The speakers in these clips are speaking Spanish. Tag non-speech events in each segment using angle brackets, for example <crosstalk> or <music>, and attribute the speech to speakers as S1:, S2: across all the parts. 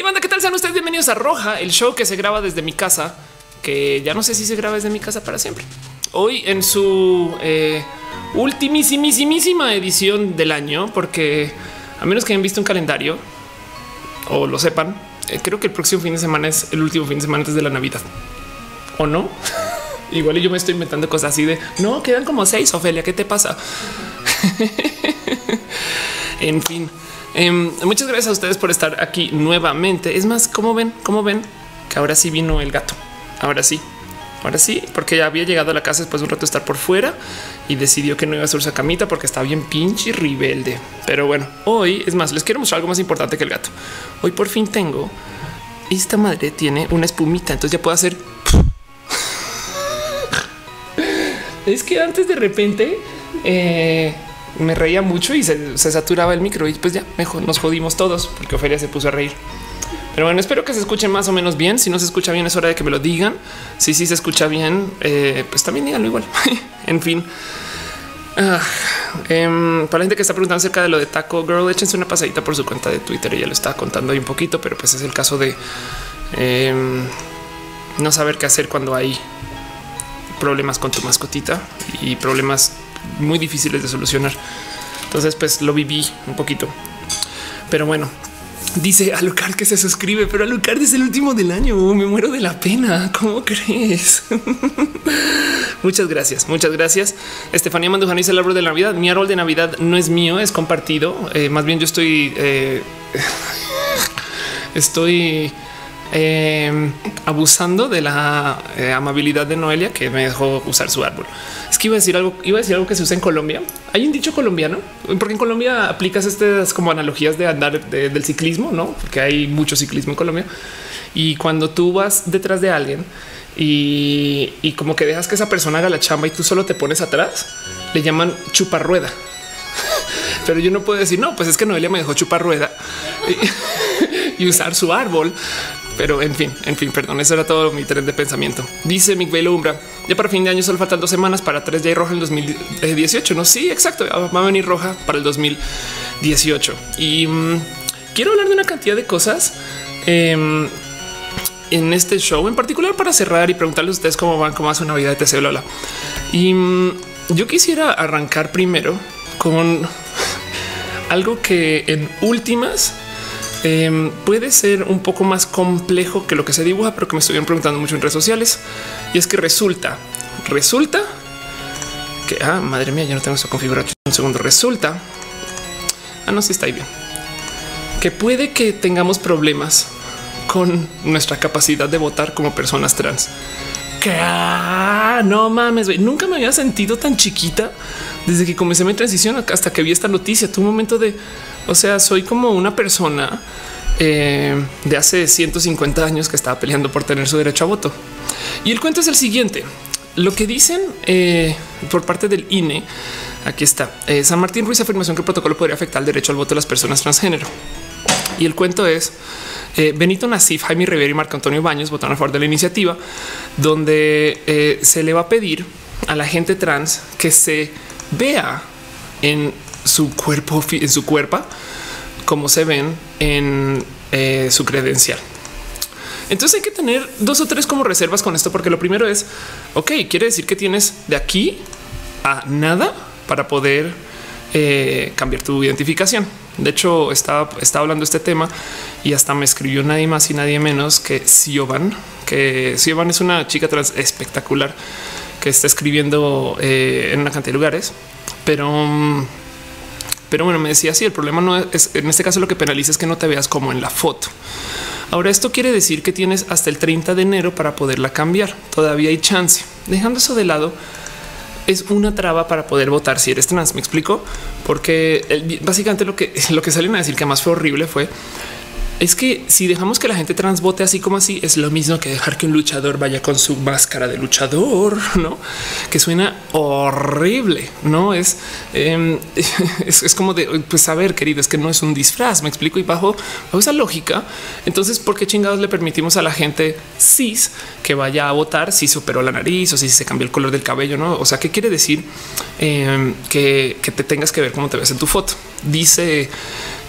S1: Hey, banda, ¿qué tal? Sean ustedes bienvenidos a Roja, el show que se graba desde mi casa, que ya no sé si se graba desde mi casa para siempre. Hoy en su eh, ultimísimísima edición del año, porque a menos que hayan visto un calendario o lo sepan, eh, creo que el próximo fin de semana es el último fin de semana antes de la Navidad. ¿O no? <laughs> Igual yo me estoy inventando cosas así de no quedan como seis. Ofelia, ¿qué te pasa? <laughs> en fin, em, muchas gracias a ustedes por estar aquí nuevamente. Es más, como ven, como ven que ahora sí vino el gato. Ahora sí, ahora sí, porque ya había llegado a la casa después de un rato de estar por fuera y decidió que no iba a hacer su camita porque está bien pinche y rebelde. Pero bueno, hoy es más, les quiero mostrar algo más importante que el gato. Hoy por fin tengo esta madre tiene una espumita, entonces ya puedo hacer <laughs> es que antes de repente eh, me reía mucho y se, saturaba el micro y pues ya mejor nos jodimos todos porque Ofelia se puso a reír. Pero bueno, espero que se escuche más o menos bien. Si no se escucha bien, es hora de que me lo digan. Si sí se escucha bien, eh, pues también díganlo igual. <laughs> en fin. Ah, em, para la gente que está preguntando acerca de lo de Taco Girl, échense una pasadita por su cuenta de Twitter. Ella lo está contando ahí un poquito, pero pues es el caso de em, no saber qué hacer cuando hay problemas con tu mascotita y problemas muy difíciles de solucionar. Entonces, pues lo viví un poquito. Pero bueno, dice Alucard que se suscribe, pero Alucard es el último del año. Me muero de la pena. ¿Cómo crees? <laughs> muchas gracias, muchas gracias. Estefanía Mandujano dice el árbol de Navidad. Mi árbol de Navidad no es mío, es compartido. Eh, más bien yo estoy, eh, <laughs> estoy eh, abusando de la amabilidad de Noelia que me dejó usar su árbol. Que iba a decir algo, iba a decir algo que se usa en Colombia. Hay un dicho colombiano, porque en Colombia aplicas estas como analogías de andar del ciclismo, no? Porque hay mucho ciclismo en Colombia. Y cuando tú vas detrás de alguien y, como que dejas que esa persona haga la chamba y tú solo te pones atrás, le llaman chupar rueda. <laughs> Pero yo no puedo decir, no, pues es que Noelia me dejó chupar rueda y, <laughs> y usar su árbol pero en fin, en fin, perdón, eso era todo mi tren de pensamiento. Dice Miguel Umbra, ya para fin de año solo faltan dos semanas para 3 ya roja en 2018. No, sí, exacto, va a venir roja para el 2018. Y mm, quiero hablar de una cantidad de cosas em, en este show, en particular para cerrar y preguntarles a ustedes cómo van, cómo hace una vida de Lola. Y mm, yo quisiera arrancar primero con <laughs> algo que en últimas Em, puede ser un poco más complejo que lo que se dibuja, pero que me estuvieron preguntando mucho en redes sociales. Y es que resulta, resulta que, ah, madre mía, yo no tengo eso configurado. Un segundo, resulta, ah, no, si está ahí bien, que puede que tengamos problemas con nuestra capacidad de votar como personas trans. Que ah, no mames, nunca me había sentido tan chiquita desde que comencé mi transición hasta que vi esta noticia. Tu momento de o sea, soy como una persona eh, de hace 150 años que estaba peleando por tener su derecho a voto. Y el cuento es el siguiente. Lo que dicen eh, por parte del INE, aquí está. Eh, San Martín Ruiz afirmación que el protocolo podría afectar el derecho al voto de las personas transgénero. Y el cuento es Benito Nasif, Jaime Rivera y Marco Antonio Baños votaron a favor de la iniciativa, donde se le va a pedir a la gente trans que se vea en su cuerpo, en su cuerpo, como se ven en eh, su credencial. Entonces hay que tener dos o tres como reservas con esto, porque lo primero es, ok, quiere decir que tienes de aquí a nada para poder eh, cambiar tu identificación. De hecho, estaba, estaba hablando de este tema y hasta me escribió nadie más y nadie menos que Sioban, que Sioban es una chica trans espectacular que está escribiendo eh, en una cantidad de lugares, pero mm, pero bueno, me decía así, el problema no es, en este caso lo que penaliza es que no te veas como en la foto. Ahora esto quiere decir que tienes hasta el 30 de enero para poderla cambiar. Todavía hay chance. Dejando eso de lado, es una traba para poder votar si eres trans. Me explico porque básicamente lo que <laughs> lo que salen a decir que más fue horrible fue es que si dejamos que la gente trans vote así como así, es lo mismo que dejar que un luchador vaya con su máscara de luchador, <laughs> no? Que suena horrible, no es, em, <laughs> es, como de pues saber, querido, es que no es un disfraz. Me explico y bajo, esa lógica. Entonces, ¿por qué chingados le permitimos a la gente cis que vaya a votar si superó la nariz o si se cambió el color del cabello? No, o sea, ¿qué quiere decir em, que, que te tengas que ver cómo te ves en tu foto? Dice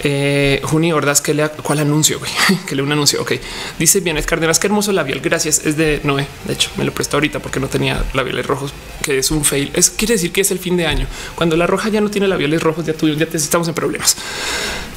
S1: Eh, Juni Ordaz, que lea cuál anuncio, güey, <laughs> que lea un anuncio. Ok, dice bien, es Cárdenas, qué hermoso labial. Gracias. Es de Noé. De hecho, me lo prestó ahorita porque no tenía labiales rojos, que es un fail. Es quiere decir que es el fin de año. Cuando la roja ya no tiene labiales rojos, ya tú ya te estamos en problemas.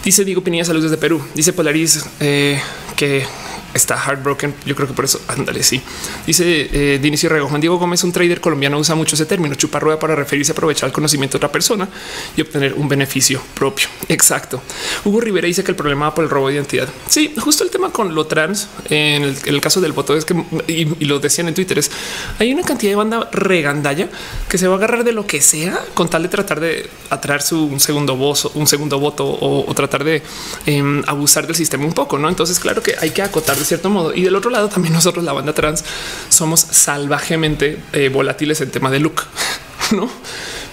S1: Dice Diego Pinilla, saludos desde Perú. Dice Polaris eh, que está heartbroken. Yo creo que por eso ándale. Sí, dice eh, Dinicio Rego. Juan Diego Gómez, un trader colombiano, usa mucho ese término chupar rueda para referirse a aprovechar el conocimiento de otra persona y obtener un beneficio propio. <laughs> Exacto. Hugo Rivera dice que el problema va por el robo de identidad. Sí, justo el tema con lo trans en el, caso del voto es que y, lo decían en Twitter es hay una cantidad de banda regandalla que se va a agarrar de lo que sea con tal de tratar de atraer su un segundo voz, un segundo voto o, tratar de em, abusar del sistema un poco. No, entonces, claro que hay que acotar cierto modo. Y del otro lado, también nosotros, la banda trans, somos salvajemente eh, volátiles en tema de look, <laughs> no?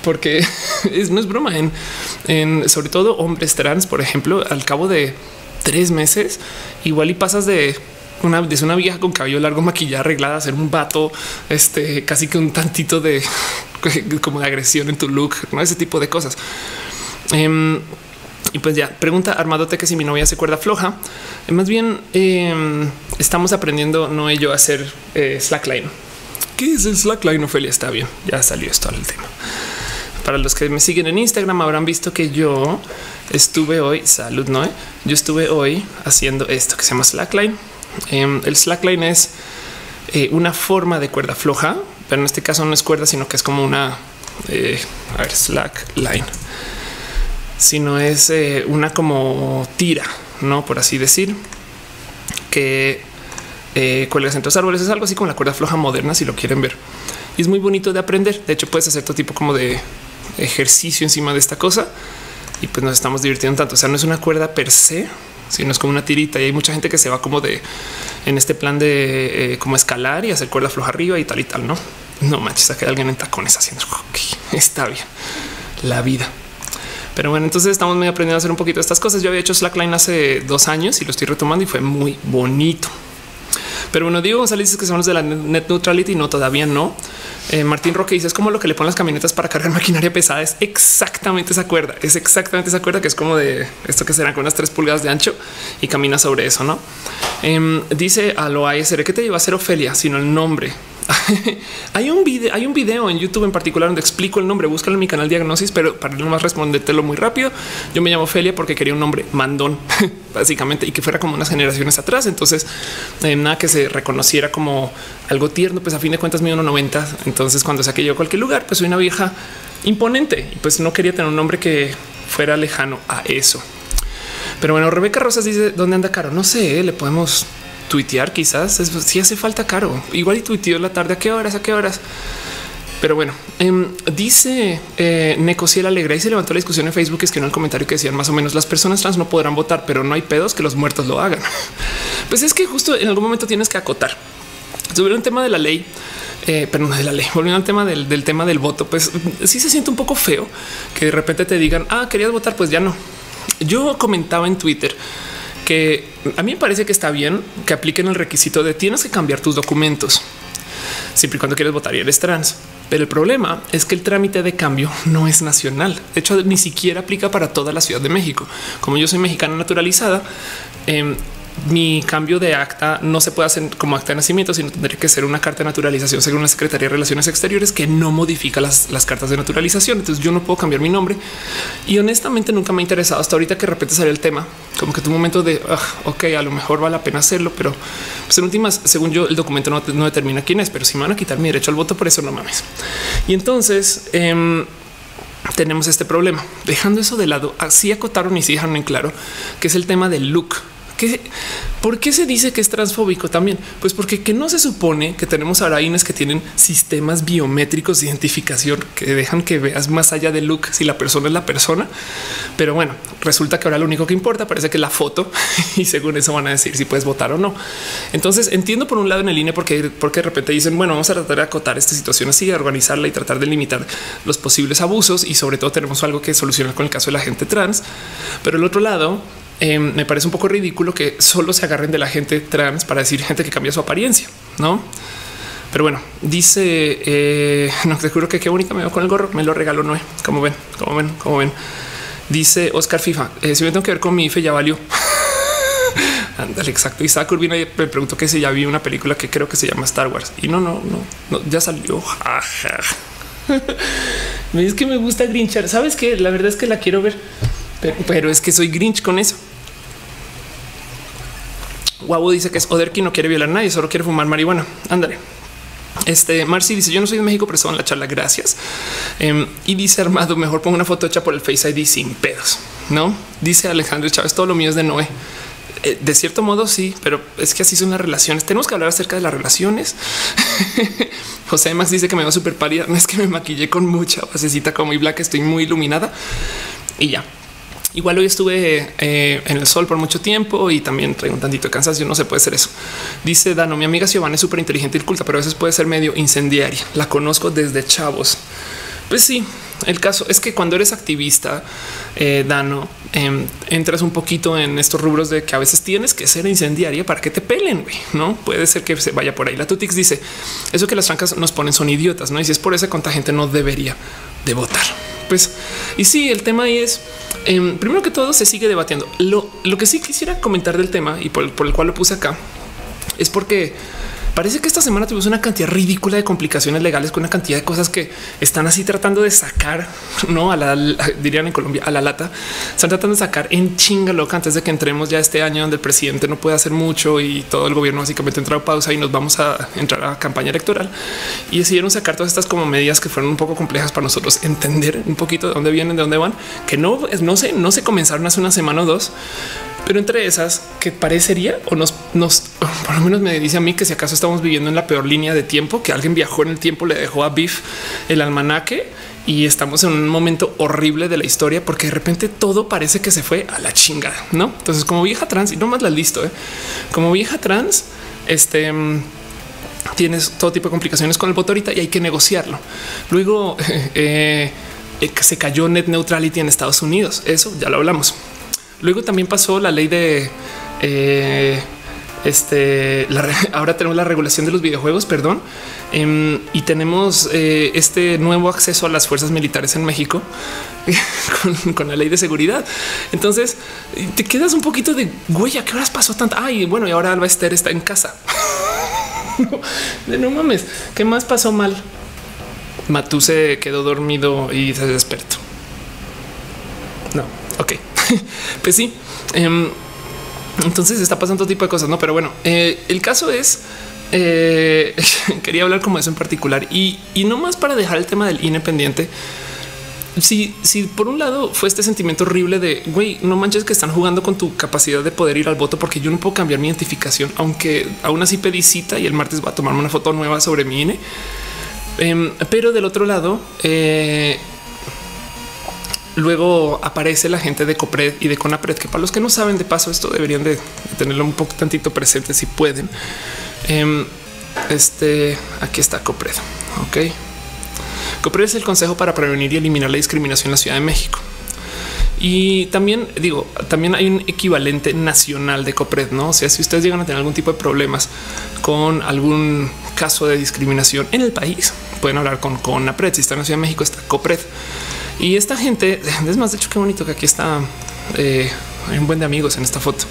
S1: Porque <laughs> es, no es broma en, sobre todo hombres trans, por ejemplo, al cabo de tres meses, igual y pasas de una, de una vieja con cabello largo, maquillada, arreglada, a ser un vato, este casi que un tantito de <laughs> como de agresión en tu look, no ese tipo de cosas. Em, y pues ya pregunta Armadote que si mi novia se cuerda floja. Eh, más bien em, estamos aprendiendo no yo a hacer eh, slackline. ¿Qué es el slackline? Ofelia está bien. Ya salió esto al tema. Para los que me siguen en Instagram habrán visto que yo estuve hoy, salud Noé, yo estuve hoy haciendo esto que se llama slackline. Em, el slackline es eh, una forma de cuerda floja, pero en este caso no es cuerda, sino que es como una a ver, slackline sino es eh, una como tira, no por así decir, que eh, cuelgas entre los árboles. Es algo así como la cuerda floja moderna, si lo quieren ver. Y es muy bonito de aprender. De hecho, puedes hacer todo tipo como de ejercicio encima de esta cosa y pues nos estamos divirtiendo tanto. O sea, no es una cuerda per se, sino es como una tirita y hay mucha gente que se va como de en este plan de eh, como escalar y hacer cuerda floja arriba y tal y tal. No, no manches, que alguien en tacones haciendo. está bien la vida. Pero bueno, entonces estamos aprendiendo a hacer un poquito de estas cosas. Yo había hecho Slackline hace dos años y lo estoy retomando y fue muy bonito. Pero bueno, digo González dice que somos de la net neutrality. No, todavía no. Eh, Martín Roque dice es como lo que le ponen las camionetas para cargar <laughs> maquinaria pesada. Es exactamente esa cuerda. Es exactamente esa cuerda que es como de esto que será con unas tres pulgadas de ancho y camina sobre eso. No em, dice a lo ASR que te lleva a ser Ofelia, sino el nombre. <laughs> hay un video, hay un video en YouTube en particular donde explico el nombre. Búscalo en mi canal Diagnosis, pero para no más respondértelo muy rápido, yo me llamo Felia porque quería un nombre mandón, <laughs> básicamente, y que fuera como unas generaciones atrás. Entonces, eh, nada que se reconociera como algo tierno, pues a fin de cuentas, mi 1.90. Entonces, cuando saqué yo a cualquier lugar, pues soy una vieja imponente y pues no quería tener un nombre que fuera lejano a eso. Pero bueno, Rebeca Rosas dice dónde anda Caro. No sé, le podemos tuitear quizás si hace falta caro. Igual y tuiteo la tarde a qué horas, a qué horas. Pero bueno, em, dice eh, Necociel Alegre y se levantó la discusión en Facebook. Es que no el comentario que decían más o menos las personas trans no podrán votar, pero no hay pedos que los muertos lo hagan. <laughs> Pues es que justo en algún momento tienes que acotar sobre un tema de la ley, eh, pero no de la ley. Volviendo al tema del, del, tema del voto, pues sí se siente un poco feo que de repente te digan, ah, querías votar, pues ya no. Yo comentaba en Twitter que a mí me parece que está bien que apliquen el requisito de tienes que cambiar tus documentos siempre y cuando quieres votar y eres trans. Pero el problema es que el trámite de cambio no es nacional. De hecho, ni siquiera aplica para toda la Ciudad de México. Como yo soy mexicana naturalizada, eh, mi cambio de acta no se puede hacer como acta de nacimiento, sino tendría que ser una carta de naturalización según la Secretaría de Relaciones Exteriores que no modifica las, cartas de naturalización. Entonces yo no puedo cambiar mi nombre y honestamente nunca me ha interesado hasta ahorita que de repente salió el tema, como que tu momento de ok, a lo mejor vale la pena hacerlo, pero pues en últimas, según yo, el documento no, determina quién es, pero si me van a quitar mi derecho al voto, por eso no mames. Y entonces em, tenemos este problema. Dejando eso de lado, así acotaron y sí dejaron en claro que es el tema del look ¿Por qué se dice que es transfóbico también? Pues porque que no se supone que tenemos araínes que tienen sistemas biométricos de identificación que dejan que veas más allá del look si la persona es la persona. Pero bueno, resulta que ahora lo único que importa parece que es la foto <laughs> y según eso van a decir si puedes votar o no. Entonces entiendo por un lado en el INE porque, porque de repente dicen, bueno, vamos a tratar de acotar esta situación así, organizarla y tratar de limitar los posibles abusos y sobre todo tenemos algo que solucionar con el caso de la gente trans. Pero el otro lado, Em, me parece un poco ridículo que solo se agarren de la gente trans para decir gente que cambia su apariencia, no? Pero bueno, dice eh, <laughs> no te juro que qué bonita me veo con el gorro. Me lo regaló Noé. Como ven, como ven, como ven. Dice Oscar FIFA. Eh, si me tengo que ver con mi IFE, ya valió. <laughs> Ándale, exacto. Isaac Urbina me preguntó que si ya vi una película que creo que se llama Star Wars y no, no, no, no ya salió. <laughs> es que me gusta Grinchar. Sabes que la verdad es que la quiero ver, pero, es que soy Grinch con eso. Guau dice que es Oderki no quiere violar a nadie, solo quiere fumar marihuana. Ándale. Este Marcy dice: Yo no soy de México, pero estoy en la charla. Gracias. Em, y dice Armado: Mejor pongo una foto hecha por el Face ID sin pedos. No dice Alejandro Chávez: Todo lo mío es de Noé. Eh, de cierto modo, sí, pero es que así son las relaciones. Tenemos que hablar acerca de las relaciones. <laughs> José Max dice que me va súper pálida. No <laughs> es que me maquillé con mucha basecita como y black. Estoy muy iluminada y ya. Igual hoy estuve eh, en el sol por mucho tiempo y también traigo un tantito de cansancio. No se puede hacer eso. Dice Dano, mi amiga Giovanna es súper inteligente y culta, pero a veces puede ser medio incendiaria. La conozco desde chavos. Pues sí, el caso es que cuando eres activista, eh, Dano, em, entras un poquito en estos rubros de que a veces tienes que ser incendiaria para que te pelen. No puede ser que se vaya por ahí. La Tutix dice eso que las trancas nos ponen son idiotas, no? Y si es por eso, cuánta gente no debería de votar. Pues, y sí, el tema ahí es em, primero que todo se sigue debatiendo. Lo, lo que sí quisiera comentar del tema y por, por el cual lo puse acá es porque Parece que esta semana tuvimos una cantidad ridícula de complicaciones legales con una cantidad de cosas que están así tratando de sacar, <laughs> no a la, dirían en Colombia, a la lata. Están tratando de sacar en chinga loca antes de que entremos ya este año donde el presidente no puede hacer mucho y todo el gobierno básicamente entra a pausa y nos vamos a entrar a campaña electoral y decidieron sacar todas estas como medidas que fueron un poco complejas para nosotros entender un poquito de dónde vienen, de dónde van, que no, no sé, no se comenzaron hace una semana o dos, pero entre esas que parecería o nos, nos, <laughs> por lo menos me dice a mí que si acaso estamos viviendo en la peor línea de tiempo, que alguien viajó en el tiempo, le dejó a Biff el almanaque y estamos en un momento horrible de la historia porque de repente todo parece que se fue a la chingada, no? Entonces, como vieja trans y no más la listo, ¿eh? como vieja trans, este tienes todo tipo de complicaciones con el voto ahorita y hay que negociarlo. Luego <laughs> eh, eh, se cayó net neutrality en Estados Unidos. Eso ya lo hablamos. Luego también pasó la ley de eh, este. <laughs> ahora tenemos la regulación de los videojuegos, perdón, em, y tenemos eh, este nuevo acceso a las fuerzas militares en México <laughs> con, la ley de seguridad. Entonces te quedas un poquito de güey, ¿a qué horas pasó tanto? Ay, bueno, y ahora Alba Esther está en casa. <laughs> de no mames, ¿qué más pasó mal? Matú se quedó dormido y se despertó. No, ok. <laughs> pues sí. Em, entonces está pasando todo tipo de cosas, no? Pero bueno, eh, el caso es eh, <laughs> quería hablar como eso en particular y, no más para dejar el tema del independiente. Si, si por un lado fue este sentimiento horrible de güey, no manches que están jugando con tu capacidad de poder ir al voto porque yo no puedo cambiar mi identificación, aunque aún así pedí cita y el martes va a tomarme una foto nueva sobre mi INE. Em, pero del otro lado, eh, Luego aparece la gente de Copred y de Conapred, que para los que no saben de paso, esto deberían de tenerlo un poco tantito presente si pueden. Em, este aquí está Copred. Ok. Copred es el Consejo para Prevenir y Eliminar la Discriminación en la Ciudad de México. Y también digo, también hay un equivalente nacional de COPRED, no? O sea, si ustedes llegan a tener algún tipo de problemas con algún caso de discriminación en el país, pueden hablar con CONAPRED. Si está en la Ciudad de México, está COPRED. Y esta gente, <laughs> es más, de hecho, qué bonito que aquí está. Eh, hay un buen de amigos en esta foto.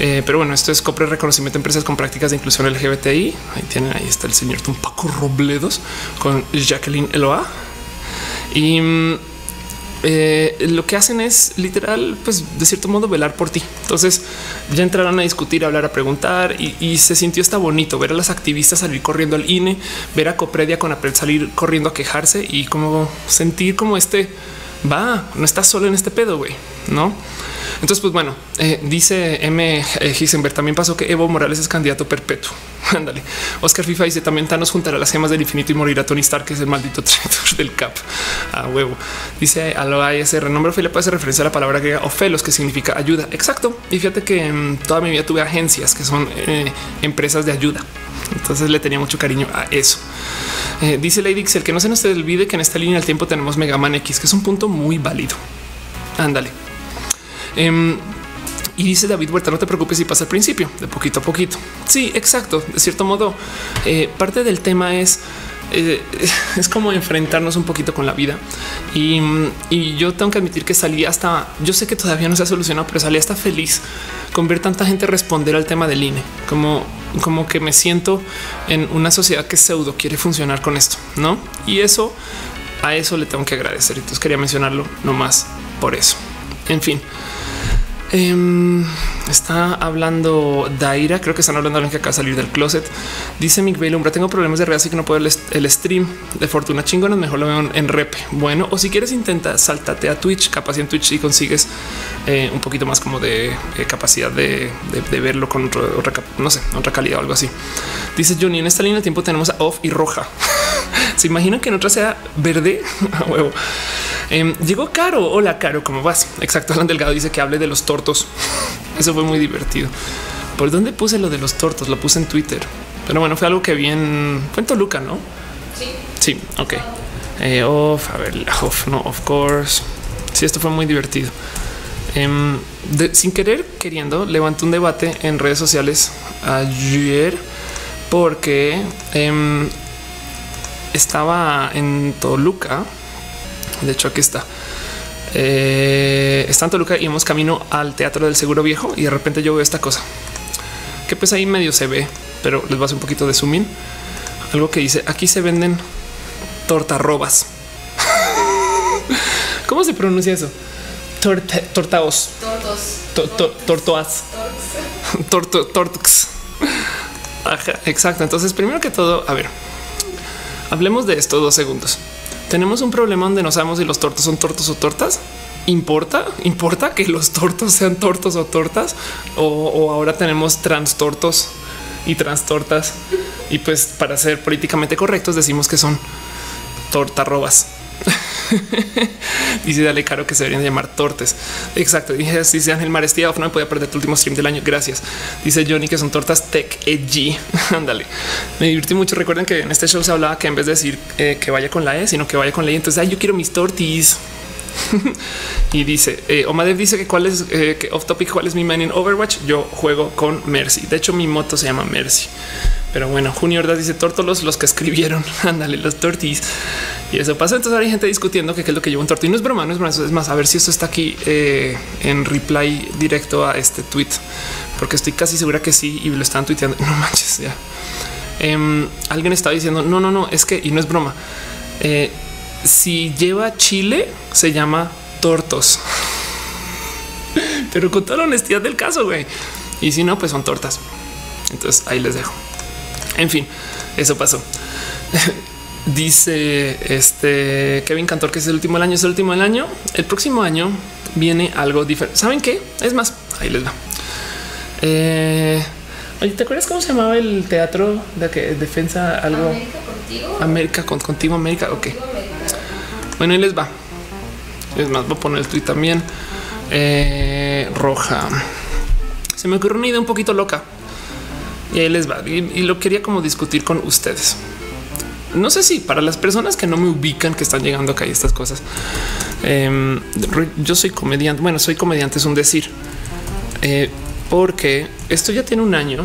S1: Eh, pero bueno, esto es Copre Reconocimiento de Empresas con Prácticas de Inclusión LGBTI. Ahí tienen, ahí está el señor Tumpaco Robledos con Jacqueline Eloa. Y mm, eh, lo que hacen es literal, pues de cierto modo velar por ti. Entonces ya entrarán a discutir, a hablar, a preguntar y, se sintió está bonito ver a las activistas salir corriendo al INE, ver a Copredia con Apred salir corriendo a quejarse y como sentir como este va, no estás solo en este pedo, güey, no? Entonces, pues bueno, eh, dice M. Gisenberg, también pasó que Evo Morales es candidato perpetuo. <laughs> Ándale. Oscar FIFA dice también Thanos juntará las gemas del infinito y morirá Tony Stark, que es el maldito <laughs> traidor del cap a huevo. Dice a lo ese renombre le puede hacer referencia a la palabra griega ofelos, que significa ayuda. Exacto. Y fíjate que mm, toda mi vida tuve agencias que son eh, empresas de ayuda. Entonces le tenía mucho cariño a eso. Eh, dice Lady el que no se nos olvide que en esta línea del tiempo tenemos Mega Man X, que es un punto muy válido. Ándale. Em, y dice David Huerta, no te preocupes si pasa al principio, de poquito a poquito. Sí, exacto. De cierto modo, eh, parte del tema es eh, <laughs> es como enfrentarnos un poquito con la vida. Y, y, yo tengo que admitir que salí hasta, yo sé que todavía no se ha solucionado, pero salí hasta feliz con ver tanta gente responder al tema del INE, como, como que me siento en una sociedad que pseudo quiere funcionar con esto, ¿no? Y eso, a eso le tengo que agradecer. Entonces quería mencionarlo nomás por eso. En fin. Em, está hablando Daira, creo que están hablando alguien que acaba de salir del closet. Dice Mick Umbra, tengo problemas de red, así que no puedo el, el stream de Fortuna chingona. Mejor lo veo en, rep. Bueno, o si quieres, intenta saltate a Twitch, capaz en Twitch y consigues eh, un poquito más como de eh, capacidad de, verlo con otra, no sé, otra calidad o algo así. Dice Johnny, en esta línea de tiempo tenemos a off y roja. <laughs> Se imaginan que en otra sea verde <laughs> a huevo. Em, llegó Caro. Hola, Caro, ¿cómo vas? Exacto. Alan Delgado dice que hable de los tortos. <laughs> Eso fue muy divertido. ¿Por dónde puse lo de los tortos? Lo puse en Twitter. Pero bueno, fue algo que vi en, fue Toluca, ¿no? Sí. Sí, ok. Eh, off, a ver, off, no, of course. Sí, esto fue muy divertido. Em, sin querer, queriendo, levanté un debate en redes sociales ayer porque em, estaba en Toluca de hecho, aquí está. Eh, está en Toluca y hemos camino al Teatro del Seguro Viejo y de repente yo veo esta cosa que pues ahí medio se ve, pero les voy a hacer un poquito de zoom in. Algo que dice aquí se venden tortarrobas. <laughs> ¿Cómo se pronuncia eso? Tortaos. Tortos. tortoas. <laughs> Tortox. exacto. Entonces, primero que todo, a ver, hablemos de esto dos segundos. Tenemos un problema donde no sabemos si los tortos son tortos o tortas. ¿Importa? ¿Importa que los tortos sean tortos o tortas? ¿O, ahora tenemos transtortos y transtortas? Y pues para ser políticamente correctos decimos que son tortarrobas. <laughs> dice Dale Caro que se deberían llamar tortes. Exacto. Dije dice Ángel Marestía, no me podía perder tu último stream del año. Gracias. Dice Johnny que son tortas tech edgy. <laughs> Ándale. Me divertí mucho. Recuerden que en este show se hablaba que en vez de decir eh, que vaya con la E, sino que vaya con la E. Entonces, yo quiero mis tortis. <laughs> y dice eh, Omadev dice que cuál es eh, que off topic, cuál es mi man en Overwatch. Yo juego con Mercy. De hecho, mi moto se llama Mercy. Pero bueno, Junior dice tortolos los que escribieron. <laughs> Ándale, los tortis. Y eso pasa. Entonces hay gente discutiendo que qué es lo que lleva un torto. Y no es broma, no es broma. Es más, a ver si esto está aquí eh, en reply directo a este tweet, porque estoy casi segura que sí y lo están tuiteando. <laughs> No manches, ya. Em, alguien está diciendo no, no, no, es que y no es broma. Eh, si lleva chile, se llama tortos, <laughs> pero con toda la honestidad del caso, güey. Y si no, pues son tortas. Entonces ahí les dejo. En fin, eso pasó. <laughs> Dice este Kevin Cantor que es el último del año, es el último del año. El próximo año viene algo diferente. ¿Saben qué? Es más, ahí les va. Eh, oye, ¿te acuerdas cómo se llamaba el teatro de que defensa algo? América contigo. América con, contigo, América. Ok. Bueno, ahí les va. Es más, voy a poner el tweet también. Eh, roja. Se me ocurrió una idea un poquito loca. Y ahí les va. y lo quería como discutir con ustedes no sé si para las personas que no me ubican, que están llegando acá y estas cosas, em, yo soy comediante. Bueno, soy comediante, es un decir, eh, porque esto ya tiene un año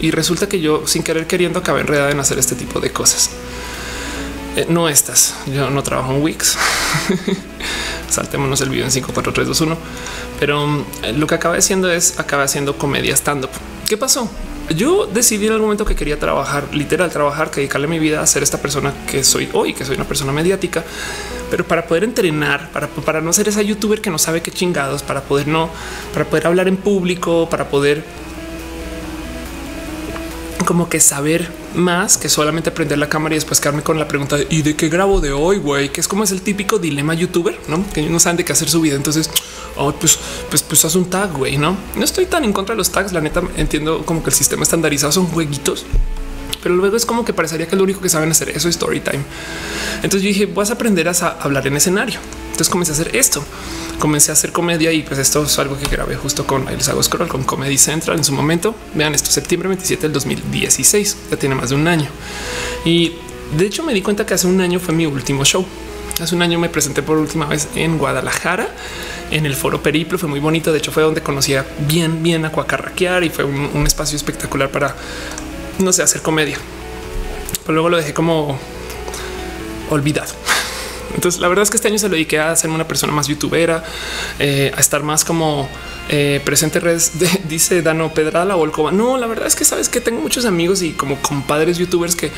S1: y resulta que yo sin querer queriendo acabé enredada en hacer este tipo de cosas. Eh, no estas, yo no trabajo en Wix. <laughs> Saltémonos el video en 5, 4, 3, 2, 1. Pero eh, lo que acaba haciendo es acaba haciendo comedia stand up. ¿Qué pasó? Yo decidí en algún momento que quería trabajar, literal, trabajar, dedicarle mi vida a ser esta persona que soy hoy, que soy una persona mediática, pero para poder entrenar, para, para no ser esa youtuber que no sabe qué chingados, para poder no, para poder hablar en público, para poder como que saber más que solamente aprender la cámara y después quedarme con la pregunta ¿y de qué grabo de hoy, güey? Que es como es el típico dilema youtuber, ¿no? Que no saben de qué hacer su vida. Entonces, oh, pues, pues, pues haz un tag, güey, ¿no? No estoy tan en contra de los tags, la neta entiendo como que el sistema estandarizado son jueguitos, pero luego es como que parecería que lo único que saben hacer eso es story time. Entonces yo dije, vas a aprender a hablar en escenario. Entonces comencé a hacer esto comencé a hacer comedia y pues esto es algo que grabé justo con el hago scroll con Comedy Central en su momento. Vean esto, septiembre 27 del 2016, ya tiene más de un año. Y de hecho me di cuenta que hace un año fue mi último show. Hace un año me presenté por última vez en Guadalajara en el foro Periplo. Fue muy bonito. De hecho, fue donde conocía bien, bien a Cuacarraquear y fue un espacio espectacular para no sé, hacer comedia. Pero luego lo dejé como olvidado. Entonces, la verdad es que este año se lo dediqué a ser una persona más youtubera, eh, a estar más como eh, presente redes, <laughs> dice Dano Pedrala o. No, la verdad es que sabes que tengo muchos amigos y como compadres youtubers que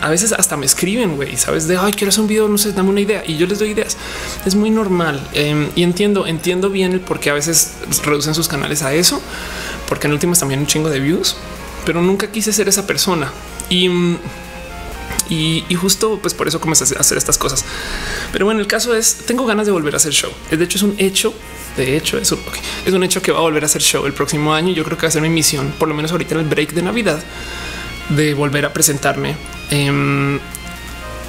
S1: a, veces hasta me escriben, güey, sabes de ay, quiero hacer un video, no sé, dame una idea y yo les doy ideas. Es muy normal em, y entiendo, entiendo bien el por qué a veces reducen sus canales a eso, porque en últimas también un chingo de views, pero nunca quise ser esa persona y y, justo pues por eso comencé a hacer estas cosas. Pero bueno, el caso es, tengo ganas de volver a hacer show. De hecho, es un hecho. De hecho, es un, es un hecho que va a volver a hacer show el próximo año. Yo creo que va a ser mi misión, por lo menos ahorita en el break de Navidad, de volver a presentarme en,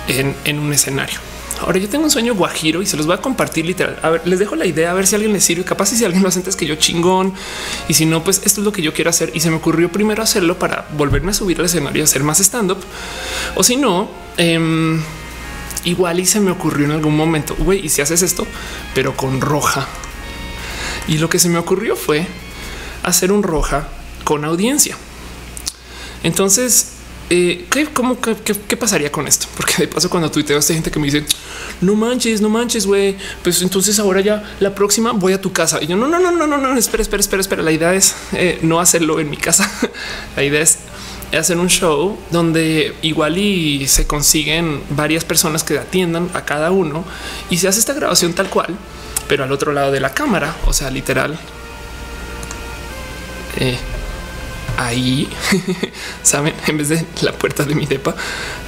S1: en un escenario. Ahora yo tengo un sueño guajiro y se los voy a compartir literal. A ver, les dejo la idea a ver si alguien les sirve. Capaz si alguien lo hace antes que yo chingón y si no, pues esto es lo que yo quiero hacer. Y se me ocurrió primero hacerlo para volverme a subir al escenario y hacer más stand up. O si no, em, igual y se me ocurrió en algún momento, güey, y si haces esto, pero con roja. Y lo que se me ocurrió fue hacer un roja con audiencia. Entonces eh, ¿qué, cómo, qué, pasaría con esto? Porque de paso, cuando tuiteo a esta gente que me dice no manches, no manches, güey, pues entonces ahora ya la próxima voy a tu casa. Y yo no, no, no, no, no, no, espera, espera, espera, espera. La idea es eh, no hacerlo en mi casa. <laughs> la idea es hacer un show donde igual y se consiguen varias personas que atiendan a cada uno y se hace esta grabación tal cual, pero al otro lado de la cámara, o sea, literal. Eh, ahí, <laughs> saben, en vez de la puerta de mi depa,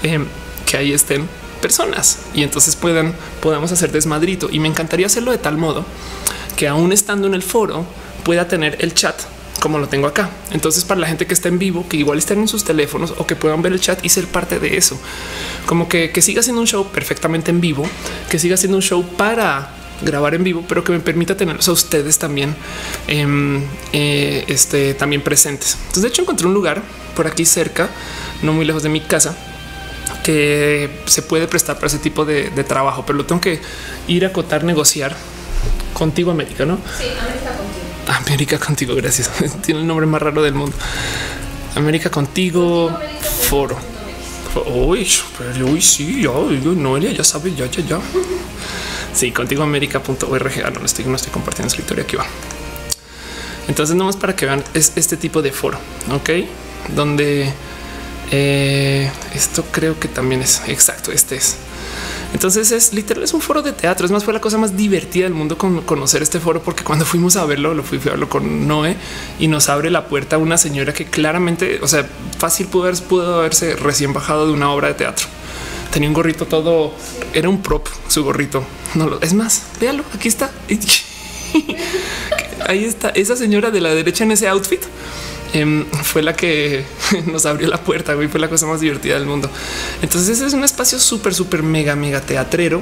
S1: em, que ahí estén personas y entonces puedan, podamos hacer desmadrito. Y me encantaría hacerlo de tal modo que aún estando en el foro pueda tener el chat como lo tengo acá. Entonces, para la gente que está en vivo, que igual estén en sus teléfonos o que puedan ver el chat y ser parte de eso, como que, que siga siendo un show perfectamente en vivo, que siga siendo un show para grabar en vivo, pero que me permita tenerlos a ustedes también, em, eh, este, también presentes. Entonces, de hecho, encontré un lugar por aquí cerca, no muy lejos de mi casa, que se puede prestar para ese tipo de, trabajo, pero lo tengo que ir a acotar, negociar contigo, América, ¿no?
S2: Sí, América contigo.
S1: América contigo, gracias. <laughs> Tiene el nombre más raro del mundo. América contigo, foro. Uy, pero uy, sí, ya, Noelia, ya sabe, ya, ya, ya. Sí, contigo américa.org. Ah, no, estoy, no estoy compartiendo escritorio aquí va. Entonces, nomás para que vean es este tipo de foro, ok, donde eh, esto creo que también es exacto. Este es. Entonces es literal, es un foro de teatro. Es más, fue la cosa más divertida del mundo con conocer este foro, porque cuando fuimos a verlo, lo fui a verlo con Noé y nos abre la puerta una señora que claramente, o sea, fácil pudo, pudo haberse recién bajado de una obra de teatro tenía un gorrito todo, era un prop su gorrito. No lo es más, véalo, aquí está. <laughs> Ahí está esa señora de la derecha en ese outfit. Em, fue la que <laughs> nos abrió la puerta. y fue la cosa más divertida del mundo. Entonces, ese es un espacio súper, súper mega, mega teatrero.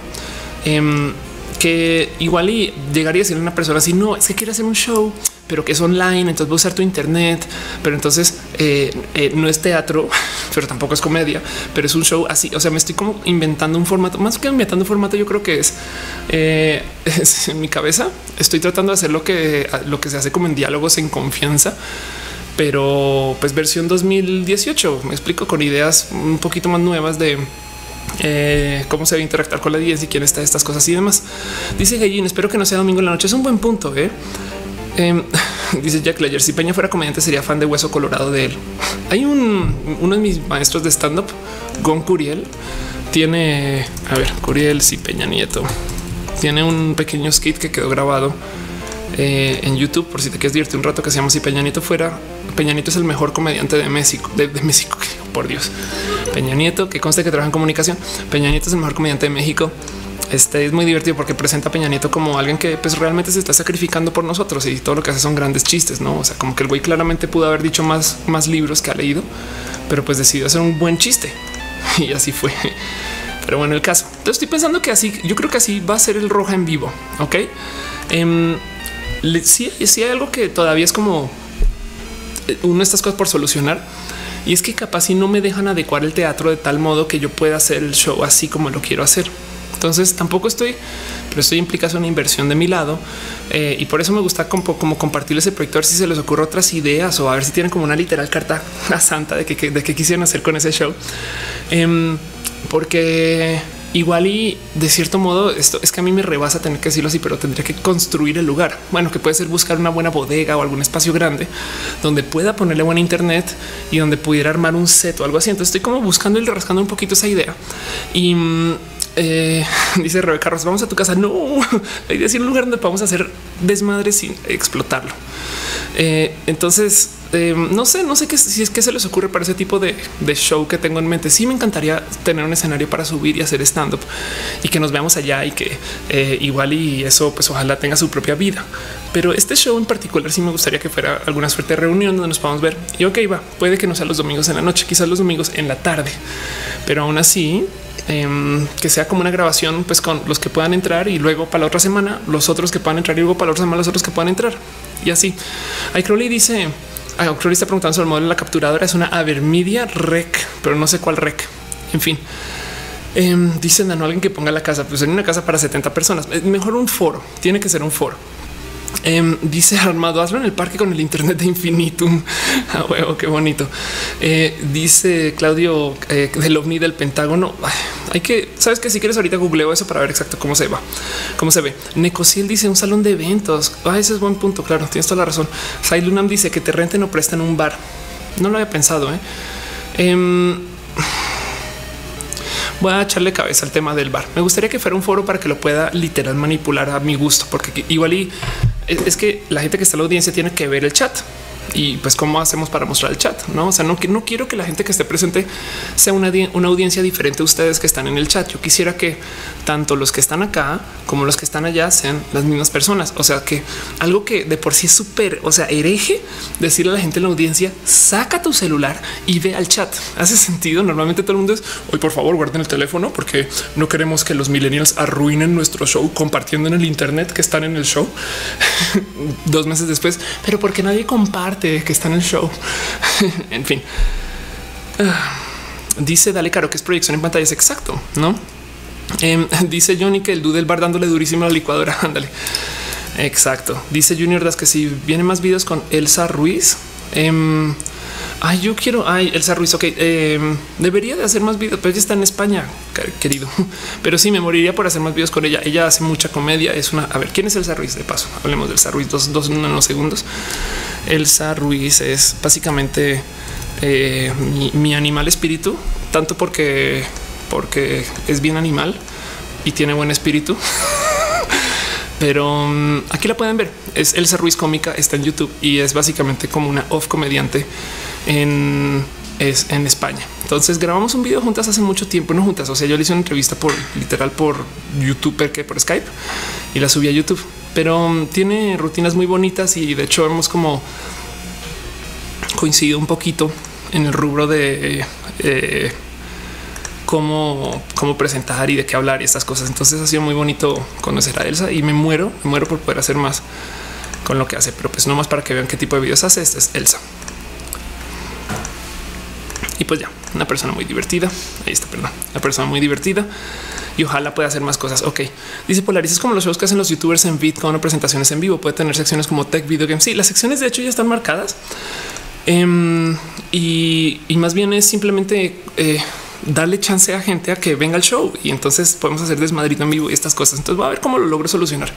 S1: Em, que igual y llegaría a ser una persona así. No es que quiere hacer un show, pero que es online. Entonces voy a usar tu internet, pero entonces eh, eh, no es teatro, <laughs> pero tampoco es comedia, pero es un show así. O sea, me estoy como inventando un formato más que inventando un formato. Yo creo que es, eh, <laughs> en mi cabeza. Estoy tratando de hacer lo que lo que se hace como en diálogos en confianza pero pues versión 2018 me explico con ideas un poquito más nuevas de cómo se va a interactuar con la audiencia y quién está estas cosas y demás. Dice Gallín, espero que no sea domingo en la noche. Es un buen punto. ¿eh? Em, <laughs> dice Jack Ledger, si Peña fuera comediante sería fan de Hueso Colorado de él. Hay un uno de mis maestros de stand up, Gon Curiel, tiene, a ver, Curiel, si Peña Nieto, tiene un pequeño skit que quedó grabado eh, en YouTube por si te quieres divertir un rato que se llama si Peña Nieto fuera. Peña Nieto es el mejor comediante de México, de México, <laughs> por Dios. Peña Nieto, que conste que trabaja en comunicación. Peña Nieto es el mejor comediante de México. Este es muy divertido porque presenta a Peña Nieto como alguien que pues, realmente se está sacrificando por nosotros y todo lo que hace son grandes chistes, no? O sea, como que el güey claramente pudo haber dicho más, más libros que ha leído, pero pues decidió hacer un buen chiste <laughs> y así fue. Pero bueno, el caso. Estoy pensando que así, yo creo que así va a ser el roja en vivo. Ok. Sí, sí hay algo que todavía es como eh, una de estas cosas por solucionar y es que capaz si no me dejan adecuar el teatro de tal modo que yo pueda hacer el show así como lo quiero hacer. Entonces tampoco estoy, pero estoy implicado una inversión de mi lado eh, y por eso me gusta como, como compartir ese proyecto, a ver si se les ocurre otras ideas o a ver si tienen como una literal carta <laughs> a santa de que, de qué quisieran hacer con ese show. Em, porque igual y de cierto modo esto es que a mí me rebasa tener que decirlo así, pero tendría que construir el lugar. Bueno, que puede ser buscar una buena bodega o algún espacio grande donde pueda ponerle buena internet y donde pudiera armar un set o algo así. Entonces estoy como buscando y rascando un poquito esa idea. Y mm, eh, <laughs> dice Rebeca Carlos, vamos a tu casa. No, hay que decir un lugar donde podamos hacer desmadre sin explotarlo. Eh, entonces, eh, no sé, no sé qué si es que se les ocurre para ese tipo de, show que tengo en mente. Sí, me encantaría tener un escenario para subir y hacer stand up y que nos veamos allá y que igual y eso, pues ojalá tenga su propia vida. Pero este show en particular sí me gustaría que fuera alguna suerte de reunión donde nos podamos ver. Y ok, va, puede que no sea los domingos en la noche, quizás los domingos en la tarde, pero aún así Em, que sea como una grabación, pues con los que puedan entrar y luego para la otra semana los otros que puedan entrar y luego para la otra semana los otros que puedan entrar y así. Hay Crowley dice, Crowley está preguntando sobre el modelo de la capturadora. Es una Avermedia Rec, pero no sé cuál Rec. En fin, em, dicen a no alguien que ponga la casa, pues en una casa para 70 personas. Mejor un foro, tiene que ser un foro. Em, dice Armado, hazlo en el parque con el Internet de infinitum. <laughs> Ah, huevo, qué bonito. Eh, dice Claudio eh, del ovni del Pentágono. hay que, sabes que si quieres ahorita googleo eso para ver exacto cómo se va, cómo se ve. Necociel dice un salón de eventos. Ah, ese es buen punto. Claro, tienes toda la razón. Sailunam dice que te renten o prestan un bar. No lo había pensado. ¿eh? Voy a echarle cabeza al tema del bar. Me gustaría que fuera un foro para que lo pueda literal manipular a mi gusto, porque igual y es que la gente que está en la audiencia tiene que ver el chat y pues cómo hacemos para mostrar el chat. No, o sea, no, no quiero que la gente que esté presente sea una, audiencia diferente a ustedes que están en el chat. Yo quisiera que tanto los que están acá como los que están allá sean las mismas personas. O sea, que algo que de por sí es súper, o sea, hereje decirle a la gente en la audiencia, saca tu celular y ve al chat. Hace sentido. Normalmente todo el mundo es hoy, por favor, guarden el teléfono porque no queremos que los millennials arruinen nuestro show compartiendo en el Internet que están en el show <laughs> dos meses después, pero porque nadie comparte que está en el show. <laughs> en fin, ah, dice Dale Caro que es proyección en pantalla. Es exacto, no? Em, <laughs> dice Johnny que el dude del bar dándole durísimo a la licuadora. <laughs> Ándale. Exacto. Dice Junior Das que si vienen más videos con Elsa Ruiz. Em, Ay, yo quiero. Ay, Elsa Ruiz. Ok, em, debería de hacer más videos, pero ella está en España, querido. Pero sí me moriría por hacer más videos con ella. Ella hace mucha comedia. Es una. A ver, quién es Elsa Ruiz? De paso, hablemos de Elsa Ruiz. Dos, dos unos segundos. Elsa Ruiz es básicamente eh, mi, animal espíritu, tanto porque, porque es bien animal y tiene buen espíritu. <laughs> Pero mm, aquí la pueden ver. Es Elsa Ruiz cómica, está en YouTube y es básicamente como una off comediante en, es en España. Entonces grabamos un video juntas hace mucho tiempo, no juntas. O sea, yo le hice una entrevista por literal por YouTube, que por Skype y la subí a YouTube, pero um, tiene rutinas muy bonitas y de hecho hemos como coincidido un poquito en el rubro de eh, cómo, cómo presentar y de qué hablar y estas cosas. Entonces ha sido muy bonito conocer a Elsa y me muero, me muero por poder hacer más con lo que hace, pero pues no más para que vean qué tipo de videos hace. Esta es Elsa. Y pues ya, una persona muy divertida. Ahí está, perdón, una persona muy divertida y ojalá pueda hacer más cosas. Ok, dice Polaris es como los shows que hacen los youtubers en VidCon o presentaciones en vivo. Puede tener secciones como tech, video games. Sí, las secciones de hecho ya están marcadas em, y, más bien es simplemente eh, darle chance a gente a que venga al show y entonces podemos hacer desmadrito en vivo y estas cosas. Entonces va a ver cómo lo logro solucionar.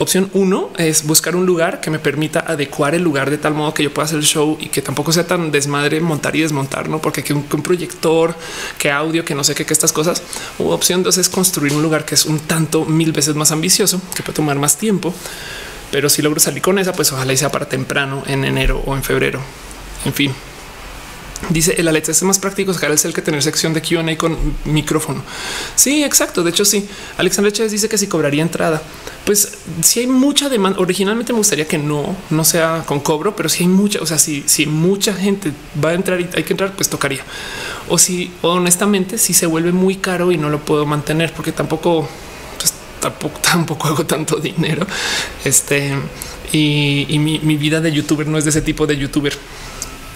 S1: Opción uno es buscar un lugar que me permita adecuar el lugar de tal modo que yo pueda hacer el show y que tampoco sea tan desmadre montar y desmontar, no porque que un, proyector, que audio, que no sé qué, que estas cosas. O opción dos es construir un lugar que es un tanto mil veces más ambicioso, que puede tomar más tiempo. Pero si logro salir con esa, pues ojalá y sea para temprano en enero o en febrero. En fin, Dice el Alexa es más práctico sacar el cel que tener sección de QA con micrófono. Sí, exacto. De hecho, sí. Alexandra Chávez dice que si cobraría entrada, pues si hay mucha demanda. Originalmente me gustaría que no, no sea con cobro, pero si hay mucha, o sea, si, si mucha gente va a entrar y hay que entrar, pues tocaría. O si honestamente, si se vuelve muy caro y no lo puedo mantener porque tampoco, pues tampoco <laughs> hago tanto dinero. Este y, mi, mi vida de youtuber no es de ese tipo de youtuber.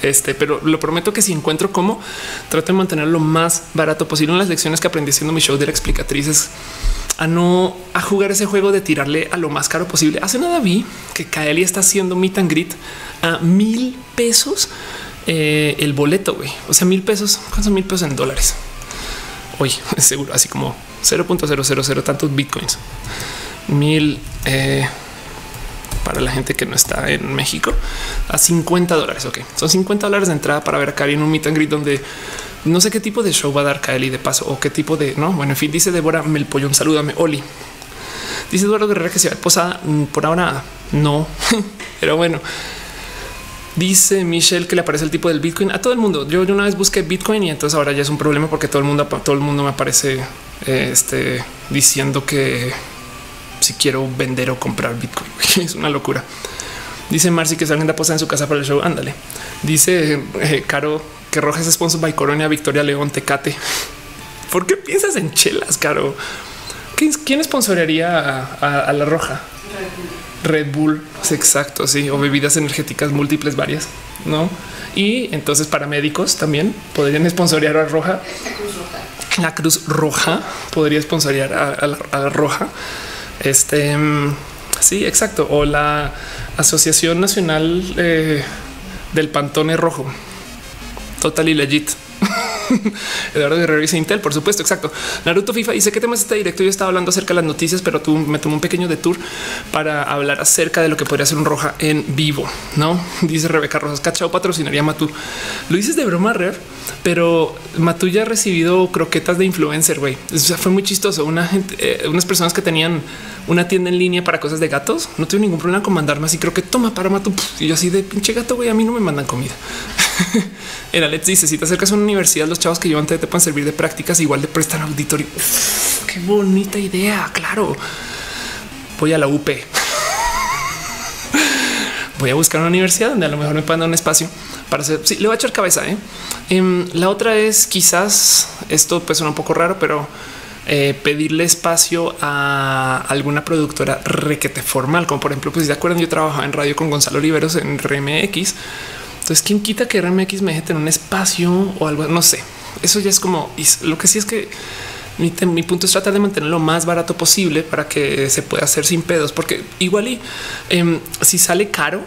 S1: Este, pero lo prometo que si encuentro cómo trato de mantener lo más barato posible en las lecciones que aprendí haciendo mi show de la explicatriz es a no a jugar ese juego de tirarle a lo más caro posible. Hace nada vi que Kaeli está haciendo meet and a mil pesos eh, el boleto, güey. O sea, mil pesos, ¿cuántos mil pesos en dólares? hoy, <laughs> seguro, así como 0.000 tantos bitcoins, mil eh, para la gente que no está en México a 50 dólares. Ok, son 50 dólares de entrada para ver a Cari en un meet and greet donde no sé qué tipo de show va a dar Kylie de paso o qué tipo de no. Bueno, en fin, dice Débora Melpollón, salúdame, Oli. Dice Eduardo Guerrera que se va a posada. Mm, por ahora no, <laughs> pero bueno. Dice Michelle que le aparece el tipo del Bitcoin a todo el mundo. Yo, una vez busqué Bitcoin y entonces ahora ya es un problema porque todo el mundo, todo el mundo me aparece eh, este, diciendo que si quiero vender o comprar Bitcoin <laughs> es una locura. Dice Marcy que salen de posada en su casa para el show. Ándale. Dice eh, Caro que Roja es sponsor by Coronia, Victoria León, Tecate. <laughs> ¿Por qué piensas en chelas, Caro? ¿Quién sponsorearía a, la Roja? Red Bull. exacto, sí, o bebidas energéticas múltiples varias, ¿no? Y entonces para médicos también podrían sponsorear a Roja. La Cruz Roja podría sponsorear a, la, Roja. Este, mm, sí, exacto. O la Asociación Nacional eh, del Pantone Rojo. Total legit. Eduardo Guerrero dice Intel, por supuesto. Exacto. Naruto FIFA dice qué temas está directo. Yo estaba hablando acerca de las noticias, pero tú me tomó un pequeño detour para hablar acerca de lo que podría ser un roja en vivo. No <laughs> dice Rebeca Rosas Cachao patrocinaría Matú. Lo dices de broma, Rev, pero Matú ya ha recibido croquetas de influencer. Güey, o sea, fue muy chistoso. Eh, unas personas que tenían una tienda en línea para cosas de gatos. No tuve ningún problema con mandarme así. Creo que toma para Matú. Y yo así de pinche gato, güey. A mí no me mandan comida. <laughs> El Alex dice: Si te acercas a una universidad, los chavos que llevan te, te pueden servir de prácticas, igual de prestar auditorio. qué bonita idea. Claro, voy a la UP. <laughs> voy a buscar una universidad donde a lo mejor me puedan dar un espacio para hacer. Sí, le voy a echar cabeza. ¿eh? Em, la otra es quizás esto pues suena un poco raro, pero eh, pedirle espacio a alguna productora requete formal, como por ejemplo, pues si se acuerdan, yo trabajaba en radio con Gonzalo Oliveros en RMX entonces, ¿quién quita que RMX me deje en un espacio o algo? No sé. Eso ya es como lo que sí es que mi, punto es tratar de mantenerlo lo más barato posible para que se pueda hacer sin pedos, porque igual y em, si sale caro,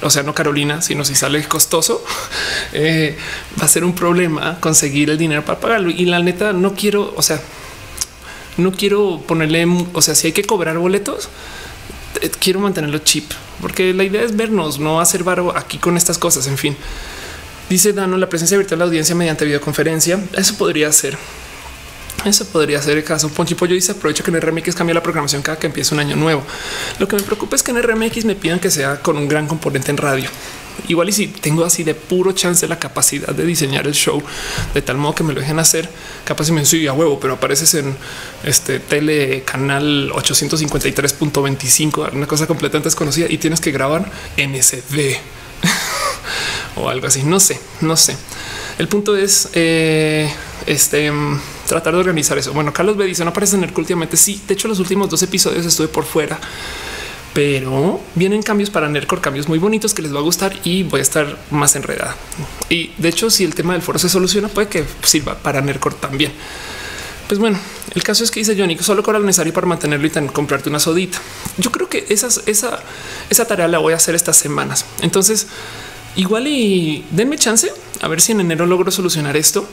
S1: o sea, no Carolina, sino si sale costoso, <laughs> eh, va a ser un problema conseguir el dinero para pagarlo. Y la neta, no quiero, o sea, no quiero ponerle, o sea, si hay que cobrar boletos, quiero mantenerlo chip, porque la idea es vernos, no hacer barro aquí con estas cosas. En fin, dice Dano, la presencia virtual de la audiencia mediante videoconferencia. Eso podría ser. Eso podría ser el caso. Ponchi Pollo dice aprovecho que en RMX cambia la programación cada que empieza un año nuevo. Lo que me preocupa es que en RMX me pidan que sea con un gran componente en radio. Igual y si tengo así de puro chance la capacidad de diseñar el show de tal modo que me lo dejen hacer, capaz si me sigue a huevo, pero apareces en este tele canal 853.25, una cosa completamente desconocida y tienes que grabar MSD <laughs> o algo así. No sé, no sé. El punto es eh, este tratar de organizar eso. Bueno, Carlos B dice no aparece en el últimamente. Sí, de hecho, los últimos dos episodios estuve por fuera pero vienen cambios para Nercor, cambios muy bonitos que les va a gustar y voy a estar más enredada. Y de hecho, si el tema del foro se soluciona, puede que sirva para Nercor también. Pues bueno, el caso es que dice Johnny solo cobra lo necesario para mantenerlo y comprarte una sodita. Yo creo que esa, esa tarea la voy a hacer estas semanas. Entonces, igual y denme chance a ver si en enero logro solucionar esto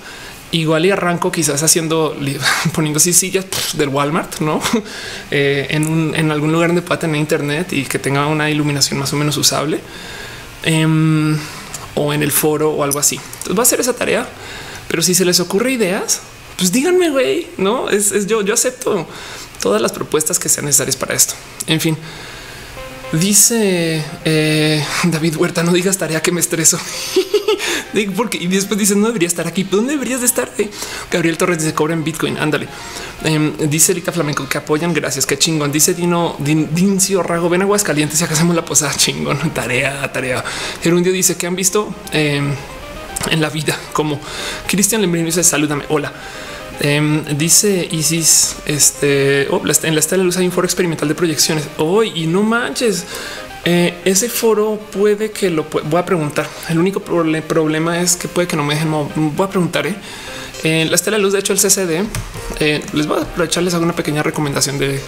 S1: igual y arranco quizás haciendo, <laughs> poniendo así sillas del Walmart, no <laughs> eh, en, algún lugar donde pueda tener internet y que tenga una iluminación más o menos usable em, o en el foro o algo así. Entonces va a ser esa tarea, pero si se les ocurre ideas, pues díganme, güey, no es, yo, yo acepto todas las propuestas que sean necesarias para esto. En fin, Dice eh, <laughs> David Huerta, no digas tarea que me estreso. <laughs> Porque y después dice no debería estar aquí. ¿Dónde deberías de estar? Eh, Gabriel Torres dice cobra en Bitcoin. Ándale. Em, dice Erika Flamenco que apoyan. Gracias. Qué chingón. Dice Dino Dincio Rago. Ven a Aguascalientes y acá hacemos la posada. <laughs> Chingón. Tarea, tarea. Gerundio dice que han visto em, en la vida como Cristian Lembrino dice salúdame. Hola. Em, dice Isis, este oh, en la estela de luz hay un foro experimental de proyecciones hoy y no manches. Eh, ese foro puede que lo voy a preguntar. El único problema es que puede que no me dejen. Voy a preguntar. ¿eh? En la estela de luz, de hecho, el CCD eh, les voy a aprovecharles alguna pequeña recomendación de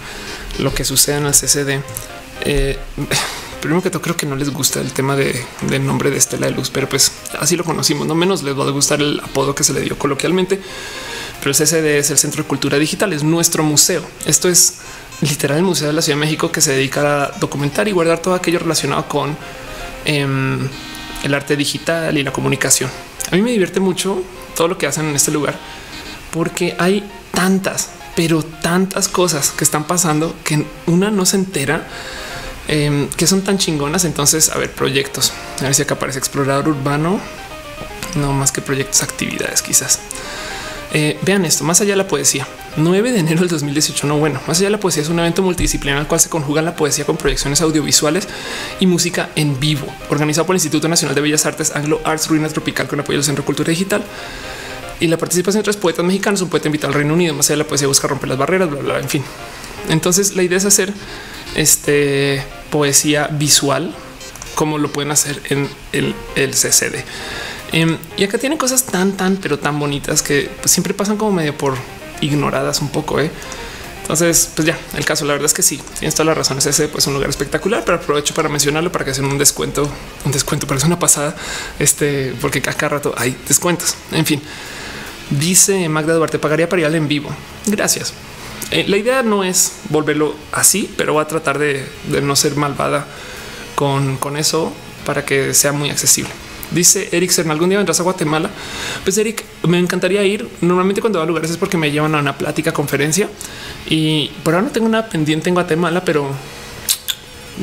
S1: lo que sucede en el CCD. <laughs> primero que todo, creo que no les gusta el tema de, del nombre de estela de luz, pero pues así lo conocimos. No menos les va a gustar el apodo que se le dio coloquialmente pero el CCD es el Centro de Cultura Digital, es nuestro museo. Esto es literal el Museo de la Ciudad de México que se dedica a documentar y guardar todo aquello relacionado con em, el arte digital y la comunicación. A mí me divierte mucho todo lo que hacen en este lugar porque hay tantas, pero tantas cosas que están pasando que una no se entera em, que son tan chingonas. Entonces, a ver, proyectos. A ver si acá aparece explorador urbano. No más que proyectos, actividades, quizás. Eh, vean esto, más allá de la poesía. 9 de enero del 2018. No, bueno, más allá de la poesía es un evento multidisciplinar al cual se conjuga la poesía con proyecciones audiovisuales y música en vivo, organizado por el Instituto Nacional de Bellas Artes Anglo Arts Ruina Tropical con apoyo del Centro Cultura Digital y la participación de otros poetas mexicanos, un poeta invitado al Reino Unido, más allá de la poesía busca romper las barreras, bla, bla, en fin. Entonces la idea es hacer este poesía visual como lo pueden hacer en el, el CCD. Em, y acá tienen cosas tan, tan, pero tan bonitas que pues, siempre pasan como medio por ignoradas un poco. ¿eh? Entonces, pues ya el caso, la verdad es que sí, tienes todas las razones. Ese pues un lugar espectacular, pero aprovecho para mencionarlo para que hacen un descuento, un descuento, es una pasada. Este, porque acá rato hay descuentos. En fin, dice Magda Duarte, pagaría para ir en vivo. Gracias. Eh, la idea no es volverlo así, pero va a tratar de, no ser malvada con, con eso para que sea muy accesible. Dice Eric Cern, algún día vendrás a Guatemala. Pues Eric, me encantaría ir. Normalmente cuando va a lugares es porque me llevan a una plática, conferencia y por ahora no tengo nada pendiente en Guatemala, pero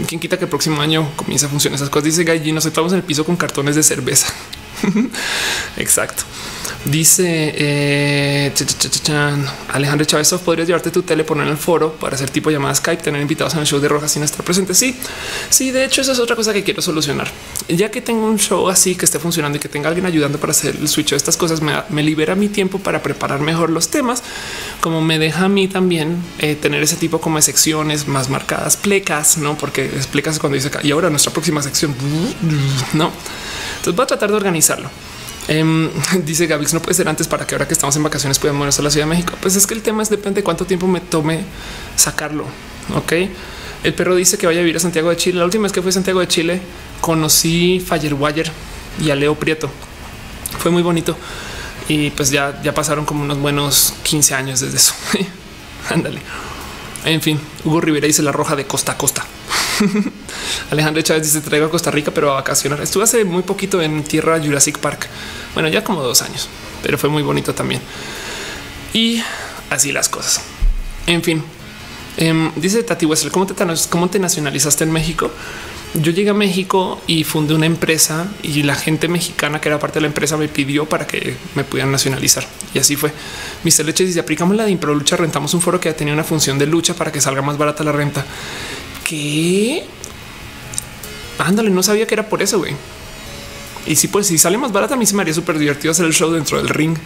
S1: quien quita que el próximo año comience a funcionar esas cosas. Dice Gallino, nos sentamos en el piso con cartones de cerveza. <laughs> Exacto. Dice eh, Alejandro Chávez, podrías llevarte tu tele, poner en el foro para hacer tipo llamada Skype, tener invitados en el show de Rojas sin estar presente. Sí, sí, de hecho, esa es otra cosa que quiero solucionar. Ya que tengo un show así que esté funcionando y que tenga alguien ayudando para hacer el switch de estas cosas, me, libera mi tiempo para preparar mejor los temas, como me deja a mí también eh, tener ese tipo como de secciones más marcadas, plecas, no? Porque explicas cuando dice y ahora nuestra próxima sección, <laughs> no? Entonces voy a tratar de organizarlo. Em, <laughs> dice Gavix, no puede ser antes para que ahora que estamos en vacaciones puedan moverse a la Ciudad de México. Pues es que el tema es depende de cuánto tiempo me tome sacarlo. Ok. El perro dice que vaya a vivir a Santiago de Chile. La última vez que fui a Santiago de Chile conocí Firewire y a Leo Prieto. Fue muy bonito y pues ya, ya pasaron como unos buenos 15 años desde eso. <laughs> Ándale. En fin, Hugo Rivera dice la roja de costa a costa. <laughs> Alejandro Chávez dice traigo a Costa Rica, pero a vacacionar. Estuve hace muy poquito en tierra Jurassic Park. Bueno, ya como dos años, pero fue muy bonito también. Y así las cosas. En fin, em, dice Tati Wessel, ¿cómo te, ¿cómo te nacionalizaste en México? Yo llegué a México y fundé una empresa y la gente mexicana que era parte de la empresa me pidió para que me pudieran nacionalizar. Y así fue. Mr. Leche dice aplicamos la de Impro Lucha, rentamos un foro que tenía una función de lucha para que salga más barata la renta. ¿Qué? Ándale, no sabía que era por eso, güey. Y si pues si sale más barata, a mí se me haría súper divertido hacer el show dentro del ring.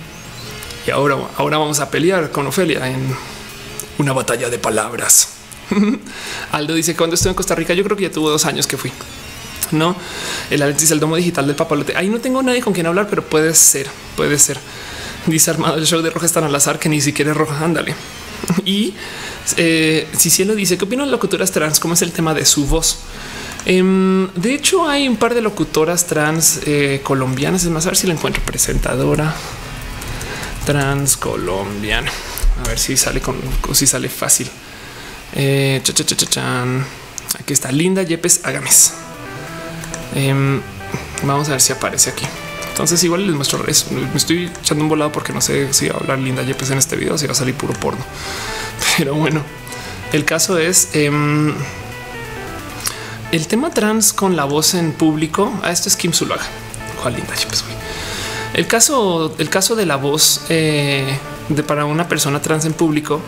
S1: Y ahora, ahora vamos a pelear con Ofelia en una batalla de palabras. <laughs> Aldo dice cuando estuve en Costa Rica, yo creo que ya tuvo dos años que fui. No, el Alex el domo digital del papalote. Ahí no tengo nadie con quien hablar, pero puede ser, puede ser. Dice armado el show de Roja están al azar que ni siquiera es roja. Ándale. <laughs> Y eh, si cielo dice qué opinan locutoras trans, cómo es el tema de su voz. Em, de hecho, hay un par de locutoras trans eh, colombianas. Es más, a ver si la encuentro presentadora trans colombiana. A ver si sale con si sale fácil. Eh, Aquí está Linda Yepes Agames. Em, vamos a ver si aparece aquí. Entonces igual les muestro eso. Me estoy echando un volado porque no sé si va a hablar Linda Yepes en este video, si va a salir puro porno. <laughs> Pero bueno, el caso es em, el tema trans con la voz en público. A ah, esto es Kim Zulaga. Cuál Linda Yepes. El caso, el caso de la voz eh, de para una persona trans en público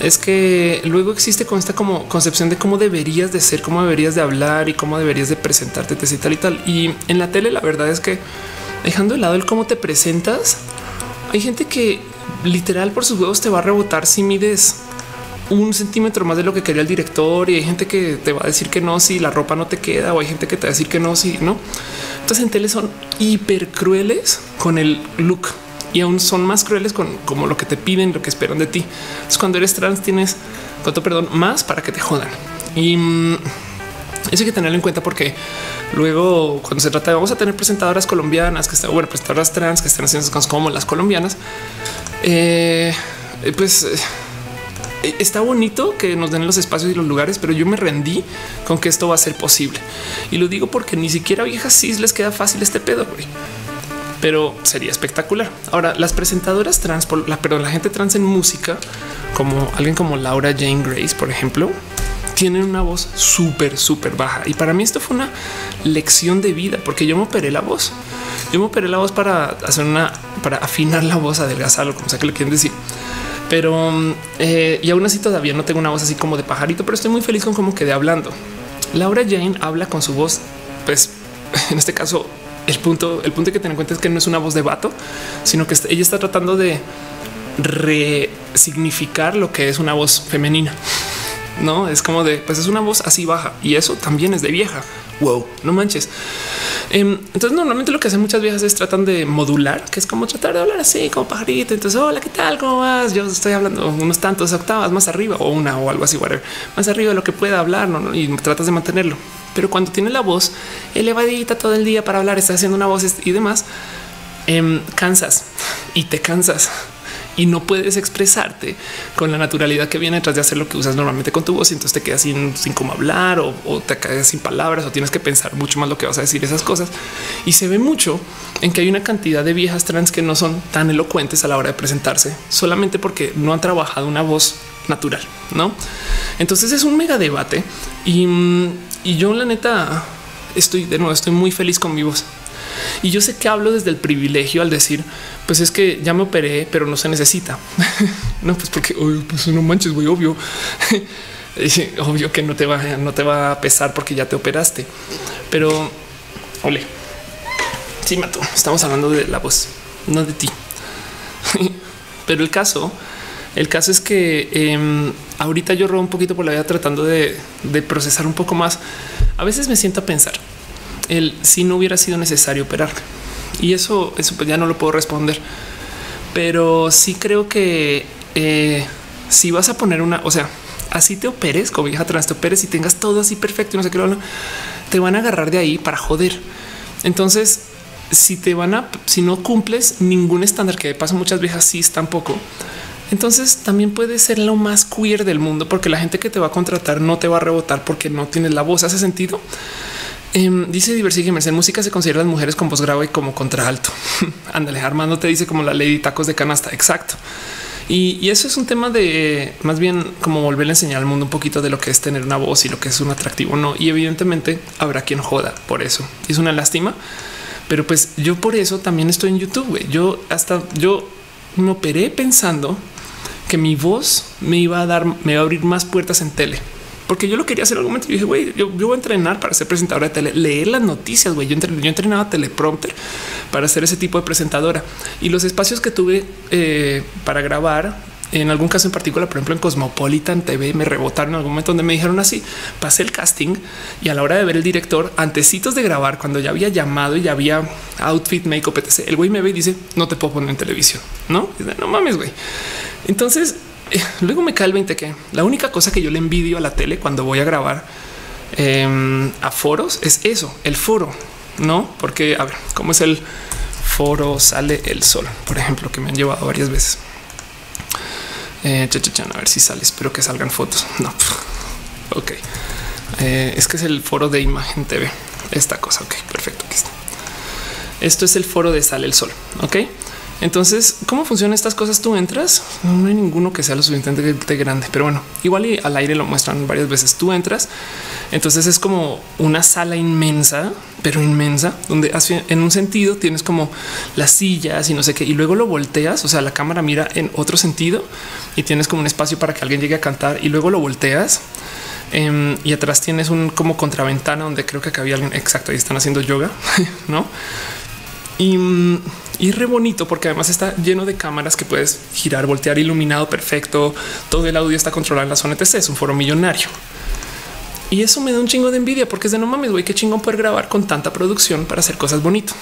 S1: es que luego existe con esta como concepción de cómo deberías de ser, cómo deberías de hablar y cómo deberías de presentarte, y tal y tal. Y en la tele, la verdad es que dejando de lado el cómo te presentas, hay gente que literal por sus huevos te va a rebotar si mides un centímetro más de lo que quería el director y hay gente que te va a decir que no si la ropa no te queda o hay gente que te va a decir que no si no. Entonces en tele son hiper crueles con el look y aún son más crueles con como lo que te piden, lo que esperan de ti. Cuando eres trans tienes cuánto perdón más para que te jodan y mm, eso hay que tenerlo en cuenta porque luego cuando se trata de vamos a tener presentadoras colombianas que están, bueno, presentadoras trans que están haciendo cosas como las colombianas, eh, pues eh, está bonito que nos den los espacios y los lugares, pero yo me rendí con que esto va a ser posible. Y lo digo porque ni siquiera viejas cis les queda fácil este pedo. Pero sería espectacular. Ahora, las presentadoras trans, la, perdón, la gente trans en música, como alguien como Laura Jane Grace, por ejemplo, tienen una voz súper, súper baja. Y para mí esto fue una lección de vida, porque yo me operé la voz. Yo me operé la voz para hacer una, para afinar la voz, adelgazarlo, como sea que le quieren decir pero eh, y aún así todavía no tengo una voz así como de pajarito, pero estoy muy feliz con cómo quedé hablando. Laura Jane habla con su voz, pues <laughs> en este caso el punto, el punto que tener en cuenta es que no es una voz de vato, sino que ella está tratando de resignificar lo que es una voz femenina. No es como de pues es una voz así baja y eso también es de vieja. Wow, no manches. Em, entonces, normalmente lo que hacen muchas viejas es tratan de modular, que es como tratar de hablar así como pajarito. Entonces, hola, ¿qué tal? ¿Cómo vas? Yo estoy hablando unos tantos octavas más arriba o una o algo así, whatever, más arriba de lo que pueda hablar ¿no? y tratas de mantenerlo. Pero cuando tiene la voz elevadita todo el día para hablar, estás haciendo una voz y demás, em, cansas y te cansas y no puedes expresarte con la naturalidad que viene detrás de hacer lo que usas normalmente con tu voz. Y entonces te quedas sin, sin cómo hablar o, te quedas sin palabras o tienes que pensar mucho más lo que vas a decir esas cosas. Y se ve mucho en que hay una cantidad de viejas trans que no son tan elocuentes a la hora de presentarse solamente porque no han trabajado una voz natural, no? Entonces es un mega debate y, y yo, la neta, estoy de nuevo, estoy muy feliz con mi voz. Y yo sé que hablo desde el privilegio al decir, pues es que ya me operé, pero no se necesita. <laughs> no, pues porque pues no manches, güey, obvio. <laughs> obvio que no te va, no te va a pesar porque ya te operaste. Pero ole, sí, Mato, estamos hablando de la voz, no de ti. <laughs> pero el caso, el caso es que em, ahorita yo robo un poquito por la vida tratando de, de procesar un poco más. A veces me siento a pensar el si no hubiera sido necesario operar. Y eso, eso pues ya no lo puedo responder. Pero sí creo que eh, si vas a poner una, o sea, así te operes, cobija trans, te operes y tengas todo así perfecto, no sé qué, te van a agarrar de ahí para joder. Entonces, si te van a, si no cumples ningún estándar que pasa muchas viejas, sí tampoco. Entonces también puede ser lo más queer del mundo porque la gente que te va a contratar no te va a rebotar porque no tienes la voz. Hace sentido. Eh, dice Gamers en música se consideran mujeres con voz grave y como contraalto. <laughs> Ándale, Armando te dice como la de tacos de canasta. Exacto. Y, eso es un tema de más bien como volver a enseñar al mundo un poquito de lo que es tener una voz y lo que es un atractivo. No, y evidentemente habrá quien joda por eso. Es una lástima, pero pues yo por eso también estoy en YouTube. Yo hasta yo me operé pensando que mi voz me iba a dar, me iba a abrir más puertas en tele porque yo lo quería hacer en algún momento. Y dije, güey, yo, voy a entrenar para ser presentadora de tele, leer las noticias. Güey, yo, yo entrenaba teleprompter para ser ese tipo de presentadora y los espacios que tuve eh, para grabar en algún caso en particular, por ejemplo, en Cosmopolitan TV, me rebotaron en algún momento donde me dijeron así, pasé el casting y a la hora de ver el director, antecitos de grabar, cuando ya había llamado y ya había outfit, make-up, etc., el güey me ve y dice, no te puedo poner en televisión, ¿no? no mames, güey. Entonces, luego me cae el 20 que la única cosa que yo le envidio a la tele cuando voy a grabar em, a foros es eso, el foro, no? Porque a ver cómo es el foro sale el sol, por ejemplo, que me han llevado varias veces. Eh, a ver si sale. Espero que salgan fotos. No, ok. Eh, es que es el foro de imagen TV. Esta cosa. Ok, perfecto. Aquí está. Esto es el foro de Sale el Sol. Ok. Entonces, ¿cómo funcionan estas cosas? Tú entras, no hay ninguno que sea lo suficientemente grande, pero bueno, igual y al aire lo muestran varias veces. Tú entras, entonces es como una sala inmensa, pero inmensa, donde en un sentido tienes como las sillas y no sé qué, y luego lo volteas, o sea, la cámara mira en otro sentido y tienes como un espacio para que alguien llegue a cantar y luego lo volteas. Em, y atrás tienes un como contraventana donde creo que había alguien exacto. Ahí están haciendo yoga, <laughs> no? Y mm, y re bonito porque además está lleno de cámaras que puedes girar, voltear, iluminado perfecto. Todo el audio está controlado en la zona ETC. Es un foro millonario. Y eso me da un chingo de envidia porque es de no mames, güey, qué chingón poder grabar con tanta producción para hacer cosas bonitas.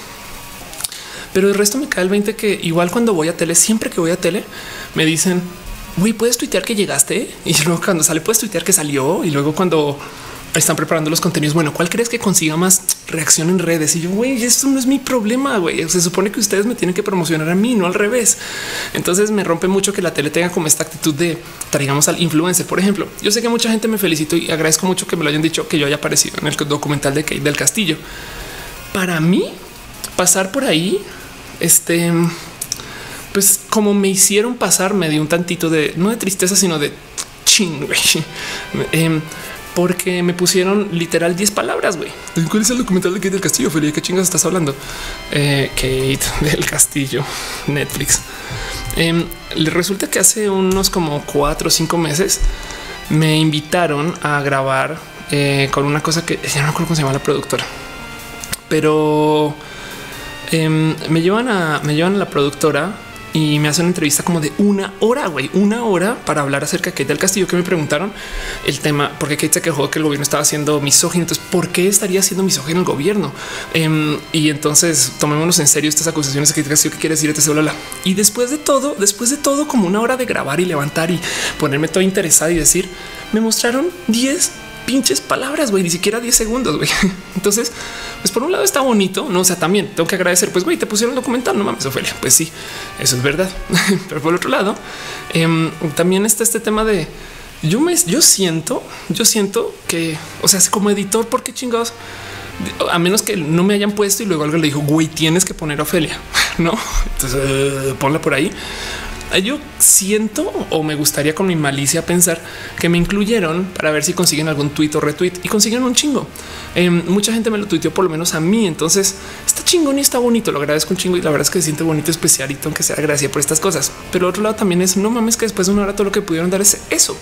S1: Pero el resto me cae el 20 que igual cuando voy a tele, siempre que voy a tele, me dicen, güey, puedes tuitear que llegaste y luego cuando sale, puedes tuitear que salió y luego cuando están preparando los contenidos. Bueno, ¿cuál crees que consiga más reacción en redes. Y yo, güey, esto no es mi problema, güey. Se supone que ustedes me tienen que promocionar a mí, no al revés. Entonces me rompe mucho que la tele tenga como esta actitud de traigamos al influencer. Por ejemplo, yo sé que mucha gente me felicito y agradezco mucho que me lo hayan dicho que yo haya aparecido en el documental de Kate del Castillo. Para mí, pasar por ahí, este, pues como me hicieron pasar, me dio un tantito de no de tristeza, sino de ching, <laughs> eh, porque me pusieron literal 10 palabras. Güey, ¿cuál es el documental de Kate del Castillo? Felipe, ¿qué chingas estás hablando? Eh, Kate del Castillo, Netflix. Eh, resulta que hace unos como cuatro o cinco meses me invitaron a grabar eh, con una cosa que ya no me acuerdo cómo se llama la productora, pero em, me llevan a me llevan a la productora y me hacen una entrevista como de una hora, güey, una hora para hablar acerca de Kate del Castillo que me preguntaron el tema, porque Kate se quejó que el gobierno estaba haciendo misógino. Entonces, ¿por qué estaría haciendo misógino el gobierno? Em, y entonces tomémonos en serio estas acusaciones de Kate del Castillo que quiere decir este Y después de todo, después de todo, como una hora de grabar y levantar y ponerme todo interesado y decir, me mostraron 10 pinches palabras, güey, ni siquiera 10 segundos, güey. <laughs> Entonces, pues por un lado está bonito, no? O sea, también tengo que agradecer, pues, güey, te pusieron documental, no mames, Ofelia. Pues sí, eso es verdad. <laughs> Pero por otro lado, em, también está este tema de yo me, yo siento, yo siento que, o sea, como editor, ¿por qué chingados? A menos que no me hayan puesto y luego alguien le dijo, güey, tienes que poner a Ofelia, <laughs> no? Entonces uh, ponla por ahí. Yo siento o me gustaría con mi malicia pensar que me incluyeron para ver si consiguen algún tweet o retweet y consiguen un chingo. Em, mucha gente me lo tuiteó por lo menos a mí. Entonces está chingón y está bonito. Lo agradezco un chingo y la verdad es que se siente bonito, especialito, aunque sea gracia por estas cosas. Pero otro lado también es no mames que después de una hora todo lo que pudieron dar es eso.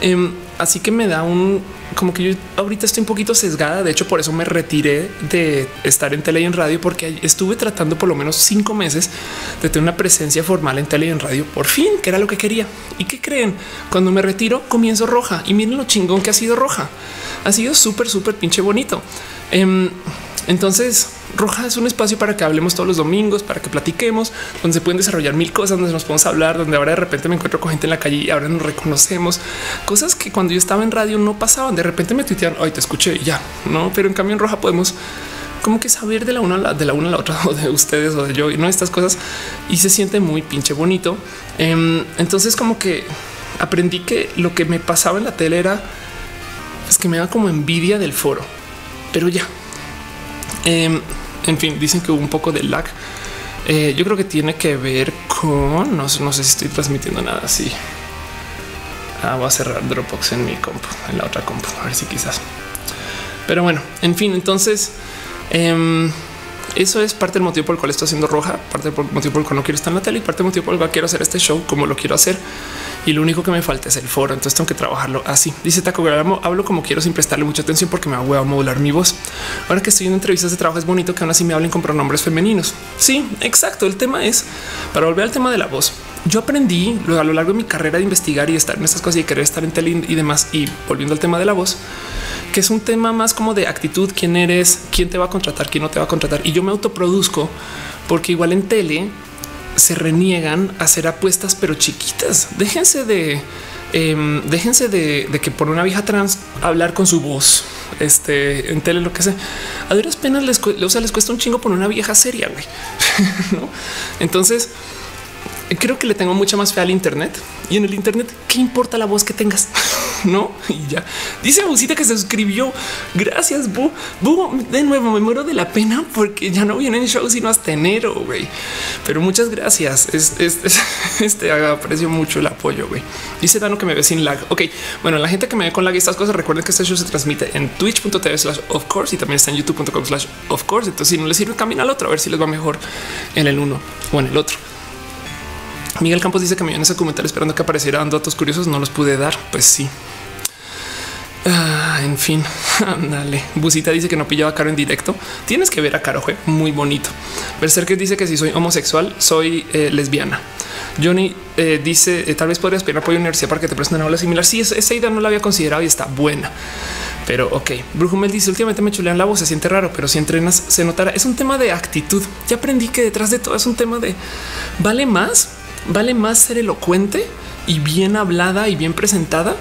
S1: Em, así que me da un como que yo ahorita estoy un poquito sesgada. De hecho, por eso me retiré de estar en tele y en radio, porque estuve tratando por lo menos cinco meses de tener una presencia formal en tele y en radio. Por fin, que era lo que quería. ¿Y qué creen? Cuando me retiro, comienzo roja y miren lo chingón que ha sido roja. Ha sido súper, súper pinche bonito. Em, entonces, Roja es un espacio para que hablemos todos los domingos, para que platiquemos, donde se pueden desarrollar mil cosas, donde nos podemos hablar, donde ahora de repente me encuentro con gente en la calle y ahora nos reconocemos. Cosas que cuando yo estaba en radio no pasaban. De repente me tuitean, hoy te escuché y ya, no, pero en cambio en Roja podemos como que saber de la una a la, de la una a la otra <laughs> o de ustedes o de yo y no estas cosas y se siente muy pinche bonito. Em, entonces como que aprendí que lo que me pasaba en la tele era es que me da como envidia del foro, pero ya Em, en fin, dicen que hubo un poco de lag. Eh, yo creo que tiene que ver con no, no, sé si estoy transmitiendo nada así. Ah, voy a cerrar Dropbox en mi compu, en la otra compu, a ver si quizás. Pero bueno, en fin, entonces em, eso es parte del motivo por el cual estoy haciendo roja, parte del motivo por el cual no quiero estar en la tele y parte del motivo por el cual quiero hacer este show como lo quiero hacer y lo único que me falta es el foro. Entonces tengo que trabajarlo así. Dice Taco hablo como quiero sin prestarle mucha atención porque me voy a modular mi voz. Ahora que estoy en entrevistas de trabajo es bonito que aún así me hablen con pronombres femeninos. Sí, exacto. El tema es para volver al tema de la voz. Yo aprendí a lo largo de mi carrera de investigar y estar en estas cosas y querer estar en tele y demás. Y volviendo al tema de la voz, que es un tema más como de actitud, quién eres, quién te va a contratar, quién no te va a contratar. Y yo me autoproduzco porque igual en tele se reniegan a hacer apuestas, pero chiquitas. Déjense de, em, déjense de, que por una vieja trans hablar con su voz este en tele, lo que sea. A duras penas les, o sea, les cuesta un chingo por una vieja seria. Güey. <laughs> ¿No? Entonces, creo que le tengo mucha más fe al Internet y en el Internet, ¿qué importa la voz que tengas? <laughs> no, y ya dice Busita que se suscribió. Gracias, Bu. Bu, de nuevo me muero de la pena porque ya no vienen shows sino hasta enero, güey. Pero muchas gracias. Es, <laughs> este aprecio mucho el apoyo. güey. Dice Dano que me ve sin lag. Ok, bueno, la gente que me ve con lag y estas cosas, recuerden que este show se transmite en twitch.tv slash of course y también está en youtube.com slash of course. Entonces, si no les sirve, camina al otro a ver si les va mejor en el uno o en el otro. Miguel Campos dice que me viene ese comentario esperando que aparecieran datos curiosos. No los pude dar. Pues sí. Ah, en fin, <laughs> dale. Busita dice que no pillaba caro en directo. Tienes que ver a Caro, muy bonito. que dice que si soy homosexual, soy eh, lesbiana. Johnny eh, dice eh, tal vez podrías pedir apoyo a la universidad para que te presten una aula similar. Sí, esa idea no la había considerado y está buena. Pero ok, Brujumel dice últimamente me chulean la voz, se siente raro, pero si entrenas se notará. Es un tema de actitud. Ya aprendí que detrás de todo es un tema de vale más vale más ser elocuente y bien hablada y bien presentada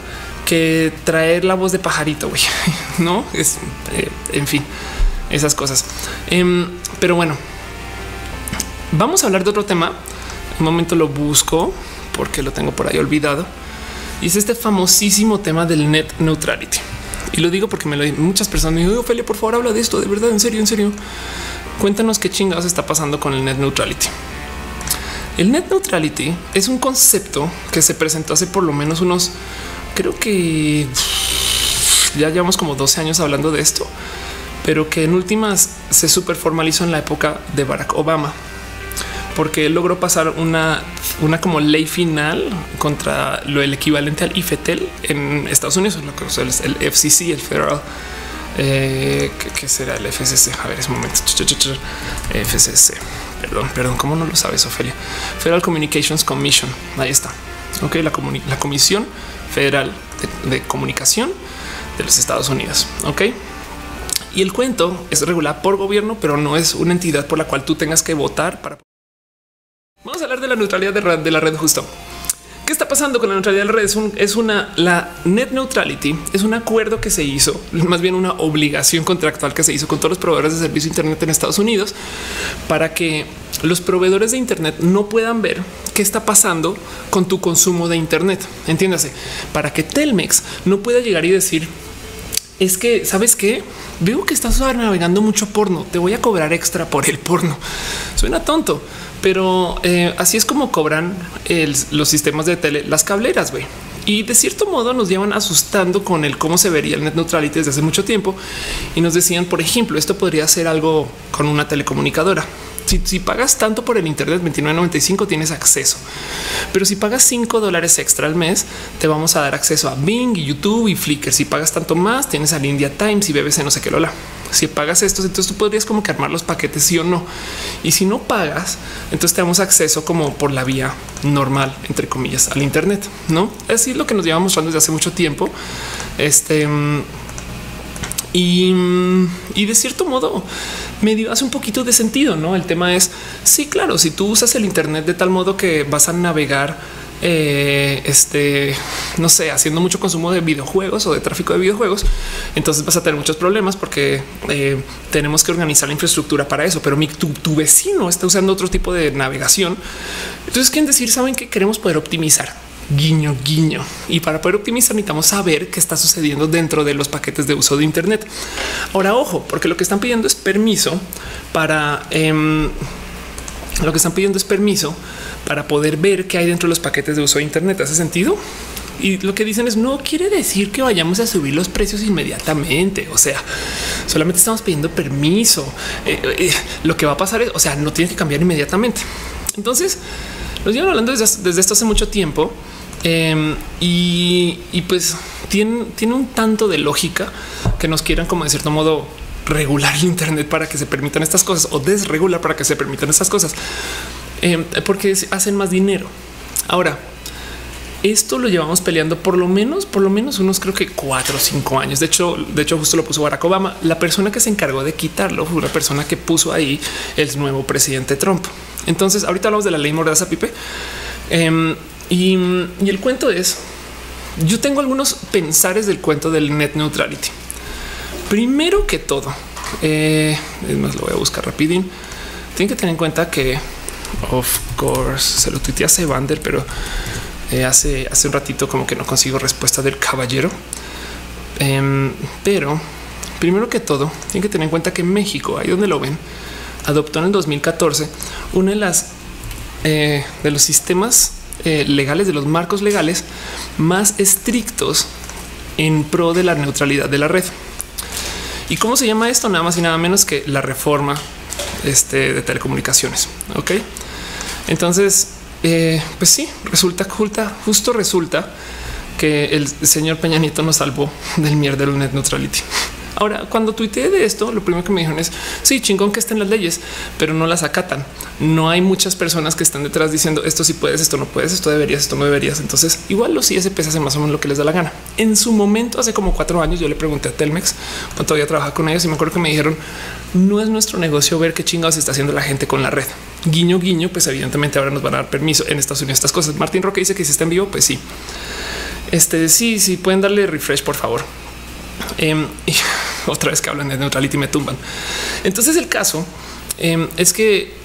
S1: que traer la voz de pajarito. güey. <laughs> No es, eh, en fin. esas cosas. Em, pero bueno, vamos a hablar de otro tema. Un momento lo busco porque lo tengo por ahí olvidado. Y es este famosísimo tema del net neutrality. Y lo digo porque me lo muchas personas me dicen, Ophelia, por favor, habla de esto, de verdad, en serio, en serio. Cuéntanos qué chingados está pasando con el net neutrality. El net neutrality es un concepto que se presentó hace por lo menos unos, creo que ya llevamos como 12 años hablando de esto, pero que en últimas se super formalizó en la época de Barack Obama, porque él logró pasar una, una como ley final contra lo el equivalente al IFETEL en Estados Unidos, lo que es el FCC, el Federal. Eh, ¿qué, será el FCC? A ver, es un momento. FCC. Perdón, perdón. ¿Cómo no lo sabes, Ofelia? Federal Communications Commission. Ahí está. Ok, la, Comisión Federal de Comunicación de los Estados Unidos. Ok. Y el cuento es regular por gobierno, pero no es una entidad por la cual tú tengas que votar para. Vamos a hablar de la neutralidad de, de la red justo. ¿Qué está pasando con la neutralidad de la red? Es, es, una la net neutrality es un acuerdo que se hizo, más bien una obligación contractual que se hizo con todos los proveedores de servicio Internet en Estados Unidos para que los proveedores de Internet no puedan ver qué está pasando con tu consumo de Internet. Entiéndase, para que Telmex no pueda llegar y decir es que sabes que veo que estás navegando mucho porno. Te voy a cobrar extra por el porno. Suena tonto, pero eh, así es como cobran los sistemas de tele, las cableras. güey. Y de cierto modo nos llevan asustando con el cómo se vería el net neutrality desde hace mucho tiempo. Y nos decían, por ejemplo, esto podría ser algo con una telecomunicadora si, pagas tanto por el Internet 29.95 tienes acceso, pero si pagas 5 dólares extra al mes, te vamos a dar acceso a Bing y YouTube y Flickr. Si pagas tanto más, tienes al India Times y BBC no sé qué lola. Si pagas estos, entonces tú podrías como que armar los paquetes sí o no. Y si no pagas, entonces te damos acceso como por la vía normal, entre comillas, al Internet. No es lo que nos llevamos mostrando desde hace mucho tiempo. Este y, y de cierto modo medio hace un poquito de sentido, ¿no? El tema es, sí, claro, si tú usas el Internet de tal modo que vas a navegar eh, este, no sé, haciendo mucho consumo de videojuegos o de tráfico de videojuegos, entonces vas a tener muchos problemas porque eh, tenemos que organizar la infraestructura para eso. Pero mi, tu, tu, vecino está usando otro tipo de navegación. Entonces, quieren decir, saben que queremos poder optimizar guiño, guiño. Y para poder optimizar necesitamos saber qué está sucediendo dentro de los paquetes de uso de Internet. Ahora, ojo, porque lo que están pidiendo es permiso para... Em, lo que están pidiendo es permiso para poder ver qué hay dentro de los paquetes de uso de Internet. ¿Hace sentido? Y lo que dicen es no quiere decir que vayamos a subir los precios inmediatamente. O sea, solamente estamos pidiendo permiso. Eh, eh, lo que va a pasar es, o sea, no tiene que cambiar inmediatamente. Entonces, nos llevan hablando desde esto hace mucho tiempo Em, y, pues tiene, tiene un tanto de lógica que nos quieran como de cierto modo regular el Internet para que se permitan estas cosas o desregular para que se permitan estas cosas, em, porque hacen más dinero. Ahora, esto lo llevamos peleando por lo menos, por lo menos unos creo que cuatro o cinco años. De hecho, de hecho, justo lo puso Barack Obama. La persona que se encargó de quitarlo fue una persona que puso ahí el nuevo presidente Trump. Entonces, ahorita hablamos de la ley Mordaza Pipe. Em, y, el cuento es, yo tengo algunos pensares del cuento del net neutrality. Primero que todo, eh, es más, lo voy a buscar rapidín. Tienen que tener en cuenta que, of course, se lo tuiteé a Sebander, pero eh, hace, hace un ratito como que no consigo respuesta del caballero. Em, pero primero que todo, tienen que tener en cuenta que México, ahí donde lo ven, adoptó en el 2014 una de las eh, de los sistemas eh, legales, de los marcos legales más estrictos en pro de la neutralidad de la red. ¿Y cómo se llama esto? Nada más y nada menos que la reforma este, de telecomunicaciones. Ok. Entonces, eh, pues sí, resulta, justa, justo resulta que el señor Peña Nieto nos salvó del mierda del net neutrality. Ahora, cuando tuiteé de esto, lo primero que me dijeron es sí, chingón que estén las leyes, pero no las acatan. No hay muchas personas que están detrás diciendo esto sí puedes, esto no puedes, esto deberías, esto no deberías. Entonces, igual los ISP hacen más o menos lo que les da la gana. En su momento, hace como cuatro años, yo le pregunté a Telmex cuando todavía trabajaba con ellos y me acuerdo que me dijeron no es nuestro negocio ver qué chingados está haciendo la gente con la red. Guiño, guiño, pues evidentemente ahora nos van a dar permiso en Estados Unidos estas cosas. Martín Roque dice que si está en vivo, pues sí. Este sí, sí pueden darle refresh, por favor. Em, <laughs> otra vez que hablan de neutrality me tumban. Entonces el caso em, es que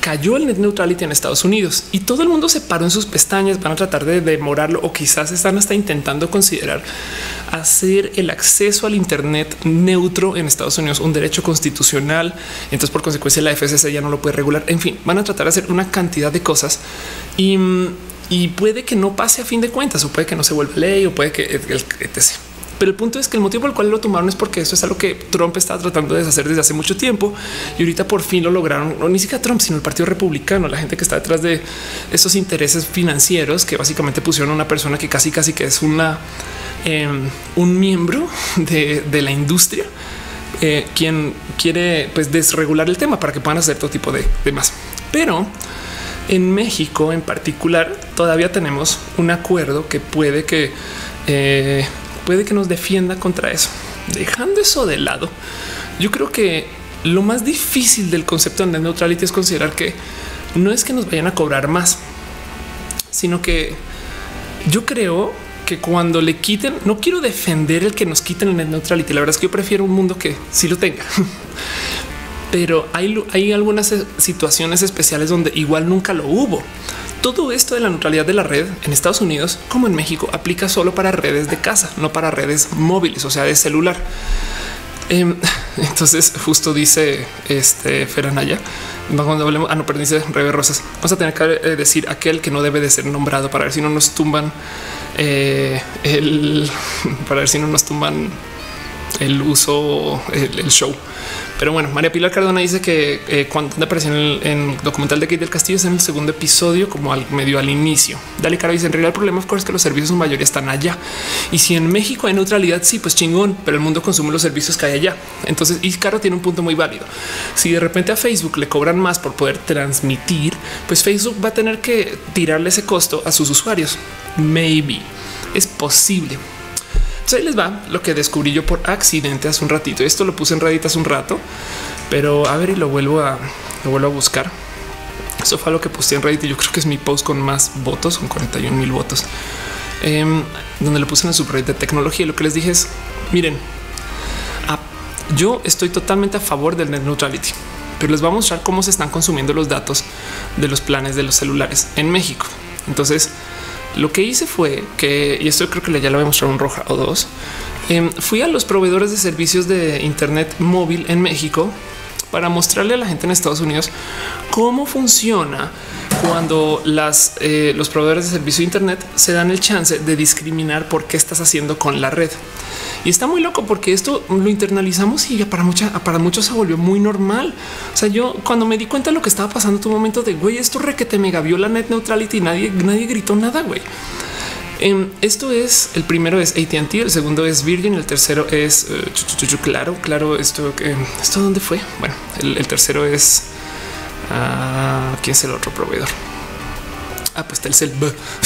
S1: cayó el net neutrality en Estados Unidos y todo el mundo se paró en sus pestañas. Van a tratar de demorarlo o quizás están hasta intentando considerar hacer el acceso al Internet neutro en Estados Unidos un derecho constitucional. Entonces, por consecuencia, la FCC ya no lo puede regular. En fin, van a tratar de hacer una cantidad de cosas y, puede que no pase a fin de cuentas o puede que no se vuelva ley o puede que etc. Pero el punto es que el motivo por el cual lo tomaron es porque esto es algo que Trump estaba tratando de deshacer desde hace mucho tiempo y ahorita por fin lo lograron. No ni siquiera Trump, sino el Partido Republicano, la gente que está detrás de esos intereses financieros que básicamente pusieron a una persona que casi casi que es una em, un miembro de, la industria. Eh, quien quiere pues desregular el tema para que puedan hacer todo tipo de, de más. Pero en México en particular todavía tenemos un acuerdo que puede que eh, puede que nos defienda contra eso. Dejando eso de lado, yo creo que lo más difícil del concepto de neutrality es considerar que no es que nos vayan a cobrar más, sino que yo creo que cuando le quiten, no quiero defender el que nos quiten el net neutrality. La verdad es que yo prefiero un mundo que sí lo tenga, <laughs> pero hay, hay algunas situaciones especiales donde igual nunca lo hubo. Todo esto de la neutralidad de la red en Estados Unidos como en México aplica solo para redes de casa, no para redes móviles, o sea, de celular. Em, <laughs> entonces, justo dice este Feranaya, cuando hablemos, ah, no, perdón, Rebe Rosas, vamos a tener que eh, decir aquel que no debe de ser nombrado para ver si no nos tumban eh, el, <laughs> para ver si no nos tumban el uso, el show. Pero bueno, María Pilar Cardona dice que eh, cuando apareció en el documental de Kate del Castillo es en el segundo episodio, como al medio al inicio. Dale Caro dice en realidad el problema es que los servicios en mayoría están allá. Y si en México hay neutralidad, sí, pues chingón, pero el mundo consume los servicios que hay allá. Entonces, y Caro tiene un punto muy válido. Si de repente a Facebook le cobran más por poder transmitir, pues Facebook va a tener que tirarle ese costo a sus usuarios. Maybe es posible ahí les va lo que descubrí yo por accidente hace un ratito. Esto lo puse en Reddit hace un rato, pero a ver y lo vuelvo a, lo vuelvo a buscar. Eso fue lo que puse en Reddit yo creo que es mi post con más votos, con 41 mil votos, em, donde lo puse en el subreddit de tecnología. Lo que les dije es, miren, yo estoy totalmente a favor del net neutrality, pero les voy a mostrar cómo se están consumiendo los datos de los planes de los celulares en México. Entonces, lo que hice fue que, y esto creo que ya le voy a mostrar un roja o dos, em, fui a los proveedores de servicios de Internet móvil en México para mostrarle a la gente en Estados Unidos cómo funciona cuando eh, los proveedores de servicio de Internet se dan el chance de discriminar por qué estás haciendo con la red. Y está muy loco porque esto lo internalizamos y para mucha, para muchos se volvió muy normal. O sea, yo cuando me di cuenta de lo que estaba pasando, tu momento de güey, esto requete mega viola net neutrality. Nadie, nadie gritó nada. Güey. Em, esto es el primero es ATT, el segundo es Virgin, el tercero es uh, claro, claro. Esto, que esto dónde fue? Bueno, el, tercero es uh, quién es el otro proveedor ah, pues Telcel.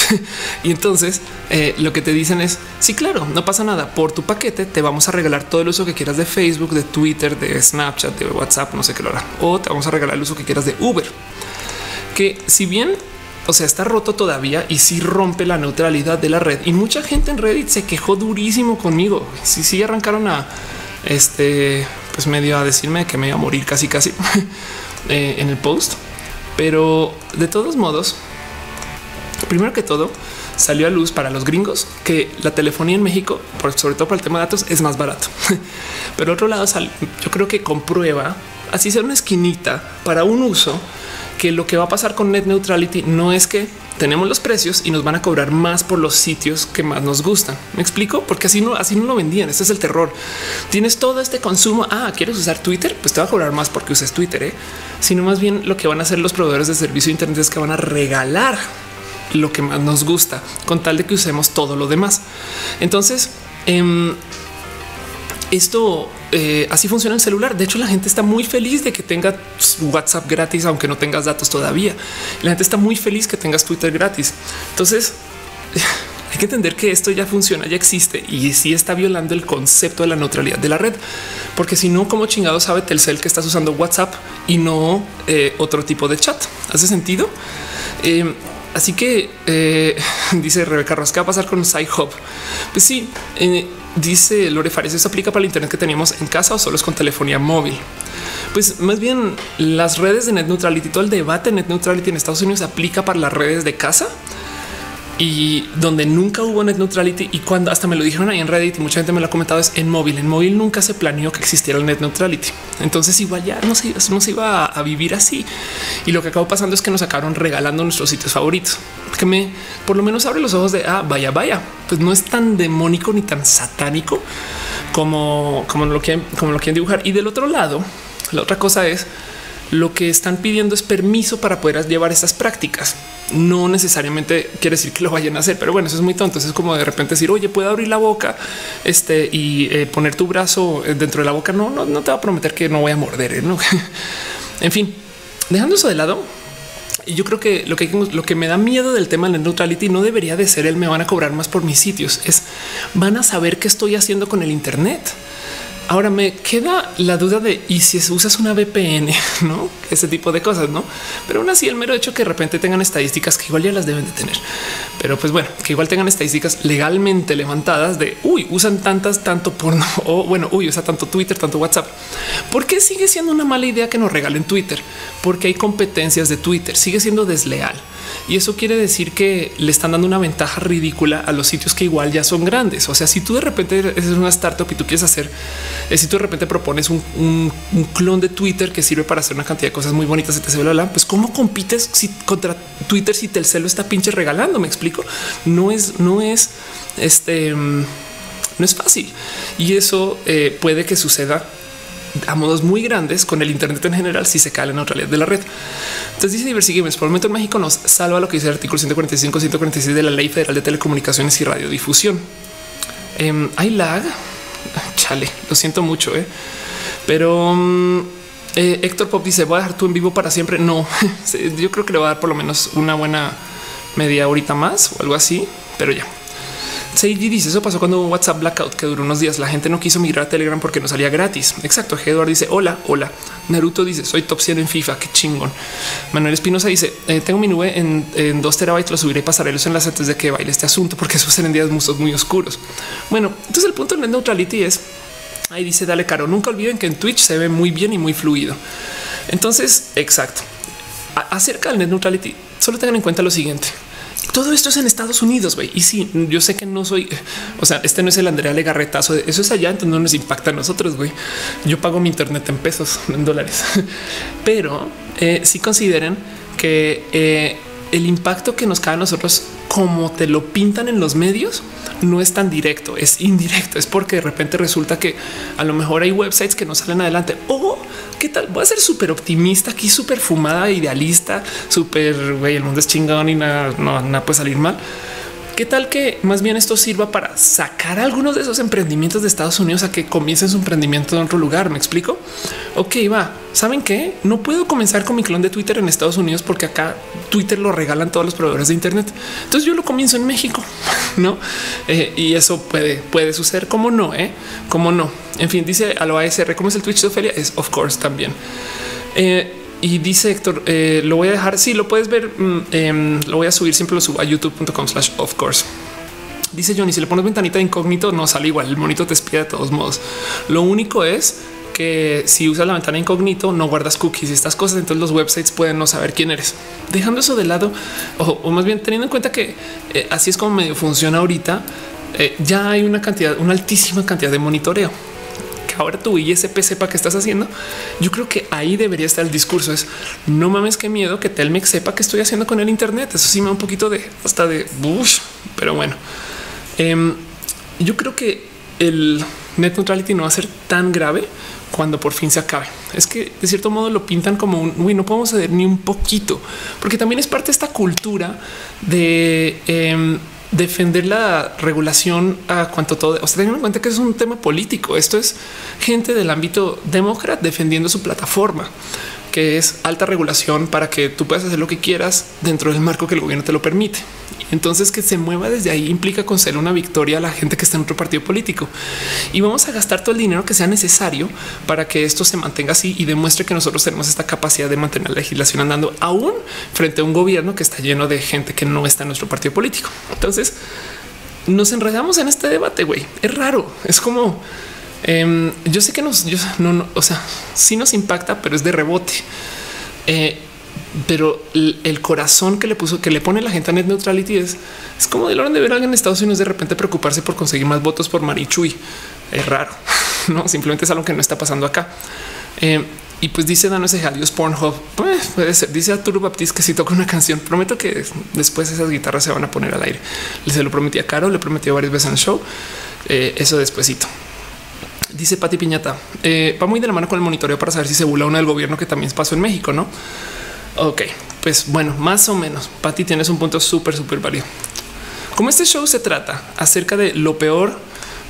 S1: <laughs> y entonces eh, lo que te dicen es sí, claro, no pasa nada. Por tu paquete te vamos a regalar todo el uso que quieras de Facebook, de Twitter, de Snapchat, de WhatsApp, no sé qué lo hará. O te vamos a regalar el uso que quieras de Uber, que si bien o sea, está roto todavía y si sí rompe la neutralidad de la red. Y mucha gente en Reddit se quejó durísimo conmigo. Sí, sí arrancaron a este, pues medio a decirme que me iba a morir casi, casi <laughs> eh, en el post. Pero de todos modos, Primero que todo, salió a luz para los gringos que la telefonía en México, sobre todo para el tema de datos, es más barato. <laughs> Pero otro lado, yo creo que comprueba, así sea una esquinita para un uso, que lo que va a pasar con net neutrality no es que tenemos los precios y nos van a cobrar más por los sitios que más nos gustan. Me explico porque así no, así no lo vendían. Ese es el terror. Tienes todo este consumo. Ah, quieres usar Twitter? Pues te va a cobrar más porque uses Twitter, ¿eh? sino más bien lo que van a hacer los proveedores de servicio de Internet es que van a regalar lo que más nos gusta, con tal de que usemos todo lo demás. Entonces, em, esto eh, así funciona el celular. De hecho, la gente está muy feliz de que tenga WhatsApp gratis, aunque no tengas datos todavía. La gente está muy feliz que tengas Twitter gratis. Entonces, <laughs> hay que entender que esto ya funciona, ya existe y sí está violando el concepto de la neutralidad de la red, porque si no, como chingado sabe Telcel que estás usando WhatsApp y no eh, otro tipo de chat. ¿Hace sentido? Em, Así que eh, <laughs> dice Rebeca Ross, ¿qué va a pasar con SciHub? Pues sí, eh, dice Lore Fares, ¿eso aplica para el Internet que teníamos en casa o solo es con telefonía móvil? Pues más bien las redes de net neutrality, todo el debate de net neutrality en Estados Unidos aplica para las redes de casa y donde nunca hubo net neutrality y cuando hasta me lo dijeron ahí en Reddit y mucha gente me lo ha comentado es en móvil. En móvil nunca se planeó que existiera el net neutrality. Entonces igual ya no se, no se iba a vivir así. Y lo que acabó pasando es que nos acabaron regalando nuestros sitios favoritos, que me por lo menos abre los ojos de ah, vaya, vaya, pues no es tan demónico ni tan satánico como, como lo quieren, como lo quieren dibujar. Y del otro lado, la otra cosa es lo que están pidiendo es permiso para poder llevar estas prácticas no necesariamente quiere decir que lo vayan a hacer, pero bueno, eso es muy tonto. es como de repente decir, oye, puedo abrir la boca este, y eh, poner tu brazo eh, dentro de la boca. No, no, no te va a prometer que no voy a morder. ¿eh? ¿no? <laughs> en fin, dejando eso de lado, yo creo que lo que lo que me da miedo del tema de la neutrality no debería de ser el me van a cobrar más por mis sitios, es van a saber qué estoy haciendo con el Internet. Ahora me queda la duda de y si usas una VPN, <laughs> no ese tipo de cosas, no? Pero aún así, el mero hecho que de repente tengan estadísticas que igual ya las deben de tener, pero pues bueno, que igual tengan estadísticas legalmente levantadas de uy, usan tantas, tanto porno <laughs> o bueno, uy, usa tanto Twitter, tanto WhatsApp. ¿Por qué sigue siendo una mala idea que nos regalen Twitter? Porque hay competencias de Twitter, sigue siendo desleal. Y eso quiere decir que le están dando una ventaja ridícula a los sitios que igual ya son grandes. O sea, si tú de repente eres una startup y tú quieres hacer, eh, si tú de repente propones un, clon de Twitter que sirve para hacer una cantidad de cosas muy bonitas, etc. Bla, pues cómo compites si contra Twitter si Telcel lo está pinche regalando? Me explico. No es, no es este, mm, no es fácil y eso eh, puede que suceda a modos muy grandes con el Internet en general si se cae la neutralidad de la red. Entonces dice Diversi Games, por el momento en México nos salva lo que dice el artículo 145, 146 de la Ley Federal de Telecomunicaciones y Radiodifusión. Em, hay lag. <laughs> Chale, lo siento mucho, ¿eh? pero mm, eh, Héctor Pop dice voy a dejar tú en vivo para siempre. No, <laughs> yo creo que le va a dar por lo menos una buena media horita más o algo así, pero ya Seiji dice eso pasó cuando hubo WhatsApp blackout que duró unos días. La gente no quiso migrar a Telegram porque no salía gratis. Exacto. Eduardo dice hola, hola. Naruto dice soy top 100 en FIFA. Qué chingón. Manuel Espinosa dice eh, tengo mi nube en, en dos terabytes. Lo subiré y pasaré los enlaces antes de que baile este asunto porque suceden en días muy oscuros. Bueno, entonces el punto de neutrality es ahí dice dale caro. Nunca olviden que en Twitch se ve muy bien y muy fluido. Entonces, exacto. acerca del net neutrality, solo tengan en cuenta lo siguiente todo esto es en Estados Unidos. güey. Y sí, yo sé que no soy, o sea, este no es el Andrea Legarretazo. Eso es allá, entonces no nos impacta a nosotros. güey. Yo pago mi Internet en pesos, en dólares, <laughs> pero eh, sí consideren que eh, el impacto que nos cae a nosotros, como te lo pintan en los medios, no es tan directo, es indirecto. Es porque de repente resulta que a lo mejor hay websites que no salen adelante o qué tal. Voy a ser súper optimista aquí, súper fumada, idealista, súper güey. El mundo es chingón y nada, no, nada puede salir mal. ¿Qué tal que más bien esto sirva para sacar algunos de esos emprendimientos de Estados Unidos a que comiencen su emprendimiento en otro lugar? ¿Me explico? Ok, va. ¿Saben qué? No puedo comenzar con mi clon de Twitter en Estados Unidos porque acá Twitter lo regalan todos los proveedores de Internet. Entonces yo lo comienzo en México, <laughs> ¿no? Eh, y eso puede, puede suceder. ¿Cómo no? Eh? ¿Cómo no? En fin, dice a lo ¿cómo es el Twitch de Ofelia? Es of course también. Eh, y dice Héctor, eh, lo voy a dejar. Si lo puedes ver, mm, em, lo voy a subir. Siempre lo subo a youtube.com slash of course. Dice Johnny, si le pones ventanita incógnito, no sale igual. El monito te espía de todos modos. Lo único es que si usas la ventana incógnito, no guardas cookies y estas cosas. Entonces los websites pueden no saber quién eres. Dejando eso de lado, o, más bien teniendo en cuenta que eh, así es como medio funciona ahorita, eh, ya hay una cantidad, una altísima cantidad de monitoreo ahora tu ISP sepa qué estás haciendo. Yo creo que ahí debería estar el discurso. Es no mames, qué miedo que Telmex sepa qué estoy haciendo con el Internet. Eso sí me da un poquito de hasta de bush, pero bueno, em, yo creo que el net neutrality no va a ser tan grave cuando por fin se acabe. Es que de cierto modo lo pintan como un uy, no podemos ceder ni un poquito, porque también es parte de esta cultura de em, defender la regulación a cuanto todo. O sea, teniendo en cuenta que es un tema político. Esto es gente del ámbito demócrata defendiendo su plataforma, que es alta regulación para que tú puedas hacer lo que quieras dentro del marco que el gobierno te lo permite. Entonces que se mueva desde ahí implica conceder una victoria a la gente que está en otro partido político y vamos a gastar todo el dinero que sea necesario para que esto se mantenga así y demuestre que nosotros tenemos esta capacidad de mantener la legislación andando aún frente a un gobierno que está lleno de gente que no está en nuestro partido político. Entonces nos enredamos en este debate. Güey, es raro. Es como em, yo sé que nos, no, o sea, sí nos impacta, pero es de rebote. Eh, pero el, corazón que le puso, que le pone la gente a net neutrality es, es como de orden de ver a alguien en Estados Unidos de repente preocuparse por conseguir más votos por Marichuy. Es raro, <laughs> no simplemente es algo que no está pasando acá. Eh, y pues dice Dano ese adiós Pornhub. Pues puede ser. Dice Arturo Baptiste que si toca una canción, prometo que después esas guitarras se van a poner al aire. Se lo prometí a Caro, le prometió varias veces en el show. Eh, eso despuesito. Dice Pati Piñata, eh, va muy de la mano con el monitoreo para saber si se burla uno del gobierno que también pasó en México, ¿no? Ok, pues bueno, más o menos. Pati, tienes un punto súper, súper válido. Como este show se trata acerca de lo peor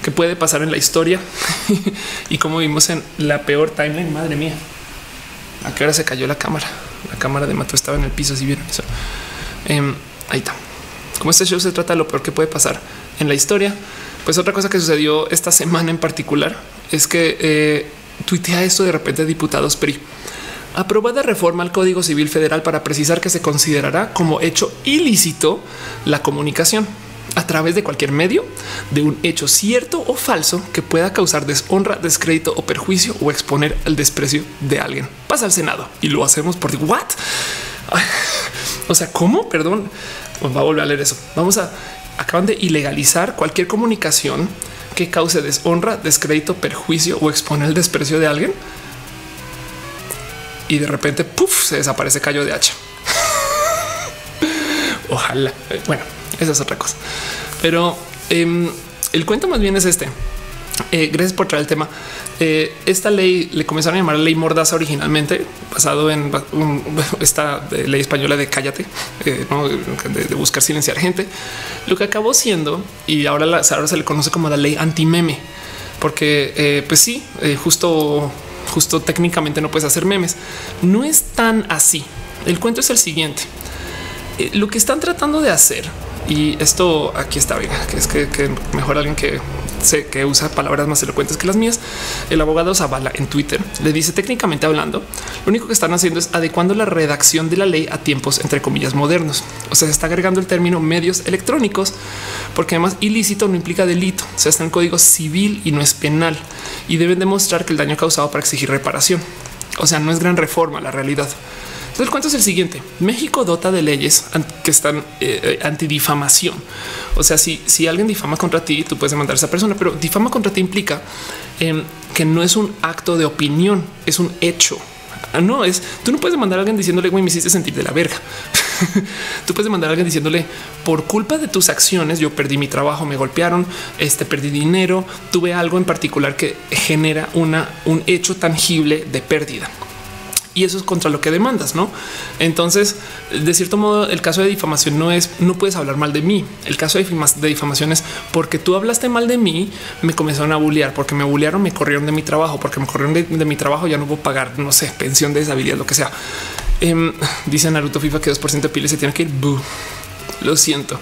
S1: que puede pasar en la historia <laughs> y como vimos en la peor timeline, madre mía. ¿A qué hora se cayó la cámara? La cámara de Mato estaba en el piso, si vieron eso. Em, ahí está. Como este show se trata de lo peor que puede pasar en la historia, pues otra cosa que sucedió esta semana en particular es que eh, tuitea esto de repente diputados PRI aprobada reforma al Código Civil Federal para precisar que se considerará como hecho ilícito la comunicación a través de cualquier medio de un hecho cierto o falso que pueda causar deshonra, descrédito o perjuicio o exponer al desprecio de alguien. Pasa al Senado y lo hacemos por what? <laughs> O sea, ¿cómo? Perdón, va a volver a leer eso. Vamos a acaban de ilegalizar cualquier comunicación que cause deshonra, descrédito, perjuicio o expone el desprecio de alguien y de repente puff, se desaparece callo de hacha. <laughs> Ojalá. Bueno, esa es otra cosa. Pero em, el cuento más bien es este. Eh, gracias por traer el tema. Eh, esta ley le comenzaron a llamar ley Mordaza originalmente, basado en <laughs> esta ley española de cállate, eh, de, buscar silenciar gente. Lo que acabó siendo y ahora, ahora se le conoce como la ley anti meme, porque pues sí, justo justo técnicamente no puedes hacer memes. No es tan así. El cuento es el siguiente. Eh, lo que están tratando de hacer, y esto aquí está, venga, que es que, mejor alguien que sé que usa palabras más elocuentes que las mías. El abogado Zavala en Twitter le dice técnicamente hablando, lo único que están haciendo es adecuando la redacción de la ley a tiempos entre comillas modernos. O sea, se está agregando el término medios electrónicos, porque además ilícito no implica delito. O sea, está en código civil y no es penal y deben demostrar que el daño causado para exigir reparación. O sea, no es gran reforma la realidad. Entonces el cuento es el siguiente. México dota de leyes que están eh, eh, antidifamación. O sea, si, si alguien difama contra ti, tú puedes demandar a esa persona, pero difama contra ti implica em, que no es un acto de opinión, es un hecho. Ah, no es tú no puedes demandar a alguien diciéndole güey, me hiciste sentir de la verga. <laughs> tú puedes demandar a alguien diciéndole por culpa de tus acciones, yo perdí mi trabajo, me golpearon, este perdí dinero, tuve algo en particular que genera una, un hecho tangible de pérdida y eso es contra lo que demandas, no? Entonces, de cierto modo, el caso de difamación no es no puedes hablar mal de mí. El caso de, difamación es porque tú hablaste mal de mí, me comenzaron a bullear, porque me bullearon, me corrieron de mi trabajo, porque me corrieron de, mi trabajo, ya no puedo pagar, no sé, pensión de deshabilidad, lo que sea. Em, dice Naruto FIFA que 2% de pile se tiene que ir. Lo siento.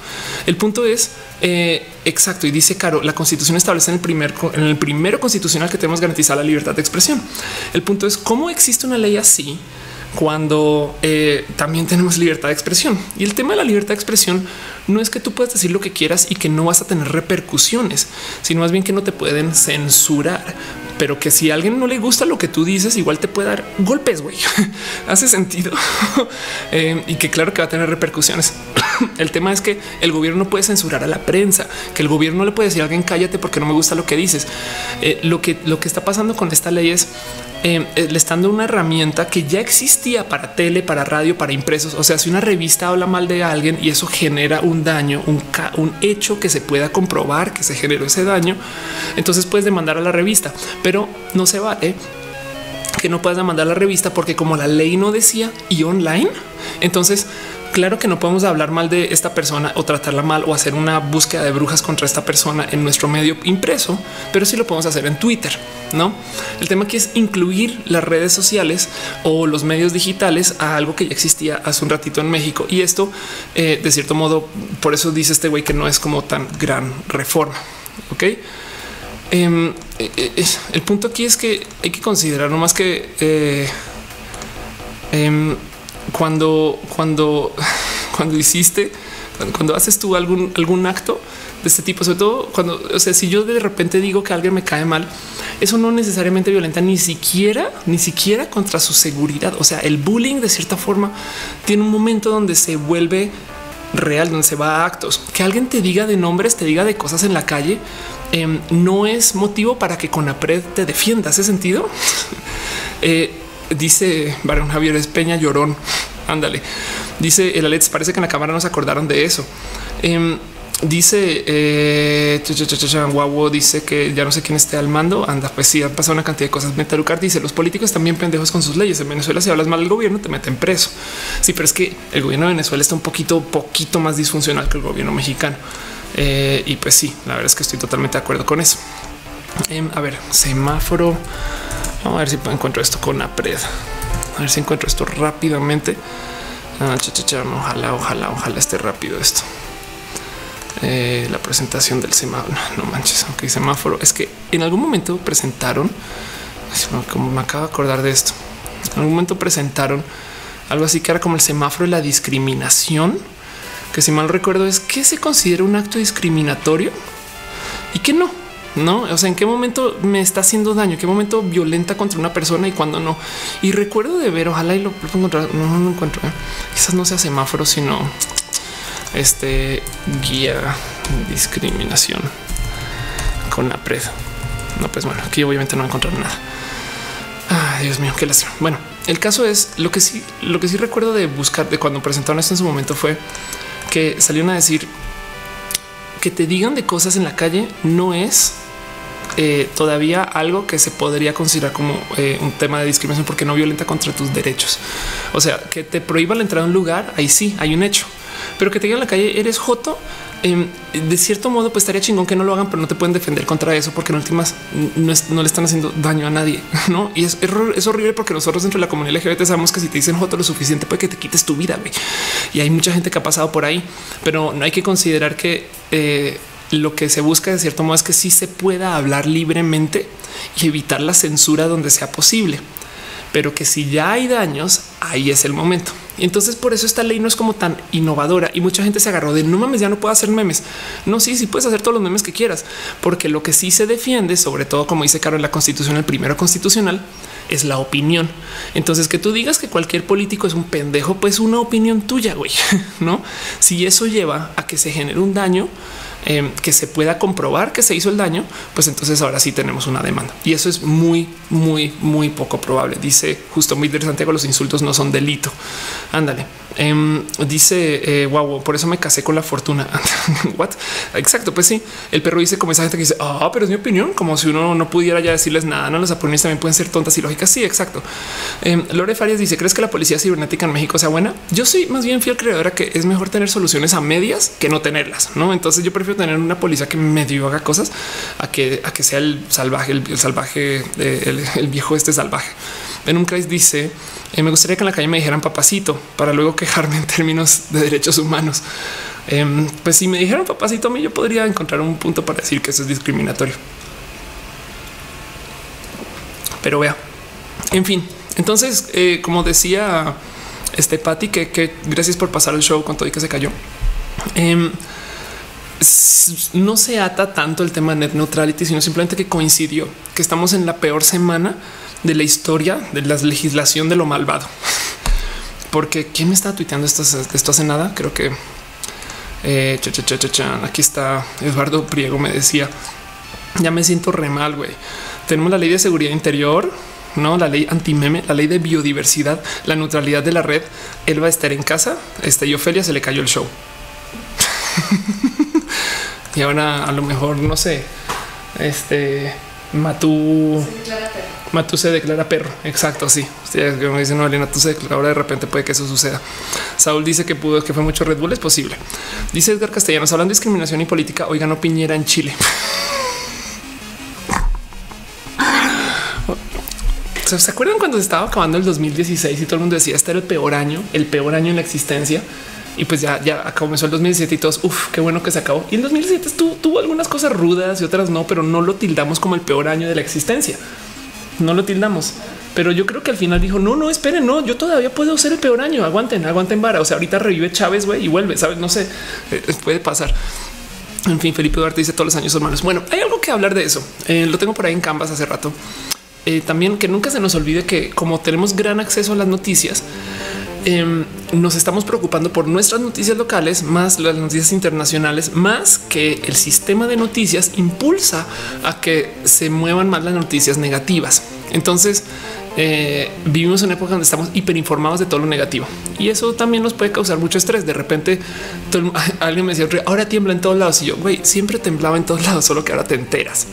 S1: El punto es eh, exacto. Y dice Caro, la constitución establece en el primer, en el primero constitucional que tenemos garantizada la libertad de expresión. El punto es cómo existe una ley así cuando eh, también tenemos libertad de expresión. Y el tema de la libertad de expresión no es que tú puedas decir lo que quieras y que no vas a tener repercusiones, sino más bien que no te pueden censurar pero que si a alguien no le gusta lo que tú dices, igual te puede dar golpes, güey. <laughs> Hace sentido. <laughs> Eh, y que claro que va a tener repercusiones. <coughs> el tema es que el gobierno no puede censurar a la prensa, que el gobierno no le puede decir a alguien cállate porque no me gusta lo que dices. Eh, lo que lo que está pasando con esta ley es eh, le están dando una herramienta que ya existía para tele, para radio, para impresos. O sea, si una revista habla mal de alguien y eso genera un daño, un, hecho que se pueda comprobar que se generó ese daño, entonces puedes demandar a la revista pero no se vale que no puedas mandar la revista porque como la ley no decía y online, entonces claro que no podemos hablar mal de esta persona o tratarla mal o hacer una búsqueda de brujas contra esta persona en nuestro medio impreso, pero sí lo podemos hacer en Twitter. No, el tema aquí es incluir las redes sociales o los medios digitales a algo que ya existía hace un ratito en México. Y esto, eh, de cierto modo, por eso dice este güey que no es como tan gran reforma. Ok. Em, eh, eh, el punto aquí es que hay que considerar no más que em, cuando, cuando, <laughs> cuando hiciste, cuando, haces tú algún, algún acto de este tipo, sobre todo cuando, o sea, si yo de repente digo que alguien me cae mal, eso no necesariamente violenta ni siquiera, ni siquiera contra su seguridad. O sea, el bullying de cierta forma tiene un momento donde se vuelve real, donde se va a actos. Que alguien te diga de nombres, te diga de cosas en la calle, em, no es motivo para que con APRED te defienda. ¿Hace sentido? <laughs> eh, dice Barón Javier Espeña llorón. Ándale. Dice el Alex. Parece que en la cámara no se acordaron de eso. Eh, dice eh, dice que ya no sé quién esté al mando. Anda, pues sí, han pasado una cantidad de cosas. Metalucar dice los políticos también pendejos con sus leyes. En Venezuela, si hablas mal del gobierno, te meten preso. Sí, pero es que el gobierno de Venezuela está un poquito, poquito más disfuncional que el gobierno mexicano. Eh, y pues sí, la verdad es que estoy totalmente de acuerdo con eso. Eh, a ver, semáforo. Vamos a ver si encuentro esto con APRED. A ver si encuentro esto rápidamente. Ah, ojalá, ojalá, ojalá esté rápido esto. Eh, la presentación del semáforo. No, manches, aunque semáforo es que en algún momento presentaron, como me acabo de acordar de esto, en algún momento presentaron algo así que era como el semáforo de la discriminación, que si mal recuerdo es que se considera un acto discriminatorio y que no. No, o sea, en qué momento me está haciendo daño, qué momento violenta contra una persona y cuando no. Y recuerdo de ver, ojalá y lo, puedo encontrar. No, no lo encuentro. ¿eh? Quizás no sea semáforo, sino este guía discriminación con la pred. No, pues bueno, aquí obviamente no encontrar nada. Ay, Dios mío, qué lástima. Bueno, el caso es lo que sí, lo que sí recuerdo de buscar de cuando presentaron esto en su momento fue que salieron a decir que te digan de cosas en la calle no es eh, todavía algo que se podría considerar como eh, un tema de discriminación porque no violenta contra tus derechos. O sea, que te prohíba la entrada a un lugar, ahí sí hay un hecho, pero que te digan en la calle eres joto. Em, de cierto modo, pues estaría chingón que no lo hagan, pero no te pueden defender contra eso porque en últimas no, le están haciendo daño a nadie. <laughs> No, y es, es, horrible porque nosotros dentro de la comunidad LGBT sabemos que si te dicen joto lo suficiente puede que te quites tu vida. Y hay mucha gente que ha pasado por ahí, pero no hay que considerar que eh, lo que se busca de cierto modo es que sí se pueda hablar libremente y evitar la censura donde sea posible, pero que si ya hay daños, ahí es el momento. Entonces por eso esta ley no es como tan innovadora y mucha gente se agarró de no mames, ya no puedo hacer memes. No, sí, sí puedes hacer todos los memes que quieras, porque lo que sí se defiende, sobre todo como dice Caro la constitución, el primero constitucional, es la opinión. Entonces que tú digas que cualquier político es un pendejo, pues una opinión tuya, güey, <laughs> no? Si eso lleva a que se genere un daño, Em, que se pueda comprobar que se hizo el daño, pues entonces ahora sí tenemos una demanda. Y eso es muy, muy, muy poco probable. Dice justo muy interesante que los insultos no son delito. Ándale. Em, dice wow, eh, por eso me casé con la fortuna. <laughs> What? Exacto. Pues sí, el perro dice como esa gente que dice, ah, pero es mi opinión, como si uno no pudiera ya decirles nada. No, las opiniones también pueden ser tontas y lógicas. Sí, exacto. Em, Lore Farias dice: ¿Crees que la policía cibernética en México sea buena? Yo soy más bien fiel creadora que es mejor tener soluciones a medias que no tenerlas. No, entonces yo prefiero tener una policía que medio haga cosas a que, a que sea el salvaje, el, salvaje, el, el viejo este salvaje. En un Christ dice eh, me gustaría que en la calle me dijeran papacito para luego quejarme en términos de derechos humanos. Em, pues si me dijeran papacito a mí, yo podría encontrar un punto para decir que eso es discriminatorio. Pero vea, en fin, entonces, eh, como decía este Patty, que, gracias por pasar el show con todo y que se cayó. Em, no se ata tanto el tema de net neutrality, sino simplemente que coincidió que estamos en la peor semana de la historia de la legislación de lo malvado. Porque quién me está tuiteando esto, esto hace nada. Creo que eh, aquí está Eduardo Priego. Me decía ya me siento re mal. Güey, tenemos la ley de seguridad interior, no la ley anti meme, la ley de biodiversidad, la neutralidad de la red. Él va a estar en casa. Este y Ofelia se le cayó el show. <laughs> y ahora a lo mejor no sé, este Matú. Matú se declara perro. Exacto. Sí, como dice no, Elena, tú se declara ahora de repente puede que eso suceda. Saúl dice que pudo, que fue mucho Red Bull. Es posible. Dice Edgar Castellanos hablando de discriminación y política. Hoy ganó Piñera en Chile. <laughs> ¿Se acuerdan cuando se estaba acabando el 2016 y todo el mundo decía este era el peor año, el peor año en la existencia? Y pues ya, ya comenzó el 2017 y todos, uff, qué bueno que se acabó. Y el 2017 tuvo, tuvo algunas cosas rudas y otras no, pero no lo tildamos como el peor año de la existencia. No lo tildamos. Pero yo creo que al final dijo, no, no, esperen, no, yo todavía puedo ser el peor año, aguanten, aguanten vara. O sea, ahorita revive Chávez, güey, y vuelve, ¿sabes? No sé, eh, puede pasar. En fin, Felipe Duarte dice todos los años hermanos. Bueno, hay algo que hablar de eso. Eh, lo tengo por ahí en Canvas hace rato. Eh, también que nunca se nos olvide que como tenemos gran acceso a las noticias, em, nos estamos preocupando por nuestras noticias locales, más las noticias internacionales, más que el sistema de noticias impulsa a que se muevan más las noticias negativas. Entonces, eh, vivimos en una época donde estamos hiperinformados de todo lo negativo y eso también nos puede causar mucho estrés. De repente <laughs> alguien me decía ahora tiembla en todos lados y yo güey, siempre temblaba en todos lados, solo que ahora te enteras.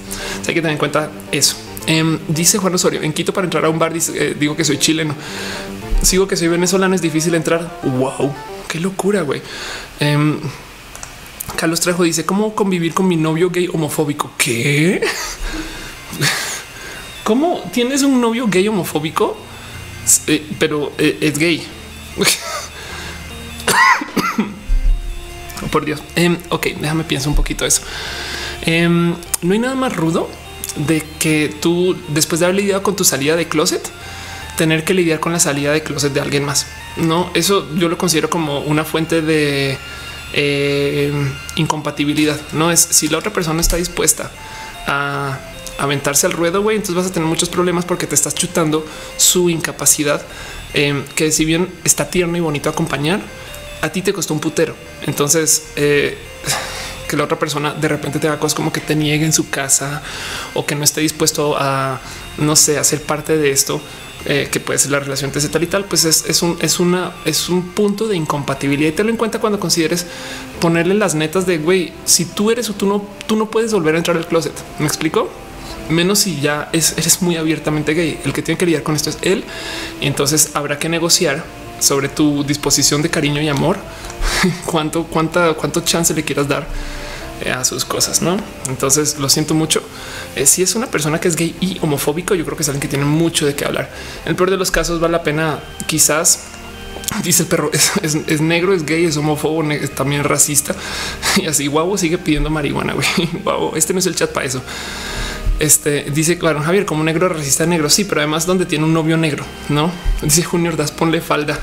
S1: hay que tener en cuenta eso. Em, dice Juan Osorio en Quito para entrar a un bar. Eh, digo que soy chileno. Sigo que soy venezolano. Es difícil entrar. Wow, qué locura, güey. Em, Carlos Trejo dice cómo convivir con mi novio gay homofóbico. ¿Qué? <laughs> ¿Cómo tienes un novio gay homofóbico? Eh, pero eh, es gay. <coughs> Por Dios. Em, ok, déjame pienso un poquito eso. no hay nada más rudo de que tú, después de haber lidiado con tu salida de closet, tener que lidiar con la salida de closet de alguien más. No, eso yo lo considero como una fuente de eh, incompatibilidad. No es si la otra persona está dispuesta a aventarse al ruedo, güey, entonces vas a tener muchos problemas porque te estás chutando su incapacidad, eh, que si bien está tierno y bonito acompañar, a ti te costó un putero. Entonces, eh, que la otra persona de repente te haga cosas como que te niegue en su casa o que no esté dispuesto a, no sé, a ser parte de esto, eh, que puede ser la relación entre tal y tal, pues es, un, es una, es un punto de incompatibilidad y te lo en cuenta cuando consideres ponerle las netas de güey, si tú eres o tú no, tú no puedes volver a entrar al closet. Me explico? menos si ya eres muy abiertamente gay. El que tiene que lidiar con esto es él. Y entonces habrá que negociar sobre tu disposición de cariño y amor, <laughs> cuánto, cuánta, cuánto chance le quieras dar a sus cosas, no? Entonces lo siento mucho. Eh, si es una persona que es gay y homofóbico, yo creo que es alguien que tiene mucho de qué hablar. El peor de los casos, vale la pena quizás <laughs> dice el perro <laughs> es, negro, es gay, es homófobo, es también racista <laughs> y así. Guau, sigue pidiendo marihuana. Guau, este no es el chat para eso. Este dice claro, Javier, como negro resiste negro. Sí, pero además donde tiene un novio negro, no dice Junior Das, ponle falda.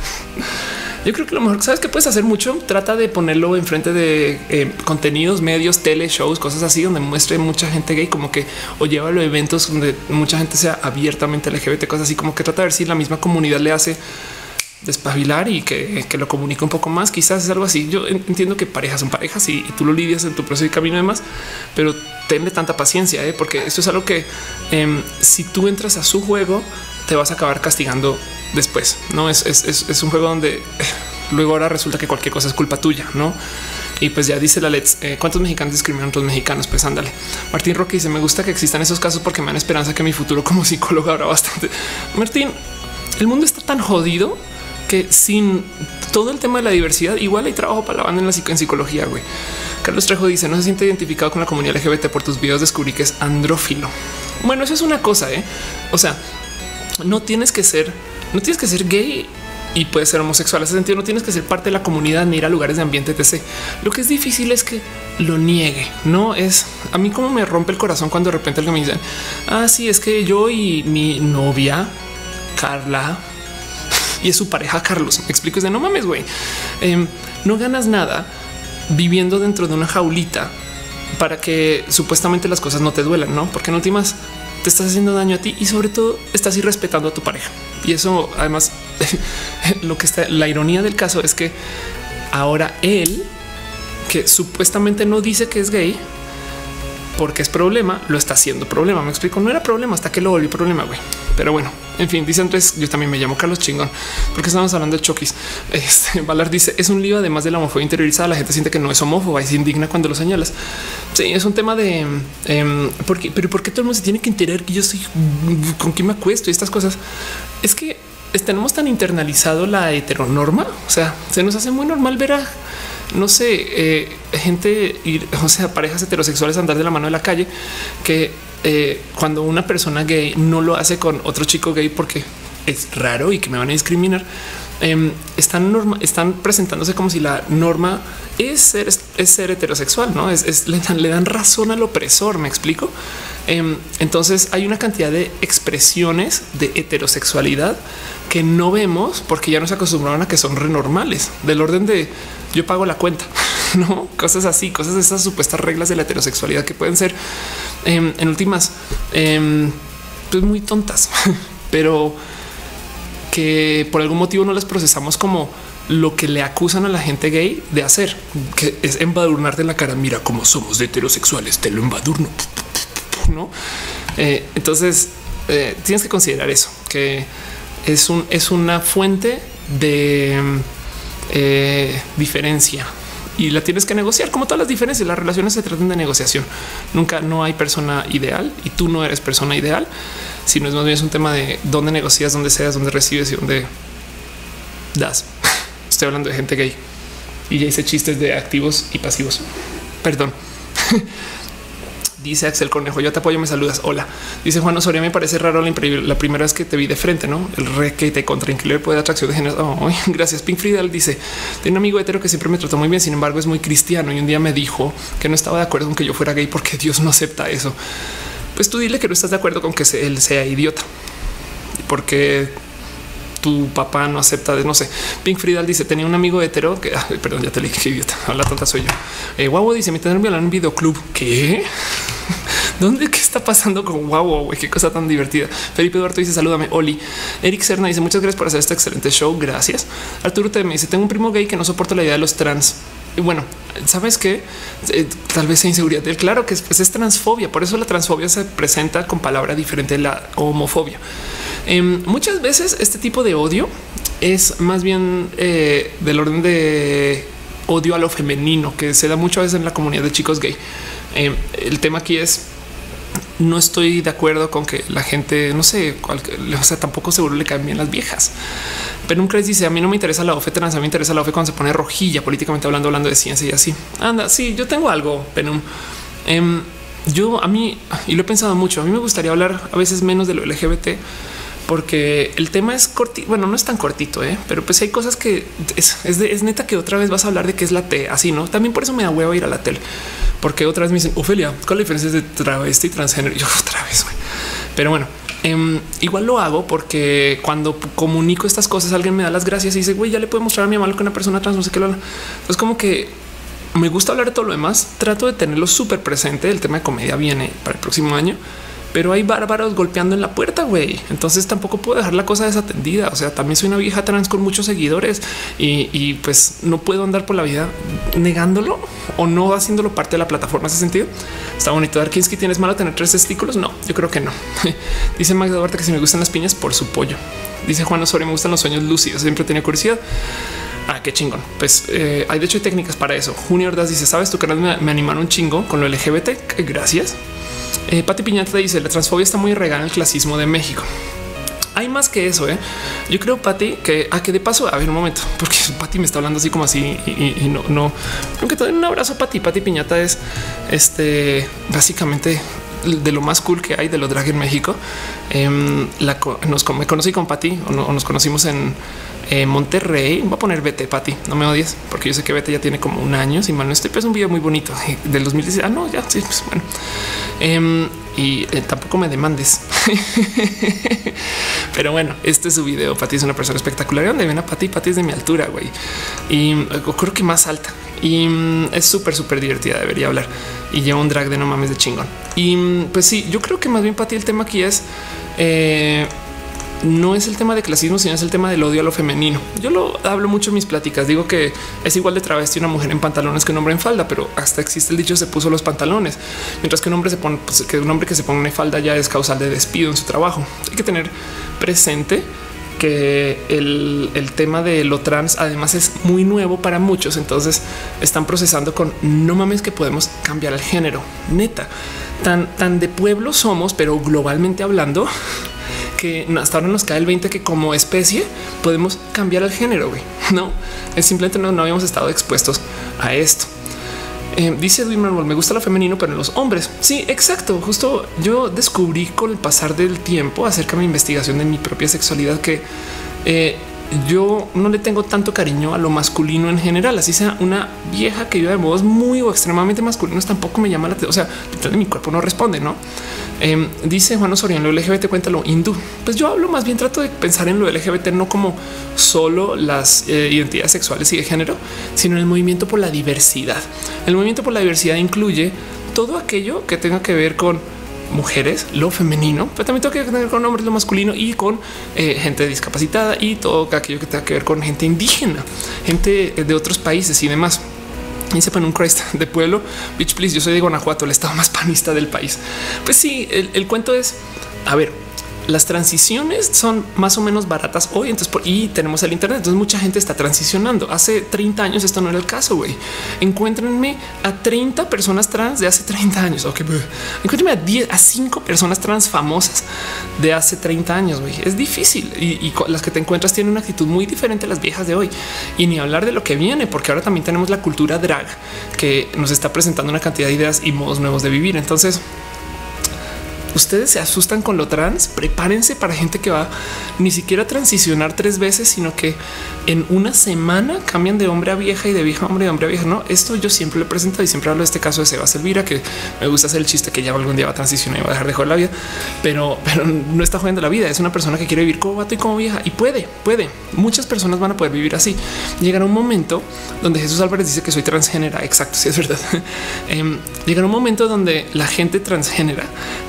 S1: Yo creo que lo mejor sabes que puedes hacer mucho. Trata de ponerlo enfrente de eh, contenidos, medios, tele, shows, cosas así, donde muestre mucha gente gay, como que o lleva a eventos donde mucha gente sea abiertamente LGBT, cosas así, como que trata de ver si la misma comunidad le hace despabilar y que, lo comunique un poco más. Quizás es algo así. Yo entiendo que parejas son parejas y, tú lo lidias en tu proceso de camino, además, pero tenle tanta paciencia, ¿eh? porque esto es algo que em, si tú entras a su juego, te vas a acabar castigando después. No es, es, un juego donde <laughs> luego ahora resulta que cualquier cosa es culpa tuya, no? Y pues ya dice la Let's eh, cuántos mexicanos discriminan a otros mexicanos. Pues ándale. Martín Roque dice: Me gusta que existan esos casos porque me dan esperanza que mi futuro como <laughs> psicólogo habrá bastante. Martín, el mundo está tan jodido que sin todo el tema de la diversidad, igual hay trabajo para la banda en la en psicología. Güey. Carlos Trejo dice: No se siente identificado con la comunidad LGBT por tus videos. Descubrí que es andrófilo. Bueno, eso es una cosa. ¿eh? O sea, no tienes que ser, no tienes que ser gay y puedes ser homosexual. En ese sentido, no tienes que ser parte de la comunidad ni ir a lugares de ambiente, etc. Lo que es difícil es que lo niegue. No es a mí como me rompe el corazón cuando de repente alguien me dice, ah, sí, es que yo y mi novia Carla y es su pareja Carlos. Me explico es de no mames, güey. Em, no ganas nada viviendo dentro de una jaulita para que supuestamente las cosas no te duelan, no? Porque en últimas te estás haciendo daño a ti y sobre todo estás irrespetando a tu pareja. Y eso además, <laughs> lo que está la ironía del caso es que ahora él, que supuestamente no dice que es gay, porque es problema, lo está haciendo problema. Me explico, no era problema hasta que lo volvió problema, güey. Pero bueno, En fin, dice Andrés, yo también me llamo Carlos Chingón, porque estamos hablando de choquis. <laughs> Este Valar dice es un lío además de la homofobia interiorizada. La gente siente que no es homófoba y se indigna cuando lo señalas. Sí, es un tema de eh, porque, pero por qué todo el mundo se tiene que enterar que yo soy con quién me acuesto y estas cosas. Es que tenemos tan internalizado la heteronorma. O sea, se nos hace muy normal ver a no sé, eh, gente ir, o sea, parejas heterosexuales andar de la mano de la calle que eh, cuando una persona gay no lo hace con otro chico gay porque es raro y que me van a discriminar, em, están, están presentándose como si la norma es ser, es ser heterosexual, no es, le, dan, le, dan, razón al opresor. Me explico. Em, entonces hay una cantidad de expresiones de heterosexualidad que no vemos porque ya nos acostumbraron a que son renormales del orden de yo pago la cuenta, <laughs> no cosas así, cosas de esas supuestas reglas de la heterosexualidad que pueden ser em, en últimas, eh, pues muy tontas, <laughs> pero que por algún motivo no las procesamos como lo que le acusan a la gente gay de hacer, que es embadurnarte la cara. Mira cómo somos de heterosexuales, te lo embadurno. <laughs> No, eh, entonces eh, tienes que considerar eso, que es un es una fuente de eh, diferencia y la tienes que negociar como todas las diferencias. Las relaciones se tratan de negociación. Nunca no hay persona ideal y tú no eres persona ideal, sino es más bien es un tema de dónde negocias, dónde seas, dónde recibes y dónde das. <laughs> Estoy hablando de gente gay y ya hice chistes de activos y pasivos. Perdón. <laughs> Dice Axel Conejo, yo te apoyo, me saludas. Hola. Dice Juan Osoria, me parece raro la, primera vez que te vi de frente, ¿no? El re que te contra increíble puede atracción de género. <laughs> Oh, gracias. Pink Friedel dice, tiene un amigo hetero que siempre me trató muy bien, sin embargo es muy cristiano y un día me dijo que no estaba de acuerdo con que yo fuera gay porque Dios no acepta eso. Pues tú dile que no estás de acuerdo con que él sea idiota. Porque tu papá no acepta de no sé. Pink Friedel dice tenía un amigo hetero que <laughs> perdón, ya te le dije idiota. <laughs> La tonta soy yo. Eh, Guau dice me violado en un videoclub. ¿Qué? <laughs> ¿Dónde qué está pasando con Guau? Qué cosa tan divertida. Felipe Eduardo dice salúdame. Oli. Eric Serna dice muchas gracias por hacer este excelente show. Gracias. Arturo te me dice tengo un primo gay que no soporta la idea de los trans. Y bueno, sabes que eh, tal vez sea inseguridad. Claro que es, pues es transfobia. Por eso la transfobia se presenta con palabra diferente de la homofobia. Em, muchas veces este tipo de odio es más bien eh, del orden de odio a lo femenino que se da muchas veces en la comunidad de chicos gay. Em, el tema aquí es no estoy de acuerdo con que la gente, no sé, cuál, o sea, tampoco seguro le caen bien las viejas. Pero un Cres dice a mí no me interesa la OFE trans, a mí me interesa la OFE cuando se pone rojilla políticamente hablando, hablando de ciencia y así. Anda, sí, yo tengo algo, Penum. Em, yo a mí, y lo he pensado mucho, a mí me gustaría hablar a veces menos de lo LGBT porque el tema es cortito. Bueno, no es tan cortito, ¿eh? pero pues hay cosas que es, neta que otra vez vas a hablar de qué es la T, así no. También por eso me da huevo ir a la tele, porque otra vez me dicen Ofelia, ¿cuál la diferencia de travesti y transgénero? yo <laughs> otra vez, pero bueno, em, igual lo hago porque cuando comunico estas cosas, alguien me da las gracias y dice, güey, ya le puedo mostrar a mi mamá que una persona trans, no sé qué lo Es como que me gusta hablar de todo lo demás. Trato de tenerlo súper presente. El tema de comedia viene para el próximo año pero hay bárbaros golpeando en la puerta, güey. Entonces tampoco puedo dejar la cosa desatendida. O sea, también soy una vieja trans con muchos seguidores y, pues no puedo andar por la vida negándolo o no haciéndolo parte de la plataforma. Ese sentido está bonito. Darkinsky, tienes malo tener tres testículos? No, yo creo que no. <laughs> Dice Magda Duarte que si me gustan las piñas por su pollo. Dice Juan Osorio, me gustan los sueños lúcidos. Siempre tenía curiosidad. Ah, qué chingón. Pues eh, hay de hecho técnicas para eso. Junior Ordas dice: Sabes, tu canal me, me animaron un chingo con lo LGBT. Gracias. Eh, Pati Piñata dice la transfobia está muy regada en el clasismo de México. Hay más que eso. ¿eh? Yo creo, Pati, que a ah, que de paso, a ver un momento, <laughs> porque Pati me está hablando así como así y, no, no, aunque te un abrazo. Pati, Pati Piñata es este básicamente de lo más cool que hay de lo drag en México. Em, nos me conocí con Pati o, nos conocimos en eh, Monterrey. Voy a poner Vete, Pati, no me odies, porque yo sé que Vete ya tiene como un año. Si mal no estoy, pero es un video muy bonito del 2016. Ah, no, ya sí, pues bueno. Em, y eh, tampoco me demandes. <laughs> Pero bueno, este es su video. Pati es una persona espectacular. ¿Dónde ven a Pati? Pati es de mi altura, güey. Y eh, creo que más alta. Y mm, es súper, súper divertida. Debería hablar y lleva un drag de no mames de chingón. Y mm, pues sí, yo creo que más bien Pati el tema aquí es no es el tema de clasismo, sino es el tema del odio a lo femenino. Yo lo hablo mucho en mis pláticas. Digo que es igual de travesti una mujer en pantalones que un hombre en falda, pero hasta existe el dicho se puso los pantalones, mientras que un hombre se pone pues, que un hombre que se pone una falda ya es causal de despido en su trabajo. Hay que tener presente que el, el, tema de lo trans además es muy nuevo para muchos. Entonces están procesando con no mames que podemos cambiar el género. Neta, tan, tan de pueblo somos, pero globalmente hablando, que hasta ahora nos cae el 20 que como especie podemos cambiar el género. <laughs> No es simplemente no, no habíamos estado expuestos a esto. Eh, dice Edwin Manuel, me gusta lo femenino, pero en los hombres. Sí, exacto. Justo yo descubrí con el pasar del tiempo acerca de mi investigación de mi propia sexualidad que eh, yo no le tengo tanto cariño a lo masculino en general, así sea una vieja que vive de modos muy o extremadamente masculinos, tampoco me llama la atención. O sea, mi cuerpo no responde, no? Em, dice Juan Osorio lo LGBT, cuéntalo hindú. Pues yo hablo más bien, trato de pensar en lo LGBT no como solo las eh, identidades sexuales y de género, sino en el movimiento por la diversidad. El movimiento por la diversidad incluye todo aquello que tenga que ver con mujeres, lo femenino, pero también tengo que ver con hombres, lo masculino y con eh, gente discapacitada y todo aquello que tenga que ver con gente indígena, gente de otros países y demás. Y se pone un Christ de pueblo. Bitch, please. Yo soy de Guanajuato, el estado más panista del país. Pues sí, el, el cuento es a ver, las transiciones son más o menos baratas hoy. Entonces, por, y tenemos el Internet. Entonces, mucha gente está transicionando. Hace 30 años esto no era el caso. Güey, encuéntrenme a 30 personas trans de hace 30 años. Ok, encuéntrenme a 10 a 5 personas trans famosas de hace 30 años. Es difícil y, y, las que te encuentras tienen una actitud muy diferente a las viejas de hoy. Y ni hablar de lo que viene, porque ahora también tenemos la cultura drag que nos está presentando una cantidad de ideas y modos nuevos de vivir. Entonces, ustedes se asustan con lo trans, prepárense para gente que va ni siquiera a transicionar tres veces, sino que en una semana cambian de hombre a vieja y de vieja a hombre, de hombre a vieja. No, esto yo siempre lo presento y siempre hablo de este caso de Seba Elvira, que me gusta hacer el chiste que ya algún día va a transicionar y va a dejar de joder la vida, pero, pero no está jugando la vida. Es una persona que quiere vivir como vato y como vieja y puede, puede. Muchas personas van a poder vivir así. Llegará un momento donde Jesús Álvarez dice que soy transgénera. Exacto, sí es verdad. <laughs> eh, llegará un momento donde la gente transgénera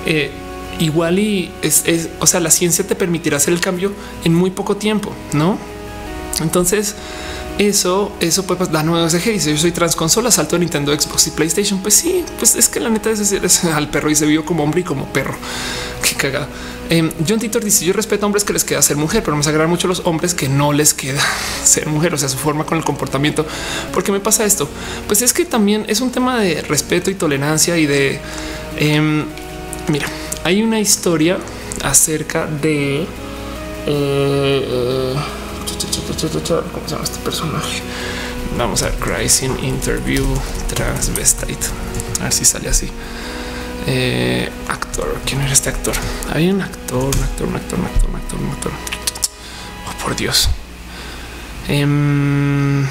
S1: eh, igual y es, es, o sea, la ciencia te permitirá hacer el cambio en muy poco tiempo, no? Entonces, eso, eso pues la nueva CG dice yo soy transconsola, salto a Nintendo, Xbox y PlayStation. Pues sí, pues es que la neta es es al perro y se vio como hombre y como perro. Qué cagada. Eh, John Titor dice yo respeto a hombres que les queda ser mujer, pero me agradan mucho los hombres que no les queda <laughs> ser mujer, o sea, su forma con el comportamiento. ¿Por qué me pasa esto? Pues es que también es un tema de respeto y tolerancia y de eh, mira, hay una historia acerca de eh, cómo se llama este personaje. Vamos a Crising Interview Transvestite. A ver si sale así. Eh, actor. ¿Quién era este actor? Hay un actor, un actor, un actor, un actor, un actor, un actor. Oh, por Dios. Um,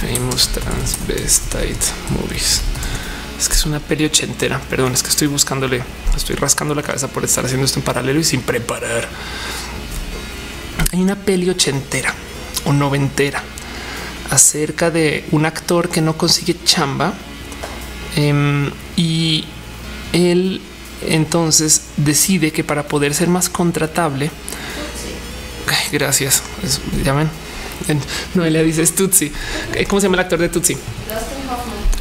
S1: famous Transvestite Movies. Es que es una peli ochentera. Perdón, es que estoy buscándole, estoy rascando la cabeza por estar haciendo esto en paralelo y sin preparar. Hay una peli ochentera o noventera acerca de un actor que no consigue chamba eh, y él entonces decide que para poder ser más contratable, ay, gracias, llamen. Noelia dice Tutsi. ¿Cómo se llama el actor de Tutsi?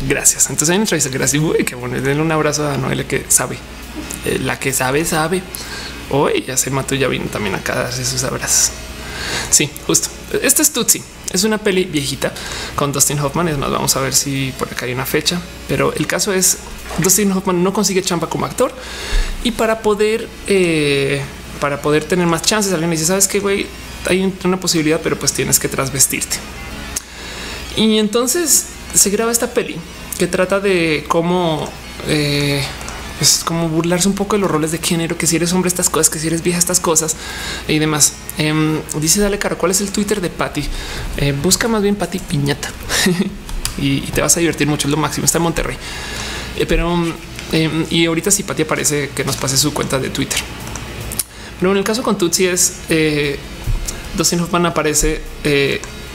S1: Gracias. Entonces hay una entrevista. Gracias. Uy, qué bueno. Denle un abrazo a Noelia que sabe. Eh, la que sabe, sabe. Hoy ya se mató. Ya vino también acá a darse sus abrazos. Sí, justo. Este es Tutsi. Es una peli viejita con Dustin Hoffman. Es más, vamos a ver si por acá hay una fecha. Pero el caso es Dustin Hoffman no consigue chamba como actor y para poder, eh, para poder tener más chances, alguien dice: Sabes que güey, hay una posibilidad, pero pues tienes que trasvestirte. Y entonces se graba esta peli que trata de cómo eh, es como burlarse un poco de los roles de género, que si eres hombre estas cosas, que si eres vieja estas cosas y demás. Eh, dice Dale Caro, ¿cuál es el Twitter de Patty? Eh, busca más bien Patty Piñata <laughs> y, te vas a divertir mucho, es lo máximo, está en Monterrey. Eh, pero em, y ahorita si Patty aparece que nos pase su cuenta de Twitter. Pero en el caso con Tutsi es Dustin Hoffman aparece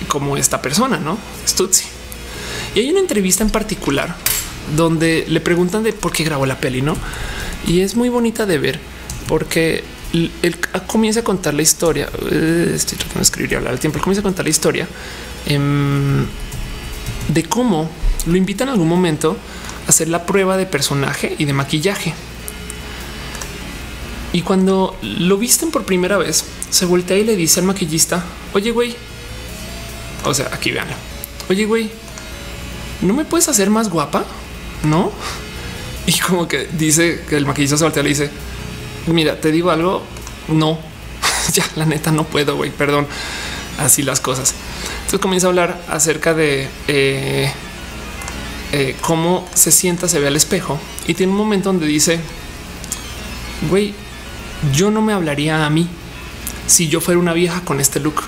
S1: como esta persona, no es Tutsi. Y hay una entrevista en particular donde le preguntan de por qué grabó la peli, no? Y es muy bonita de ver porque él comienza a contar la historia. Eh, estoy tratando de escribir y hablar al tiempo. Él comienza a contar la historia em, de cómo lo invita en algún momento a hacer la prueba de personaje y de maquillaje. Y cuando lo visten por primera vez, se voltea y le dice al maquillista: Oye, güey, o sea, aquí vean, oye, güey, no me puedes hacer más guapa, no? Y como que dice que el maquillista se voltea y le dice: Mira, te digo algo, no, <laughs> ya la neta no puedo, güey, perdón, así las cosas. Entonces comienza a hablar acerca de eh, eh, cómo se sienta, se ve al espejo. Y tiene un momento donde dice, güey, yo no me hablaría a mí si yo fuera una vieja con este look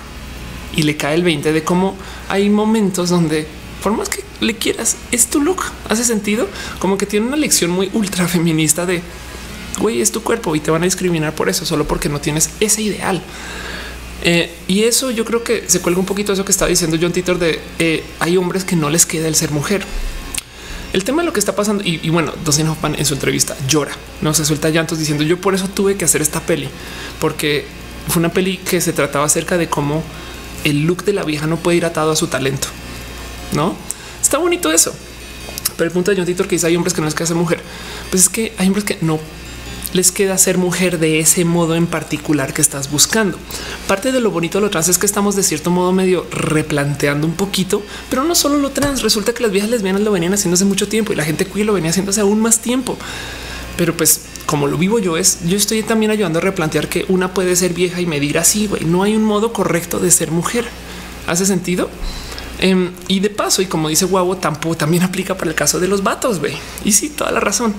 S1: y le cae el 20 de cómo hay momentos donde por más que le quieras, es tu look. Hace sentido como que tiene una lección muy ultra feminista de güey, es tu cuerpo y te van a discriminar por eso, solo porque no tienes ese ideal. Eh, y eso yo creo que se cuelga un poquito eso que está diciendo John Titor de eh, hay hombres que no les queda el ser mujer. El tema de lo que está pasando y, bueno, Dustin Hoffman en su entrevista llora, no se suelta llantos diciendo yo por eso tuve que hacer esta peli, porque fue una peli que se trataba acerca de cómo el look de la vieja no puede ir atado a su talento. No está bonito eso. Pero el punto de John Titor que dice hay hombres que no les queda ser mujer, pues es que hay hombres que no les queda ser mujer de ese modo en particular que estás buscando. Parte de lo bonito de lo trans es que estamos de cierto modo medio replanteando un poquito, pero no solo lo trans. Resulta que las viejas lesbianas lo venían haciendo hace mucho tiempo y la gente queer lo venía haciendo hace aún más tiempo. Pero pues como lo vivo yo es, yo estoy también ayudando a replantear que una puede ser vieja y medir así, güey. No hay un modo correcto de ser mujer. ¿Hace sentido? Em, y de paso, y como dice Guavo, tampoco también aplica para el caso de los vatos, güey. Y sí, toda la razón.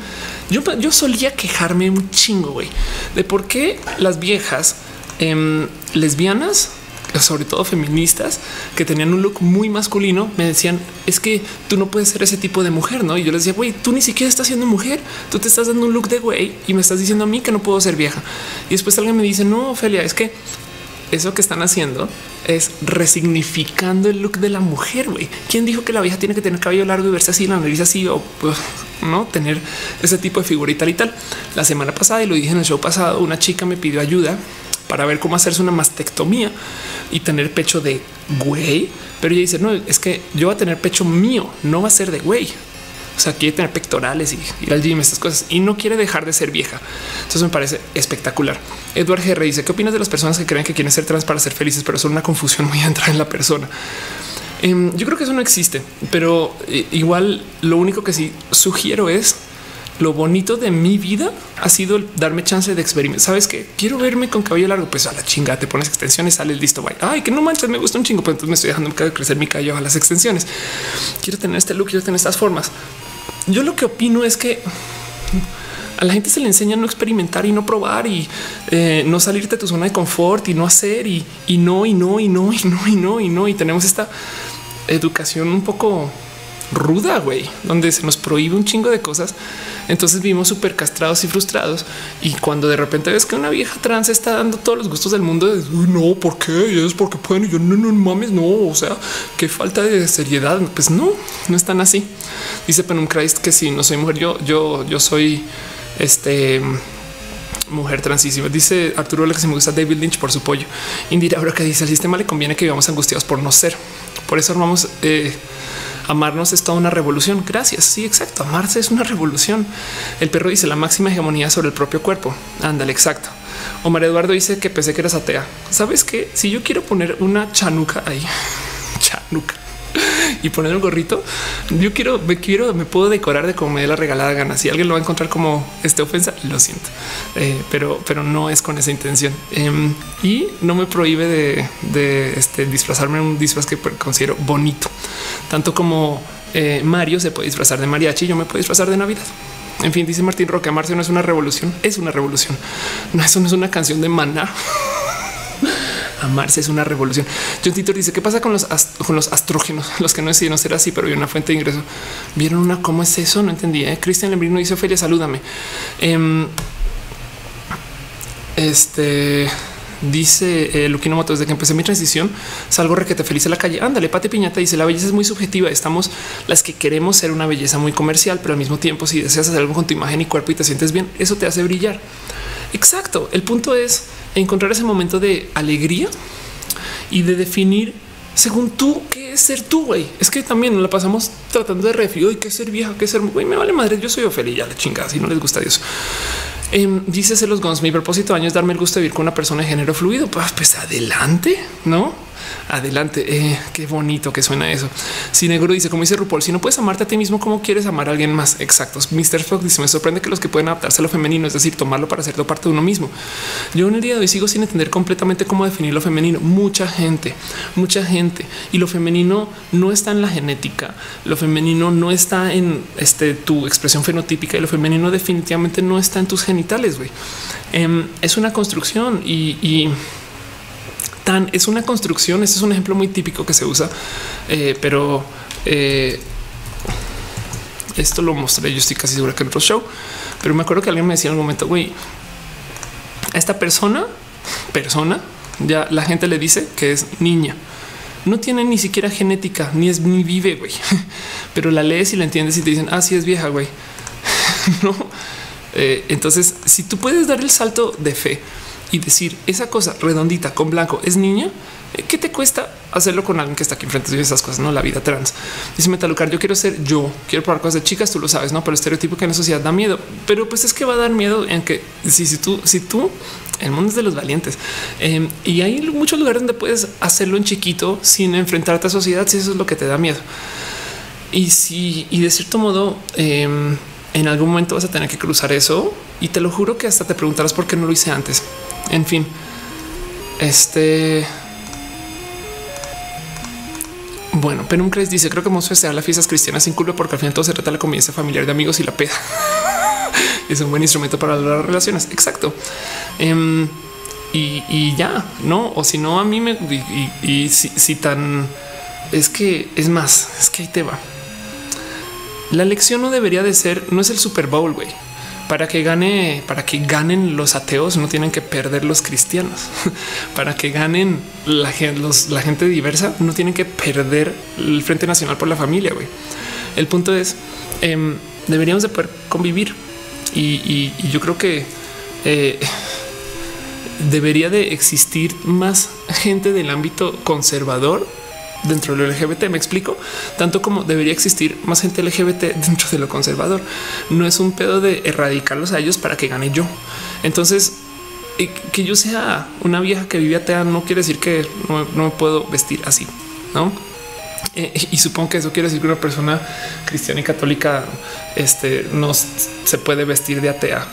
S1: Yo, yo solía quejarme un chingo, güey, de por qué las viejas em, lesbianas, sobre todo feministas, que tenían un look muy masculino, me decían, es que tú no puedes ser ese tipo de mujer, ¿no? Y yo les decía, güey, tú ni siquiera estás siendo mujer, tú te estás dando un look de güey y me estás diciendo a mí que no puedo ser vieja. Y después alguien me dice, no, Ophelia, es que eso que están haciendo es resignificando el look de la mujer. Güey, quién dijo que la vieja tiene que tener cabello largo y verse así, la nariz así o pues, no tener ese tipo de figura y tal y tal. La semana pasada, y lo dije en el show pasado, una chica me pidió ayuda para ver cómo hacerse una mastectomía y tener pecho de güey. Pero ella dice: No, es que yo voy a tener pecho mío, no va a ser de güey. O sea, quiere tener pectorales y ir al gym, estas cosas y no quiere dejar de ser vieja. Entonces me parece espectacular. Edward GR dice: ¿Qué opinas de las personas que creen que quieren ser trans para ser felices, pero son una confusión muy entrar en la persona? Em, yo creo que eso no existe, pero eh, igual lo único que sí sugiero es lo bonito de mi vida ha sido darme chance de experimentar. Sabes que quiero verme con cabello largo, pues a la chinga te pones extensiones, sales listo. Bye. Ay, que no manches, me gusta un chingo, pero entonces me estoy dejando crecer mi cabello a las extensiones. Quiero tener este look, quiero tener estas formas. Yo lo que opino es que a la gente se le enseña no experimentar y no probar y eh, no salirte de tu zona de confort y no hacer y no, y no, y no, y no, y no, y no. Y tenemos esta educación un poco ruda, güey, donde se nos prohíbe un chingo de cosas. Entonces vivimos súper castrados y frustrados. Y cuando de repente ves que una vieja trans está dando todos los gustos del mundo, no, ¿por qué? Es porque pueden. Y yo no, no mames, no. O sea, qué falta de seriedad. Pues no, no están así. Dice Penum Christ que si no soy mujer, yo, yo, yo soy este mujer transísima. Dice Arturo que se me gusta David Lynch por su pollo. Indira ahora que dice el sistema le conviene que vivamos angustiados por no ser. Por eso armamos eh, Amarnos es toda una revolución. Gracias. Sí, exacto. Amarse es una revolución. El perro dice la máxima hegemonía sobre el propio cuerpo. Ándale, exacto. Omar Eduardo dice que pensé que eras atea. Sabes que si yo quiero poner una chanuca ahí, <laughs> chanuca y poner un gorrito, yo quiero, me quiero, me puedo decorar de como me la regalada gana. Si alguien lo va a encontrar como esta ofensa, lo siento, eh, pero, pero no es con esa intención em, y no me prohíbe de, este, disfrazarme un disfraz que considero bonito tanto como eh, Mario se puede disfrazar de mariachi, yo me puedo disfrazar de Navidad. En fin, dice Martín Roque, amarse no es una revolución, es una revolución. No, eso no es una canción de maná. <laughs> Amarse es una revolución. John Titor dice qué pasa con los, con los astrógenos, <laughs> los que no decidieron ser así, pero hay una fuente de ingreso. Vieron una cómo es eso? No entendí. ¿eh? Cristian Lembrino dice Ophelia, salúdame. Em, este Dice eh, Luquino Moto, desde que empecé mi transición, salgo requete feliz a la calle. Ándale, Pate Piñata dice la belleza es muy subjetiva. Estamos las que queremos ser una belleza muy comercial, pero al mismo tiempo, si deseas hacer algo con tu imagen y cuerpo y te sientes bien, eso te hace brillar. Exacto. El punto es encontrar ese momento de alegría y de definir según tú qué es ser tú, güey. Es que también nos la pasamos tratando de refio y qué ser vieja, qué ser güey. Me vale madre. Yo soy Ofelia, ya la chingada. Si no les gusta Dios, eh, dice los Gons. Mi propósito de es darme el gusto de vivir con una persona de género fluido. Pues, pues adelante, no? Adelante. Eh, qué bonito que suena eso. Si negro dice, como dice RuPaul, si no puedes amarte a ti mismo, ¿cómo quieres amar a alguien más? Exactos. Mr. Fox dice, me sorprende que los que pueden adaptarse a lo femenino, es decir, tomarlo para hacerlo parte de uno mismo. Yo en el día de hoy sigo sin entender completamente cómo definir lo femenino. Mucha gente, mucha gente. Y lo femenino no está en la genética. Lo femenino no está en este, tu expresión fenotípica y lo femenino definitivamente no está en tus genitales. güey. Em, es una construcción y es una construcción. Este es un ejemplo muy típico que se usa, eh, pero eh, esto lo mostré. Yo estoy casi segura que en otro show, pero me acuerdo que alguien me decía en un momento, güey, esta persona, persona, ya la gente le dice que es niña. No tiene ni siquiera genética, ni es ni vive, güey. <laughs> Pero la lees y la entiendes y te dicen, ah, sí es vieja, güey. <laughs> no. Eh, entonces, si tú puedes dar el salto de fe y decir esa cosa redondita con blanco es niña, eh, ¿qué te cuesta hacerlo con alguien que está aquí enfrente de esas cosas? No la vida trans. Dice Metalucar, yo quiero ser yo, quiero probar cosas de chicas, tú lo sabes, no? Pero el estereotipo que en la sociedad da miedo, pero pues es que va a dar miedo en que si, si tú, si tú, el mundo es de los valientes em, y hay muchos lugares donde puedes hacerlo en chiquito sin enfrentarte a sociedad, si eso es lo que te da miedo. Y si, y de cierto modo, em, en algún momento vas a tener que cruzar eso y te lo juro que hasta te preguntarás por qué no lo hice antes. En fin, este. Bueno, Penuncres dice: Creo que a festejar las fiestas cristianas sin culpa, porque al final todo se trata de la convivencia familiar de amigos y la peda. <laughs> es un buen instrumento para las relaciones. Exacto. Em, y, ya no, o si no, a mí me y, si, tan es que es más, es que ahí te va. La lección no debería de ser, no es el Super Bowl, güey para que gane, para que ganen los ateos, no tienen que perder los cristianos. <laughs> para que ganen la, gente diversa, no tienen que perder el Frente Nacional por la Familia. El punto es, em, deberíamos de poder convivir y, yo creo que eh, <laughs> debería de existir más gente del ámbito conservador dentro del LGBT. Me explico tanto como debería existir más gente LGBT <laughs> dentro de lo conservador. No es un pedo de erradicarlos a ellos para que gane yo. Entonces, que yo sea una vieja que vive atea no quiere decir que no, me puedo vestir así, no? Eh, y supongo que eso quiere decir que una persona cristiana y católica este, no se puede vestir de atea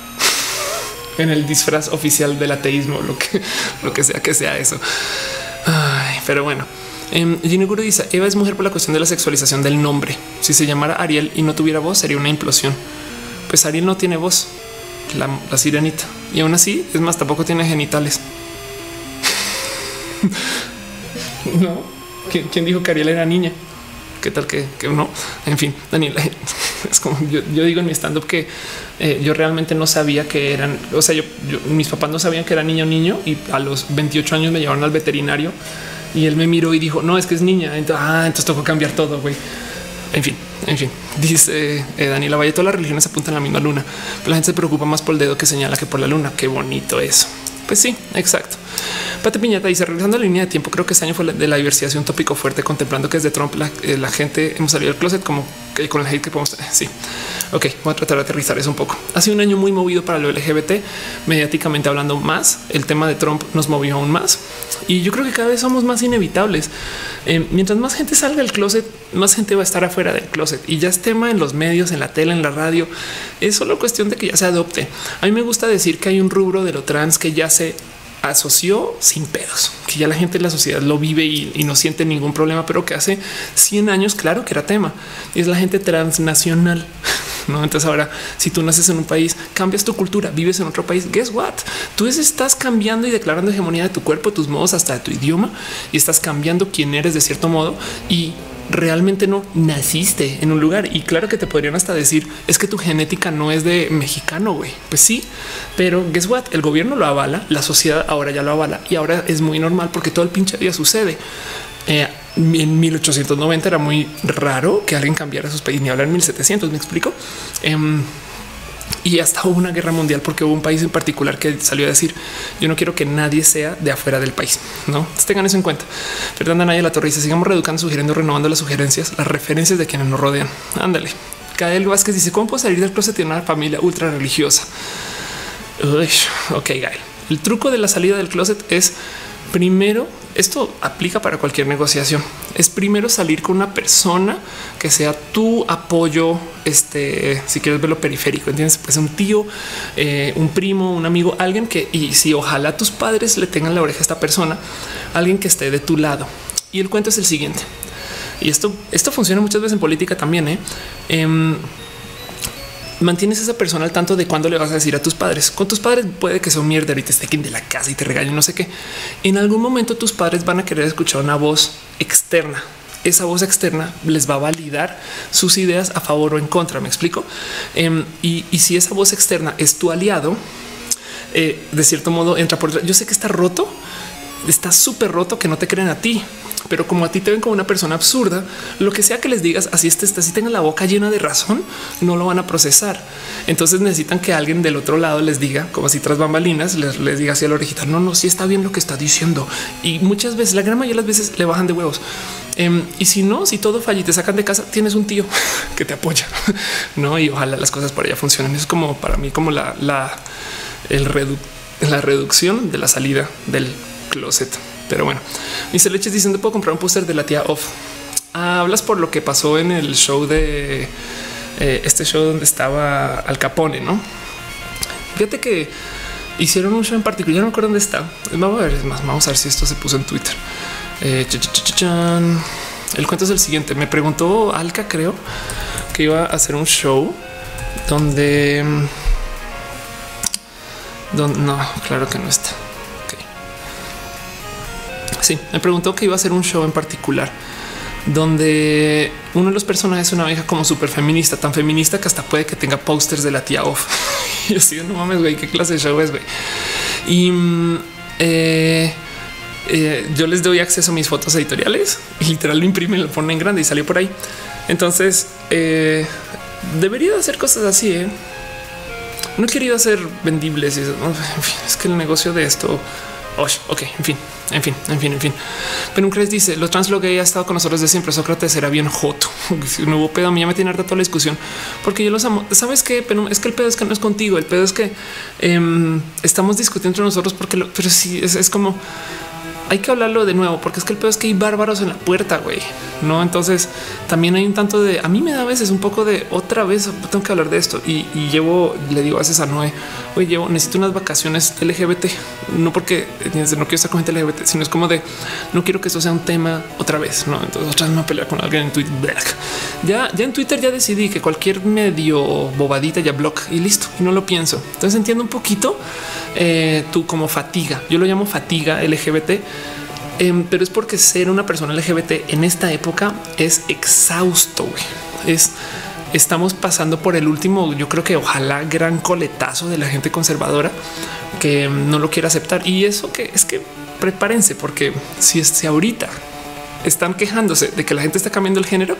S1: <laughs> en el disfraz oficial del ateísmo, lo que, <laughs> lo que sea que sea eso. pero bueno, eh, dice Eva es mujer por la cuestión de la sexualización del nombre. Si se llamara Ariel y no tuviera voz, sería una implosión. Pues Ariel no tiene voz, la, sirenita, y aún así es más, tampoco tiene genitales. <laughs> no, ¿Quién, dijo que Ariel era niña? ¿Qué tal que, no? En fin, Daniel, <laughs> es como yo, digo en mi stand up que eh, yo realmente no sabía que eran, o sea, mis papás no sabían que era niño niño y a los 28 años me llevaron al veterinario y él me miró y dijo, no, es que es niña. Entonces, ah, entonces tocó cambiar todo, güey. En fin, en fin, dice eh, Daniela Valle, todas las religiones apuntan a la misma luna, pero la gente se preocupa más por el dedo que señala que por la luna. Qué bonito eso. Pues sí, exacto. Pate Piñata dice, regresando a la línea de tiempo, creo que este año fue de la diversidad un tópico fuerte, contemplando que desde Trump la, eh, la gente hemos salido del closet como que con el hate que podemos. <laughs> Sí, ok, voy a tratar de aterrizar eso un poco. Ha sido un año muy movido para lo LGBT, mediáticamente hablando más. El tema de Trump nos movió aún más y yo creo que cada vez somos más inevitables. Eh, mientras más gente salga del closet, más gente va a estar afuera del closet y ya es tema en los medios, en la tele, en la radio. Es solo cuestión de que ya se adopte. A mí me gusta decir que hay un rubro de lo trans que ya se asoció sin pedos, que ya la gente de la sociedad lo vive y, no siente ningún problema, pero que hace 100 años, claro que era tema. Y es la gente transnacional. <laughs> No, entonces ahora, si tú naces en un país, cambias tu cultura, vives en otro país. Guess what? Tú estás cambiando y declarando hegemonía de tu cuerpo, tus modos, hasta de tu idioma y estás cambiando quién eres de cierto modo. Y realmente no naciste en un lugar. Y claro que te podrían hasta decir es que tu genética no es de mexicano, güey. Pues sí, pero guess what? El gobierno lo avala, la sociedad ahora ya lo avala y ahora es muy normal porque todo el pinche día sucede. Eh, en 1890 era muy raro que alguien cambiara sus países, ni hablar en 1700. Me explico. Em, y hasta hubo una guerra mundial porque hubo un país en particular que salió a decir yo no quiero que nadie sea de afuera del país. No tengan eso en cuenta. Fernanda Naya La Torre dice sigamos reeducando, sugiriendo, renovando las sugerencias, las referencias de quienes nos rodean. Ándale. Gael Vázquez dice cómo puedo salir del closet de una familia ultra religiosa. ok, Gael. El truco de la salida del closet es primero, esto aplica para cualquier negociación, es primero salir con una persona que sea tu apoyo, este, si quieres verlo periférico, entiendes, pues un tío, eh, un primo, un amigo, alguien que, y si ojalá tus padres le tengan la oreja a esta persona, alguien que esté de tu lado. Y el cuento es el siguiente. Y esto, esto funciona muchas veces en política también. ¿eh? Em, mantienes esa persona al tanto de cuándo le vas a decir a tus padres. Con tus padres puede que son mierda y te estén de la casa y te regañen, no sé qué. En algún momento tus padres van a querer escuchar una voz externa. Esa voz externa les va a validar sus ideas a favor o en contra. Me explico. Em, y, si esa voz externa es tu aliado, eh, de cierto modo entra por. Yo sé que está roto, está súper roto que no te creen a ti, pero como a ti te ven como una persona absurda, lo que sea que les digas, así estés, así tengan la boca llena de razón, no lo van a procesar. Entonces necesitan que alguien del otro lado les diga, como si tras bambalinas, les, diga así a la orejita, no, no, sí está bien lo que está diciendo. Y muchas veces, la gran mayoría de las veces le bajan de huevos. Em, y si no, si todo falla y te sacan de casa, tienes un tío <laughs> que te apoya, <laughs> no? Y ojalá las cosas para allá funcionen. Es como para mí, como la, la, el la reducción de la salida del closet. Pero bueno, dice leches diciendo puedo comprar un póster de la tía off. Ah, hablas por lo que pasó en el show de eh, este show donde estaba Al Capone, no? Fíjate que hicieron un show en particular. No me acuerdo dónde está. Vamos a ver, más, vamos a ver si esto se puso en Twitter. Eh, el cuento es el siguiente. Me preguntó Alca, creo que iba a hacer un show donde, donde no, claro que no está. Sí, me preguntó que iba a ser un show en particular donde uno de los personajes es una vieja como súper feminista, tan feminista que hasta puede que tenga pósters de la tía off. <laughs> y así no mames, güey, qué clase de show es, güey. Y mm, eh, eh, yo les doy acceso a mis fotos editoriales y literal lo imprimen, lo ponen en grande y salió por ahí. Entonces eh, debería hacer cosas así. No he querido hacer vendibles y es que el negocio de esto ok, en fin, en fin, en fin, en fin. Un dice los trans lo que ha estado con nosotros de siempre. Sócrates era bien joto. <laughs> Si no hubo pedo, a mí ya me tiene harta toda la discusión porque yo los amo. Sabes? Pero es que el pedo es que no es contigo. El pedo es que em, estamos discutiendo entre nosotros porque, lo, pero sí es como hay que hablarlo de nuevo, porque es que el peor es que hay bárbaros en la puerta, güey. No, entonces también hay un tanto de a mí me da a veces un poco de otra vez tengo que hablar de esto y, llevo, le digo a veces a Noé, oye, llevo, necesito unas vacaciones LGBT, no porque no quiero estar con gente LGBT, sino es como de no quiero que eso sea un tema otra vez. No, entonces otra vez me pelear con alguien en Twitter. Ya, ya en Twitter ya decidí que cualquier medio bobadita ya blog y listo y no lo pienso. Entonces entiendo un poquito eh, tú como fatiga. Yo lo llamo fatiga LGBT Em, pero es porque ser una persona LGBT en esta época es exhausto. Es estamos pasando por el último, yo creo que ojalá gran coletazo de la gente conservadora que no lo quiere aceptar. Y eso que es que prepárense, porque si, si ahorita están quejándose de que la gente está cambiando el género,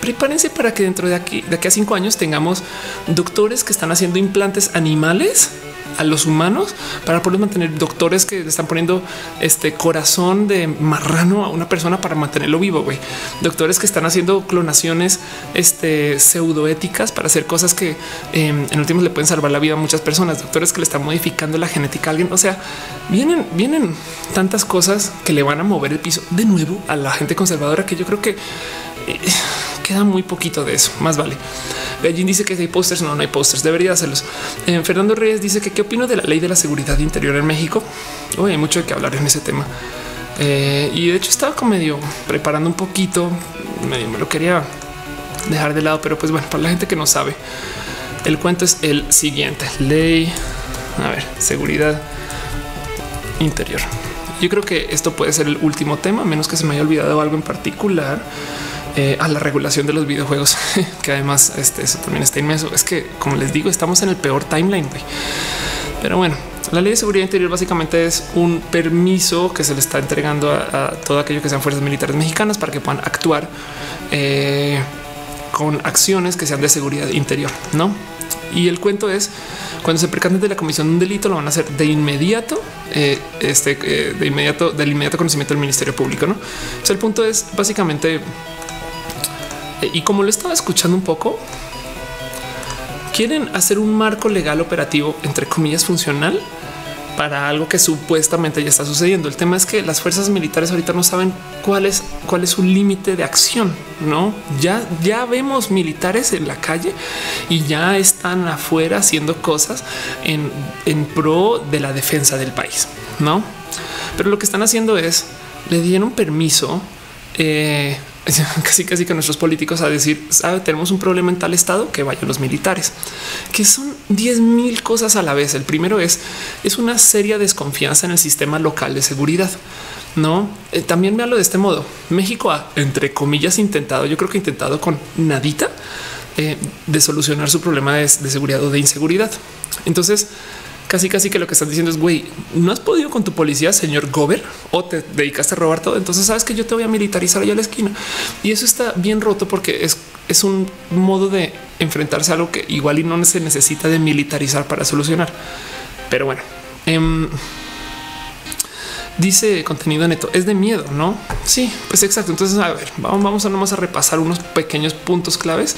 S1: prepárense para que dentro de aquí, de aquí a cinco años tengamos doctores que están haciendo implantes animales a los humanos para poder mantener doctores que están poniendo este corazón de marrano a una persona para mantenerlo vivo. Güey. Doctores que están haciendo clonaciones este, pseudoéticas para hacer cosas que em, en últimos le pueden salvar la vida a muchas personas. Doctores que le están modificando la genética a alguien. O sea, vienen, vienen tantas cosas que le van a mover el piso de nuevo a la gente conservadora que yo creo que eh, queda muy poquito de eso. Más vale. Beijing dice que hay pósters. No, no hay pósters. Debería hacerlos. Eh, Fernando Reyes dice que qué opino de la ley de la seguridad interior en México. Hoy hay mucho que hablar en ese tema. Eh, y de hecho estaba como medio preparando un poquito. Me lo quería dejar de lado, pero pues bueno, para la gente que no sabe, el cuento es el siguiente. Ley, a ver, seguridad interior. Yo creo que esto puede ser el último tema, menos que se me haya olvidado algo en particular. Eh, a la regulación de los videojuegos, <laughs> que además este, eso también está inmenso. Es que, como les digo, estamos en el peor timeline. Pero bueno, la ley de seguridad interior básicamente es un permiso que se le está entregando a, todo aquello que sean fuerzas militares mexicanas para que puedan actuar eh, con acciones que sean de seguridad interior. No Y el cuento es cuando se percanten de la comisión de un delito, lo van a hacer de inmediato, eh, este de inmediato, del inmediato conocimiento del Ministerio Público. No, o sea, el punto es básicamente, y como lo estaba escuchando un poco, quieren hacer un marco legal operativo, entre comillas, funcional para algo que supuestamente ya está sucediendo. El tema es que las fuerzas militares ahorita no saben cuál es, cuál es su límite de acción. No, ya, ya vemos militares en la calle y ya están afuera haciendo cosas en, en pro de la defensa del país. No, pero lo que están haciendo es le dieron permiso eh, <laughs> casi casi que nuestros políticos a decir, sabe, tenemos un problema en tal estado que vayan los militares, que son 10 mil cosas a la vez. El primero es, es una seria desconfianza en el sistema local de seguridad. No, eh, también me hablo de este modo. México ha, entre comillas, intentado, yo creo que intentado con nadita eh, de solucionar su problema de seguridad o de inseguridad. Entonces, casi casi que lo que están diciendo es güey, no has podido con tu policía, señor Gober, o te dedicaste a robar todo. Entonces sabes que yo te voy a militarizar allá a la esquina y eso está bien roto porque es, es un modo de enfrentarse a algo que igual y no se necesita de militarizar para solucionar. Pero bueno, em, dice contenido neto es de miedo, no? Sí, pues exacto. Entonces, a ver, vamos, vamos a nomás a repasar unos pequeños puntos claves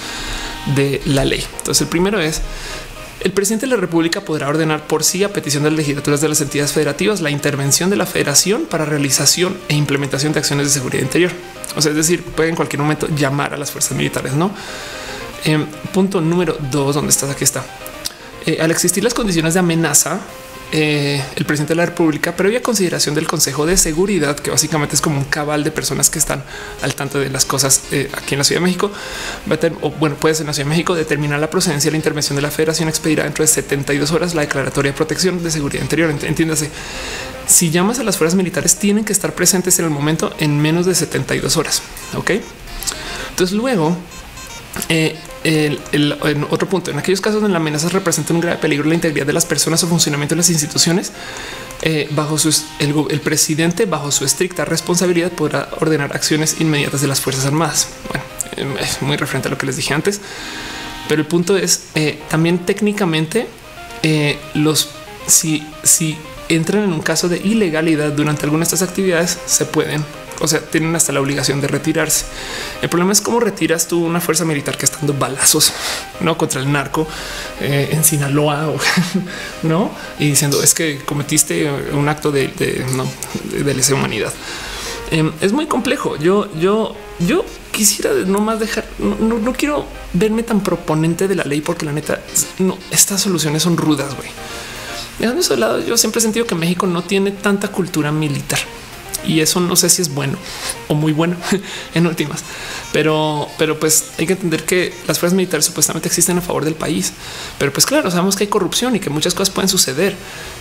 S1: de la ley. Entonces, el primero es el presidente de la República podrá ordenar por sí, a petición de las legislaturas de las entidades federativas, la intervención de la federación para realización e implementación de acciones de seguridad interior. O sea, es decir, puede en cualquier momento llamar a las fuerzas militares, no? Eh, punto número dos, donde estás? Aquí está. Eh, al existir las condiciones de amenaza, eh, el presidente de la República, previa consideración del Consejo de Seguridad, que básicamente es como un cabal de personas que están al tanto de las cosas eh, aquí en la Ciudad de México, va a o bueno, puede ser en la Ciudad de México determinar la procedencia de la intervención de la Federación expedirá dentro de 72 horas la declaratoria de protección de seguridad interior. Entiéndase, si llamas a las fuerzas militares, tienen que estar presentes en el momento en menos de 72 horas. Ok, entonces luego el, en otro punto, en aquellos casos donde la amenaza representa un grave peligro la integridad de las personas o funcionamiento de las instituciones, eh, bajo sus, el, presidente, bajo su estricta responsabilidad, podrá ordenar acciones inmediatas de las Fuerzas Armadas. Bueno, em, es muy referente a lo que les dije antes, pero el punto es eh, también técnicamente eh, los si, si entran en un caso de ilegalidad durante alguna de estas actividades, se pueden o sea, tienen hasta la obligación de retirarse. El problema es cómo retiras tú una fuerza militar que está dando balazos no contra el narco eh, en Sinaloa o <laughs> no y diciendo es que cometiste un acto de, de, lesa humanidad. Em, es muy complejo. Yo, yo, yo quisiera no más dejar, no, no, quiero verme tan proponente de la ley porque la neta, no, estas soluciones son rudas, güey. Dejando eso de lado, yo siempre he sentido que México no tiene tanta cultura militar y eso no sé si es bueno o muy bueno <laughs> en últimas, pero, pero pues hay que entender que las fuerzas militares supuestamente existen a favor del país, pero pues claro, sabemos que hay corrupción y que muchas cosas pueden suceder.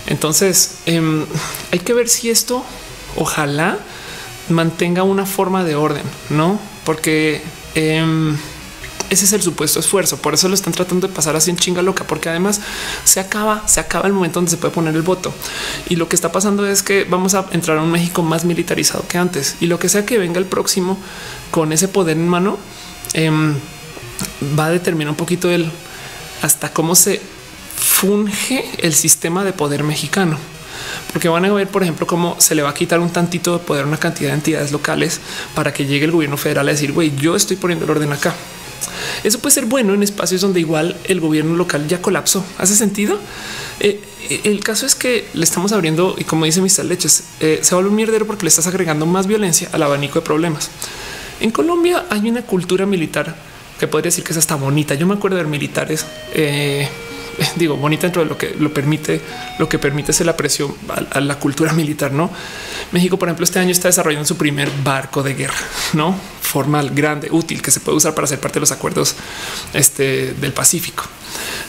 S1: Entonces em, hay que ver si esto ojalá mantenga una forma de orden, no? Porque em, ese es el supuesto esfuerzo. Por eso lo están tratando de pasar así en chinga loca, porque además se acaba, se acaba el momento donde se puede poner el voto. Y lo que está pasando es que vamos a entrar a un México más militarizado que antes. Y lo que sea que venga el próximo con ese poder en mano em, va a determinar un poquito el hasta cómo se funge el sistema de poder mexicano porque van a ver, por ejemplo, cómo se le va a quitar un tantito de poder a una cantidad de entidades locales para que llegue el gobierno federal a decir, güey, yo estoy poniendo el orden acá. Eso puede ser bueno en espacios donde igual el gobierno local ya colapsó. ¿Hace sentido? Eh, el caso es que le estamos abriendo y como dice Mr. Leches, eh, se vuelve un mierdero porque le estás agregando más violencia al abanico de problemas. En Colombia hay una cultura militar que podría decir que es hasta bonita. Yo me acuerdo de militares eh, <laughs> digo, bonita dentro de lo que lo permite, lo que permite es el aprecio a, la cultura militar. No, México, por ejemplo, este año está desarrollando su primer barco de guerra, no formal, grande, útil, que se puede usar para ser parte de los acuerdos este, del Pacífico.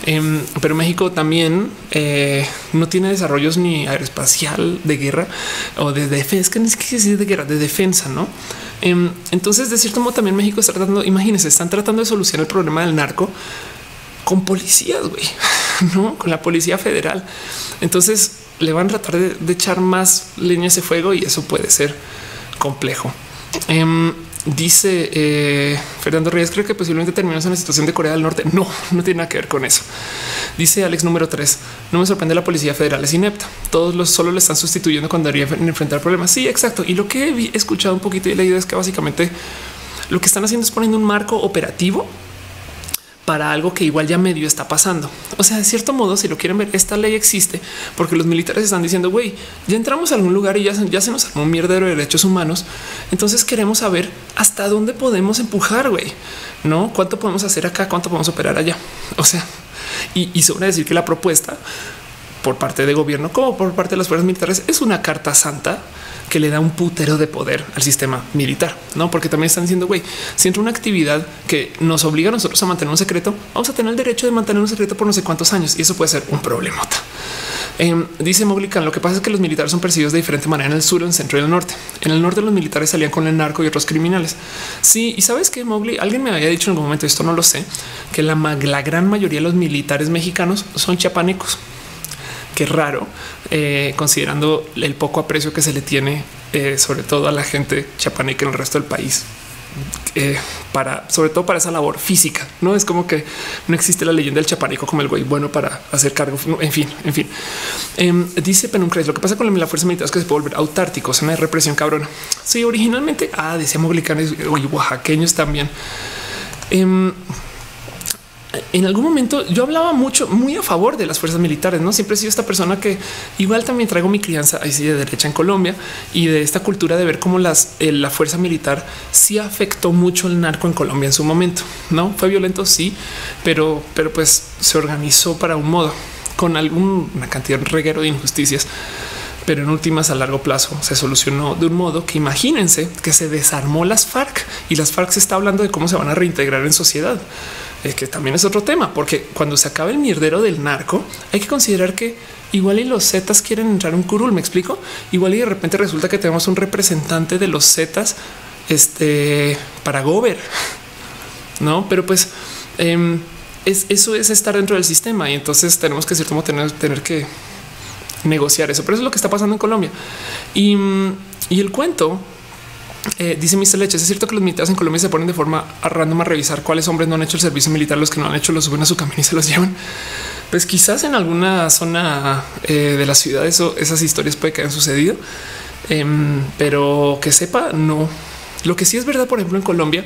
S1: Em, pero México también eh, no tiene desarrollos ni aeroespacial de guerra o de defensa, que ni siquiera de guerra, de defensa, no? Em, entonces, de cierto modo, también México está tratando, imagínense, están tratando de solucionar el problema del narco con policías, güey, <laughs> no con la policía federal. Entonces le van a tratar de, echar más leña a ese fuego y eso puede ser complejo. Em, dice eh, Fernando Reyes, creo que posiblemente terminamos en la situación de Corea del Norte. No, <laughs> no tiene nada que ver con eso. Dice Alex número 3. No me sorprende la policía federal es inepta. Todos los solo le están sustituyendo cuando deberían enfrentar problemas. Sí, exacto. Y lo que he escuchado un poquito y leído es que básicamente lo que están haciendo es poniendo un marco operativo para algo que igual ya medio está pasando. O sea, de cierto modo, si lo quieren ver, esta ley existe porque los militares están diciendo, güey, ya entramos a algún lugar y ya, se nos armó un mierdero de derechos humanos. Entonces queremos saber hasta dónde podemos empujar, güey, no cuánto podemos hacer acá, cuánto podemos operar allá. O sea, y, y sobre decir que la propuesta por parte de gobierno como por parte de las fuerzas militares es una carta santa que le da un putero de poder al sistema militar, no? Porque también están diciendo, güey, si entra una actividad que nos obliga a nosotros a mantener un secreto, vamos a tener el derecho de mantener un secreto por no sé cuántos años y eso puede ser un problemota. Eh, dice Moglican, lo que pasa es que los militares son percibidos de diferente manera en el sur, en el centro y en el norte. En el norte los militares salían con el narco y otros criminales. Sí, y sabes que Mowgli, alguien me había dicho en algún momento, esto no lo sé, que la, la gran mayoría de los militares mexicanos son chapanecos qué raro, eh, considerando el poco aprecio que se le tiene, eh, sobre todo a la gente chapaneca en el resto del país. Eh, para sobre todo para esa labor física, no es como que no existe la leyenda del chapaneco como el güey bueno para hacer cargo. En fin, en fin, em, dice Penuncres. Lo que pasa con la fuerza militar es que se puede volver autárticos, una represión cabrona. Sí, originalmente, ah, decía moglicanos y oaxaqueños también. Em, en algún momento yo hablaba mucho, muy a favor de las fuerzas militares. No siempre he sido esta persona que igual también traigo mi crianza ahí sí de derecha en Colombia y de esta cultura de ver cómo las, eh, la fuerza militar sí afectó mucho el narco en Colombia en su momento. No fue violento, sí, pero, pero pues se organizó para un modo con alguna cantidad de reguero de injusticias pero en últimas a largo plazo se solucionó de un modo que imagínense que se desarmó las FARC y las FARC se está hablando de cómo se van a reintegrar en sociedad es que también es otro tema, porque cuando se acaba el mierdero del narco, hay que considerar que igual y los Zetas quieren entrar un curul. Me explico. Igual y de repente resulta que tenemos un representante de los Zetas este, para gober, no? Pero pues em, es, eso es estar dentro del sistema y entonces tenemos que cierto modo tener, tener que negociar eso. Pero eso es lo que está pasando en Colombia y, y el cuento eh, dice Mr. Leche, es cierto que los militares en Colombia se ponen de forma random a revisar cuáles hombres no han hecho el servicio militar, los que no han hecho lo suben a su camino y se los llevan. Pues quizás en alguna zona eh, de la ciudad eso, esas historias puede que hayan sucedido, em, pero que sepa, no. Lo que sí es verdad, por ejemplo, en Colombia,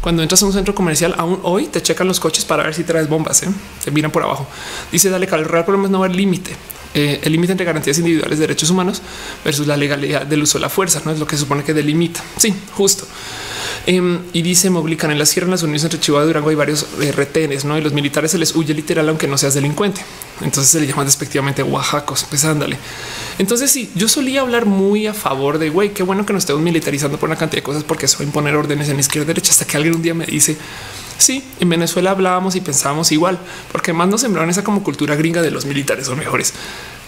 S1: cuando entras a un centro comercial, aún hoy te checan los coches para ver si traes bombas, ¿eh? te miran por abajo. Dice Dale, el real problema es no haber límite. Eh, el límite entre garantías individuales de derechos humanos versus la legalidad del uso de la fuerza, no es lo que supone que delimita. Sí, justo. Em, y dice Moblican en la Sierra, en las uniones entre Chihuahua y Durango hay varios eh, retenes, ¿no? Y los militares se les huye literal aunque no seas delincuente. Entonces se le llaman despectivamente oaxacos, pues ándale. Entonces sí, yo solía hablar muy a favor de, güey, qué bueno que nos estemos militarizando por una cantidad de cosas porque eso va a imponer órdenes en izquierda derecha hasta que alguien un día me dice, sí, en Venezuela hablábamos y pensábamos igual, porque más nos sembraron esa como cultura gringa de los militares son mejores,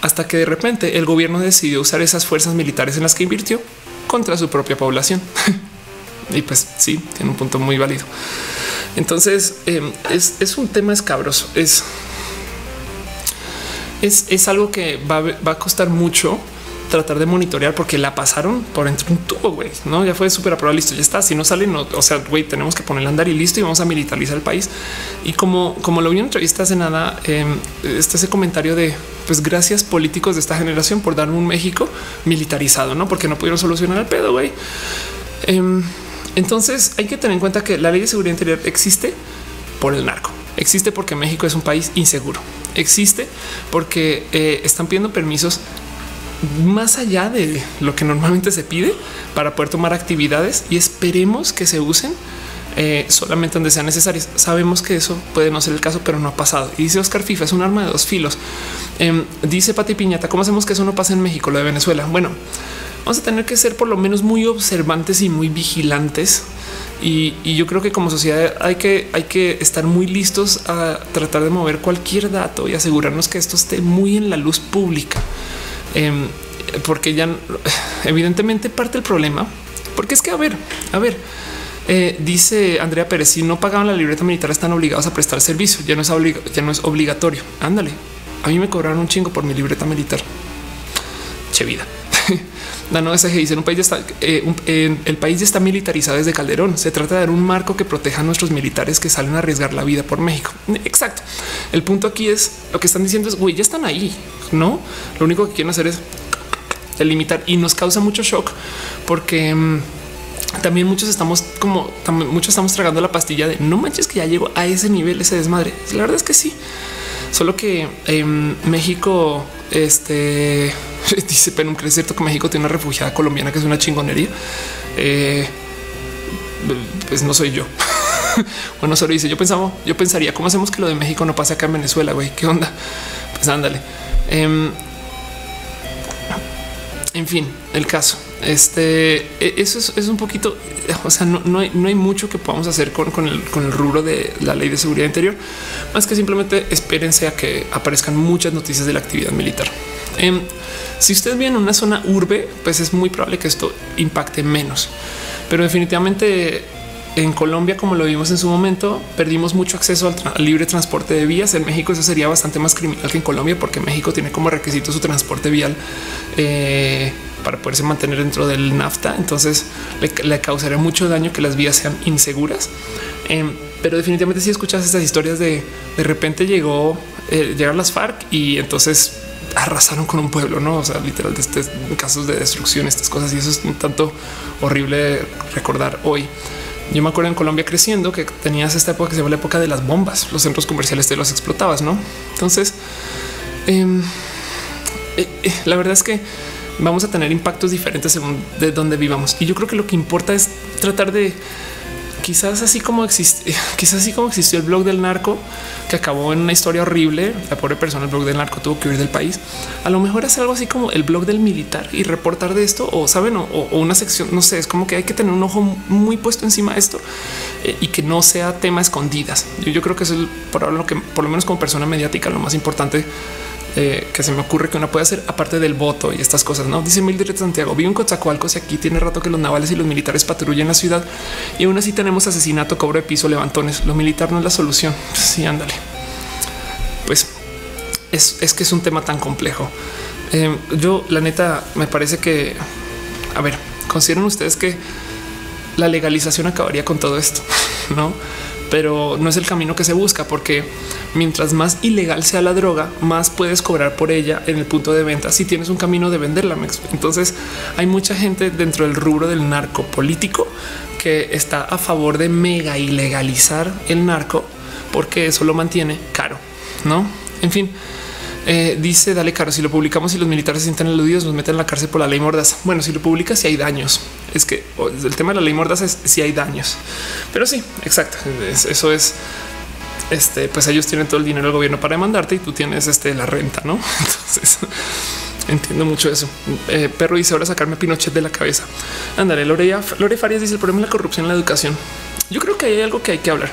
S1: hasta que de repente el gobierno decidió usar esas fuerzas militares en las que invirtió contra su propia población. <laughs> y pues sí, tiene un punto muy válido. Entonces em, es, un tema escabroso. Es, es, es algo que va, va a costar mucho tratar de monitorear porque la pasaron por entre un tubo, güey, no? Ya fue súper aprobado, listo, ya está. Si no sale, no, o sea, güey, tenemos que ponerle andar y listo y vamos a militarizar el país. Y como, como lo vi en entrevista hace nada, eh, está ese comentario de pues gracias políticos de esta generación por darme un México militarizado, no? Porque no pudieron solucionar el pedo, güey. Em, entonces hay que tener en cuenta que la ley de seguridad interior existe por el narco. Existe porque México es un país inseguro. Existe porque eh, están pidiendo permisos más allá de lo que normalmente se pide para poder tomar actividades y esperemos que se usen eh, solamente donde sean necesarias. Sabemos que eso puede no ser el caso, pero no ha pasado. Y dice Oscar FIFA es un arma de dos filos. Em, dice Pati Piñata, ¿cómo hacemos que eso no pase en México, lo de Venezuela? Bueno, vamos a tener que ser por lo menos muy observantes y muy vigilantes. Y, y, yo creo que como sociedad hay que, hay que estar muy listos a tratar de mover cualquier dato y asegurarnos que esto esté muy en la luz pública. Em, porque ya evidentemente parte del problema, porque es que a ver, a ver, eh, dice Andrea Pérez, si no pagaban la libreta militar están obligados a prestar servicio, ya no es, ya no es obligatorio. Ándale, a mí me cobraron un chingo por mi libreta militar. Che vida. <laughs> Dano SG dice un país está, eh, el país ya está militarizado desde Calderón. Se trata de dar un marco que proteja a nuestros militares que salen a arriesgar la vida por México. Exacto. El punto aquí es lo que están diciendo es güey, ya están ahí, no? Lo único que quieren hacer es limitar y nos causa mucho shock porque mm, también muchos estamos como muchos estamos tragando la pastilla de no manches que ya llegó a ese nivel, ese desmadre. La verdad es que sí, solo que en México, este <laughs> dice Penum, que es cierto que México tiene una refugiada colombiana que es una chingonería. Eh, pues no soy yo. <laughs> bueno, solo dice yo pensaba, yo pensaría cómo hacemos que lo de México no pase acá en Venezuela. Güey, qué onda? Pues ándale. Em, en fin, el caso. Este, e, eso es, un poquito, o sea, no, hay, mucho que podamos hacer con, el, rubro de la ley de seguridad interior, más que simplemente espérense a que aparezcan muchas noticias de la actividad militar. Em, si ustedes viven en una zona urbe, pues es muy probable que esto impacte menos, pero definitivamente en Colombia, como lo vimos en su momento, perdimos mucho acceso al, libre transporte de vías. En México eso sería bastante más criminal que en Colombia, porque México tiene como requisito su transporte vial eh, para poderse mantener dentro del NAFTA. Entonces le, causaría mucho daño que las vías sean inseguras. Em, pero definitivamente si escuchas estas historias de de repente llegó, eh, llegar las FARC y entonces arrasaron con un pueblo, no? O sea, literal, de este, casos de destrucción, estas cosas, y eso es un tanto horrible recordar hoy. Yo me acuerdo en Colombia creciendo que tenías esta época que se llama la época de las bombas. Los centros comerciales te los explotabas, no? Entonces, em, eh, eh, la verdad es que vamos a tener impactos diferentes según de dónde vivamos. Y yo creo que lo que importa es tratar de quizás así como existe, <laughs> quizás así como existió el blog del narco que acabó en una historia horrible. La pobre persona, el blog del narco tuvo que huir del país. A lo mejor es algo así como el blog del militar y reportar de esto o saben o, una sección. No sé, es como que hay que tener un ojo muy puesto encima de esto eh, y que no sea tema escondidas. Yo, yo creo que es el, por lo que por lo menos como persona mediática lo más importante eh, que se me ocurre que uno puede hacer aparte del voto y estas cosas. No dice Mildred Santiago. Vivo en Coatzacoalcos y aquí tiene rato que los navales y los militares patrullan la ciudad y aún así tenemos asesinato, cobro de piso, levantones. Lo militar no es la solución. Sí, ándale. Pues es, que es un tema tan complejo. Eh, yo, la neta, me parece que, a ver, consideran ustedes que la legalización acabaría con todo esto, <laughs> no? Pero no es el camino que se busca porque mientras más ilegal sea la droga, más puedes cobrar por ella en el punto de venta si tienes un camino de venderla. Entonces hay mucha gente dentro del rubro del narco político que está a favor de mega ilegalizar el narco porque eso lo mantiene caro, ¿no? En fin, eh, dice Dale Caro, si lo publicamos y los militares se sienten eludidos, nos meten en la cárcel por la ley mordaza. Bueno, si lo publicas, si hay daños, es que el tema de la ley mordaza es si hay daños, pero sí, exacto. eso es este, pues ellos tienen todo el dinero del gobierno para demandarte y tú tienes este, la renta, no? <laughs> Entonces entiendo mucho eso. Eh, perro dice ahora sacarme Pinochet de la cabeza. Ándale, Lore, Lore Farias dice el problema es la corrupción en la educación. Yo creo que hay algo que hay que hablar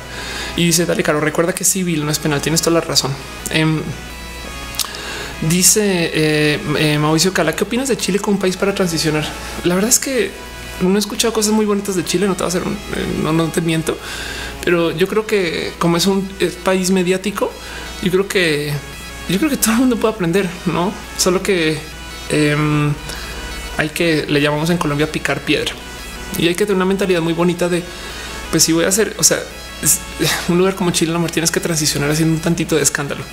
S1: y dice dale caro. Recuerda que civil no es penal. Tienes toda la razón. Em, Dice eh, eh, Mauricio Cala, ¿qué opinas de Chile como país para transicionar? La verdad es que no he escuchado cosas muy bonitas de Chile, no te va a hacer un, eh, no, no te miento, pero yo creo que como es un país mediático, yo creo que yo creo que todo el mundo puede aprender, no solo que em, hay que le llamamos en Colombia picar piedra. Y hay que tener una mentalidad muy bonita de pues si voy a hacer, o sea, <laughs> un lugar como Chile, la tienes que transicionar haciendo un tantito de escándalo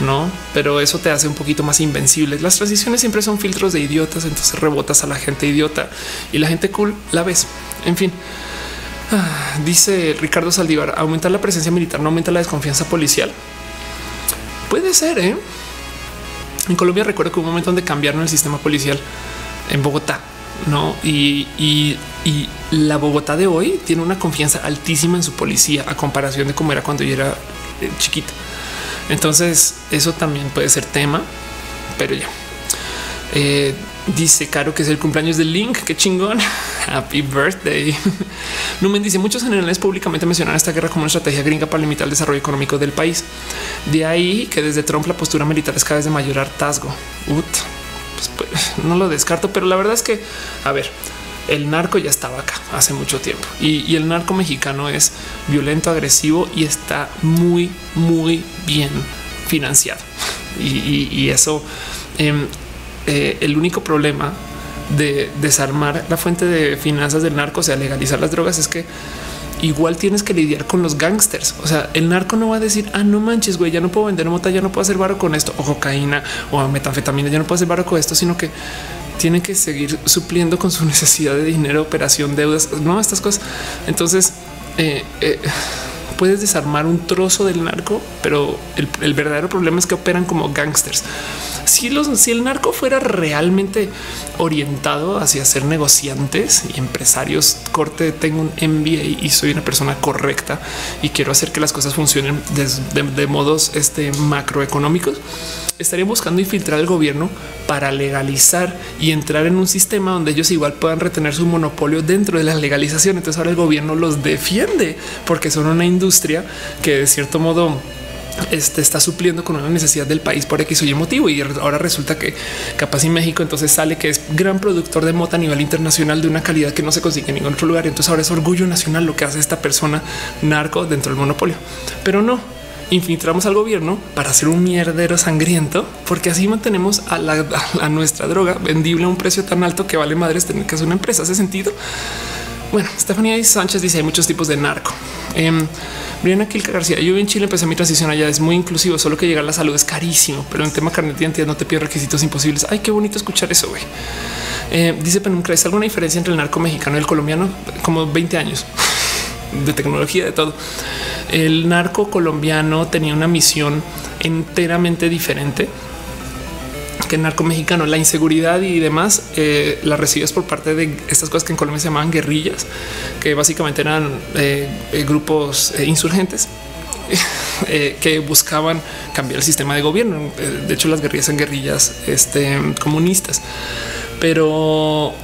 S1: no, pero eso te hace un poquito más invencible. Las transiciones siempre son filtros de idiotas, entonces rebotas a la gente idiota y la gente cool la ves. En fin, ah, dice Ricardo Saldívar, aumentar la presencia militar no aumenta la desconfianza policial. Puede ser, ¿eh? En Colombia recuerdo que hubo un momento donde cambiaron el sistema policial en Bogotá, no? Y, y, la Bogotá de hoy tiene una confianza altísima en su policía a comparación de cómo era cuando yo era eh, chiquito. Entonces eso también puede ser tema, pero ya. Eh, dice Caro que es el cumpleaños del Link. Qué chingón. <laughs> Happy birthday. <laughs> Numen dice muchos generales públicamente mencionan esta guerra como una estrategia gringa para limitar el desarrollo económico del país. De ahí que desde Trump la postura militar es cada vez de mayor hartazgo. Pues, pues, no lo descarto, pero la verdad es que, a ver, el narco ya estaba acá hace mucho tiempo y, el narco mexicano es violento, agresivo y está muy, muy bien financiado. Y, eso, em, eh, el único problema de desarmar la fuente de finanzas del narco, o sea, legalizar las drogas, es que igual tienes que lidiar con los gangsters. O sea, el narco no va a decir, ah, no manches, güey, ya no puedo vender mota, ya no puedo hacer barro con esto, o cocaína o metanfetamina, ya no puedo hacer barro con esto, sino que tiene que seguir supliendo con su <laughs> necesidad de dinero, operación, deudas, no estas cosas. Entonces, eh, eh, puedes desarmar un trozo del narco, pero el, verdadero problema es que operan como gangsters. Si el narco fuera realmente orientado hacia ser negociantes y empresarios, corte, tengo un MBA y soy una persona correcta y quiero hacer que las cosas funcionen de, de modos este, macroeconómicos, estaría buscando infiltrar el gobierno para legalizar y entrar en un sistema donde ellos igual puedan retener su monopolio dentro de la legalización. Entonces ahora el gobierno los defiende porque son una industria que de cierto modo este está supliendo con una necesidad del país por X o Y motivo. Y ahora resulta que capaz y México entonces sale que es gran productor de mota a nivel internacional de una calidad que no se consigue en ningún otro lugar. Entonces ahora es orgullo nacional lo que hace esta persona narco dentro del monopolio, pero no infiltramos al gobierno para hacer un mierdero sangriento, porque así mantenemos <laughs> a, nuestra droga vendible a un precio tan alto que vale madres tener que hacer una empresa. ¿Hace sentido? Bueno, Estefanía Sánchez dice hay muchos tipos de narco. Eh, Briana Kilka García. Yo en Chile empecé mi transición allá. Es muy inclusivo, solo que llegar a la salud es carísimo, pero en tema carnet de identidad no te pide requisitos imposibles. Ay, qué bonito escuchar eso. güey. Eh, dice Penumbra, ¿es alguna diferencia entre el narco mexicano y el colombiano? Como 20 años <laughs> de tecnología, de todo. El narco colombiano tenía una misión enteramente diferente que el narco mexicano, la inseguridad y demás eh, la recibes por parte de estas cosas que en Colombia se llamaban guerrillas, que básicamente eran eh, eh, grupos insurgentes <laughs> que buscaban cambiar el sistema de gobierno. De hecho, las guerrillas son guerrillas este, comunistas, pero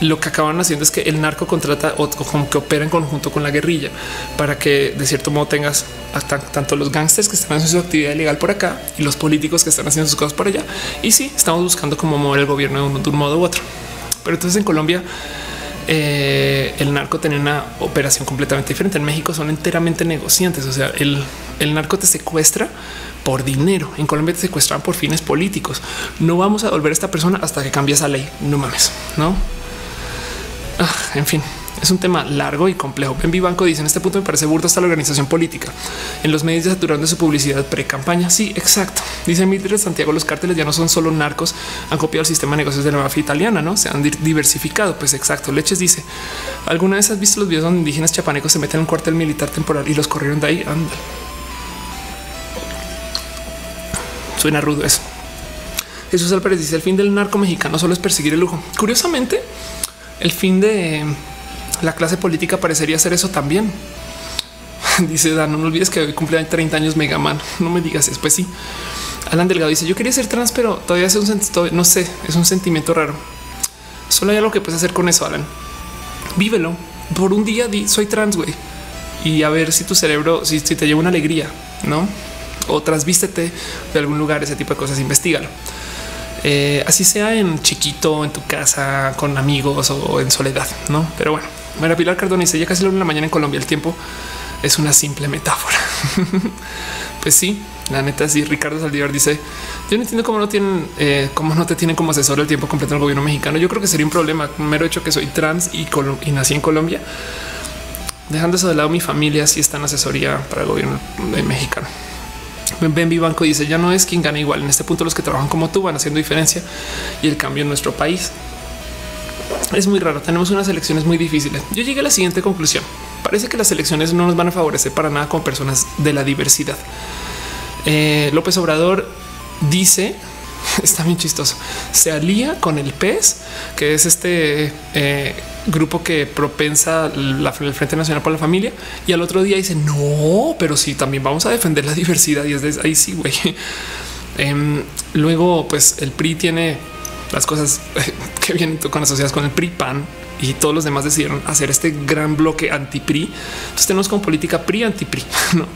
S1: lo que acaban haciendo es que el narco contrata o como que opera en conjunto con la guerrilla para que de cierto modo tengas tanto los gángsters que están haciendo su actividad ilegal por acá y los políticos que están haciendo sus cosas por allá. Y sí, estamos buscando cómo mover el gobierno de un, modo u otro. Pero entonces en Colombia eh, el narco tiene una operación completamente diferente. En México son enteramente negociantes. O sea, el, el narco te secuestra por dinero. En Colombia te secuestran por fines políticos. No vamos a devolver a esta persona hasta que cambie esa ley. No mames, no? Ah, en fin, es un tema largo y complejo. En Vivanco dice en este punto me parece burdo hasta la organización política. En los medios saturaron de su publicidad pre-campaña. Sí, exacto. Dice Mildred Santiago, los cárteles ya no son solo narcos, han copiado el sistema de negocios de la mafia italiana, ¿no? Se han diversificado. Pues exacto. Leches dice, ¿alguna vez has visto los videos donde indígenas chapanecos se meten en un cuartel militar temporal y los corrieron de ahí? Anda. Suena rudo eso. Jesús Álvarez dice, el fin del narco mexicano solo es perseguir el lujo. Curiosamente, el fin de la clase política parecería ser eso también. <laughs> Dice Dan, no olvides que hoy cumple 30 años Megaman. No me digas después. Sí, Alan Delgado dice: Yo quería ser trans, pero todavía es un no sé, es un sentimiento raro. Solo hay algo que puedes hacer con eso, Alan. Vívelo por un día. Soy trans, güey, y a ver si tu cerebro, si, te lleva una alegría, no? O trasvístete de algún lugar, ese tipo de cosas. Investígalo. Eh, así sea en chiquito, en tu casa, con amigos o en soledad, no? Pero bueno, María Pilar Cardona dice ya casi la una la mañana en Colombia. El tiempo es una simple metáfora. <laughs> pues sí, la neta, sí. Ricardo Saldívar dice: Yo no entiendo cómo no tienen, eh, cómo no te tienen como asesor el tiempo completo en el gobierno mexicano. Yo creo que sería un problema. Mero hecho que soy trans y, y nací en Colombia. Dejando eso de lado, mi familia sí está en asesoría para el gobierno mexicano. Ben Banco dice ya no es quien gana igual. En este punto los que trabajan como tú van haciendo diferencia y el cambio en nuestro país es muy raro. Tenemos unas elecciones muy difíciles. Yo llegué a la siguiente conclusión. Parece que las elecciones no nos van a favorecer para nada con personas de la diversidad. Eh, López Obrador dice <laughs> está bien chistoso. Se alía con el PES, que es este eh, grupo que propensa la, el Frente Nacional por la Familia, y al otro día dice no, pero sí, también vamos a defender la <laughs> diversidad. Y es de ahí sí, güey. <laughs> Em, luego, pues el PRI tiene las cosas <laughs> que vienen con asociadas con el PRI PAN y todos los demás decidieron hacer este gran bloque anti PRI. Entonces tenemos como política PRI anti PRI ¿no?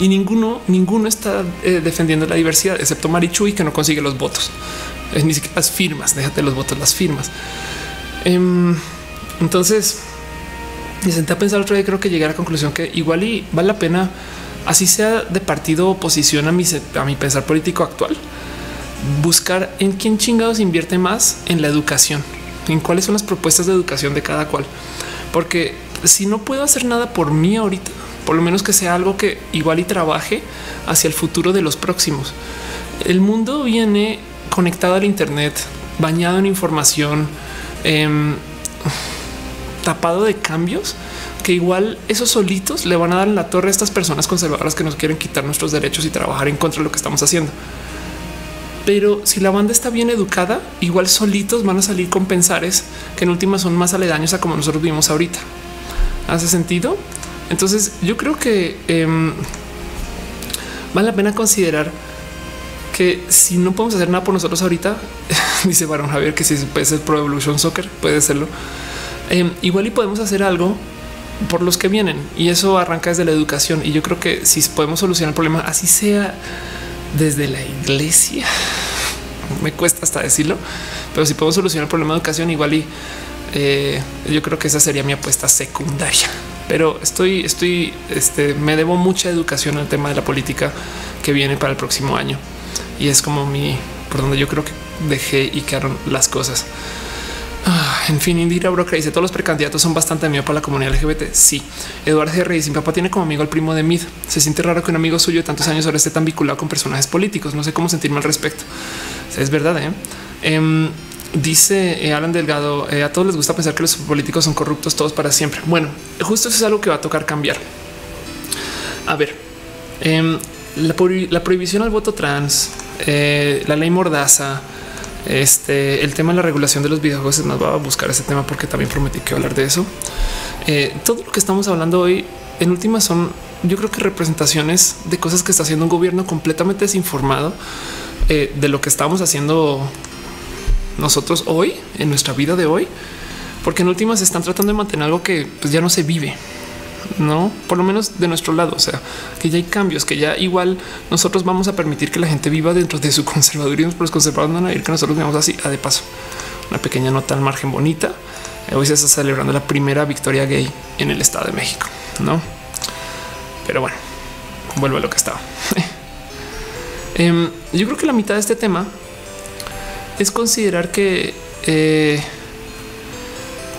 S1: y ninguno, ninguno está eh, defendiendo la diversidad, excepto Marichuy que no consigue los votos, es ni siquiera las firmas. Déjate los votos, las firmas. Entonces me senté a pensar otro día. Creo que llegué a la conclusión que igual y vale la pena, así sea de partido oposición a mi, a mi pensar político actual buscar en quién chingados invierte más en la educación. en cuáles son las propuestas de educación de cada cual. Porque si no puedo hacer nada por mí ahorita, por lo menos que sea algo que igual y trabaje hacia el futuro de los próximos. El mundo viene conectado al Internet, bañado en información, em, tapado de cambios que igual esos solitos le van a dar en la torre a estas personas conservadoras que nos quieren quitar nuestros derechos y trabajar en contra de lo que estamos haciendo. Pero si la banda está bien educada, igual solitos van a salir con pensares que en últimas son más aledaños a como nosotros vivimos ahorita. ¿Hace sentido? Entonces yo creo que em, vale la pena considerar que si no podemos hacer nada por nosotros ahorita, <laughs> dice Baron Javier que si puede ser Pro Evolution Soccer, puede serlo. Em, igual y podemos hacer algo por los que vienen y eso arranca desde la educación. Y yo creo que si podemos solucionar el problema, así sea desde la iglesia, <laughs> me cuesta hasta decirlo, pero si podemos solucionar el problema de educación, igual y eh, yo creo que esa sería mi apuesta secundaria. Pero estoy, estoy, este, me debo mucha educación al tema de la política que viene para el próximo año y es como mi por donde yo creo que dejé y quedaron las cosas. Ah, en fin, Indira Broca dice todos los precandidatos son bastante mío para la comunidad LGBT. Sí, Eduardo. Reyes, mi papá tiene como amigo al primo de Mid. Se siente raro que un amigo suyo de tantos años ahora esté tan vinculado con personajes políticos. No sé cómo sentirme al respecto. Es verdad. ¿eh? Em, dice eh, Alan Delgado: eh, A todos les gusta pensar que los políticos son corruptos todos para siempre. Bueno, justo eso es algo que va a tocar cambiar. A ver, em, la, la, prohibición al voto trans, la ley mordaza, este el tema de la regulación de los videojuegos es más, va a buscar ese tema porque también prometí que hablar de eso. Eh, todo lo que estamos hablando hoy en últimas son, yo creo que representaciones de cosas que está haciendo un gobierno completamente desinformado eh, de lo que estamos haciendo nosotros hoy en nuestra vida de hoy, porque en últimas están tratando de mantener algo que pues, ya no se vive no por lo menos de nuestro lado. O sea, que ya hay cambios, que ya igual nosotros vamos a permitir que la gente viva dentro de su <laughs> conservadurismo, pero los conservadores van a ir que nosotros vivamos así. a de paso, una pequeña nota al margen bonita. Hoy se está celebrando la primera victoria gay en el Estado de México, no? Pero bueno, vuelvo a lo que estaba. <laughs> Em, yo creo que la mitad de este tema es considerar que eh,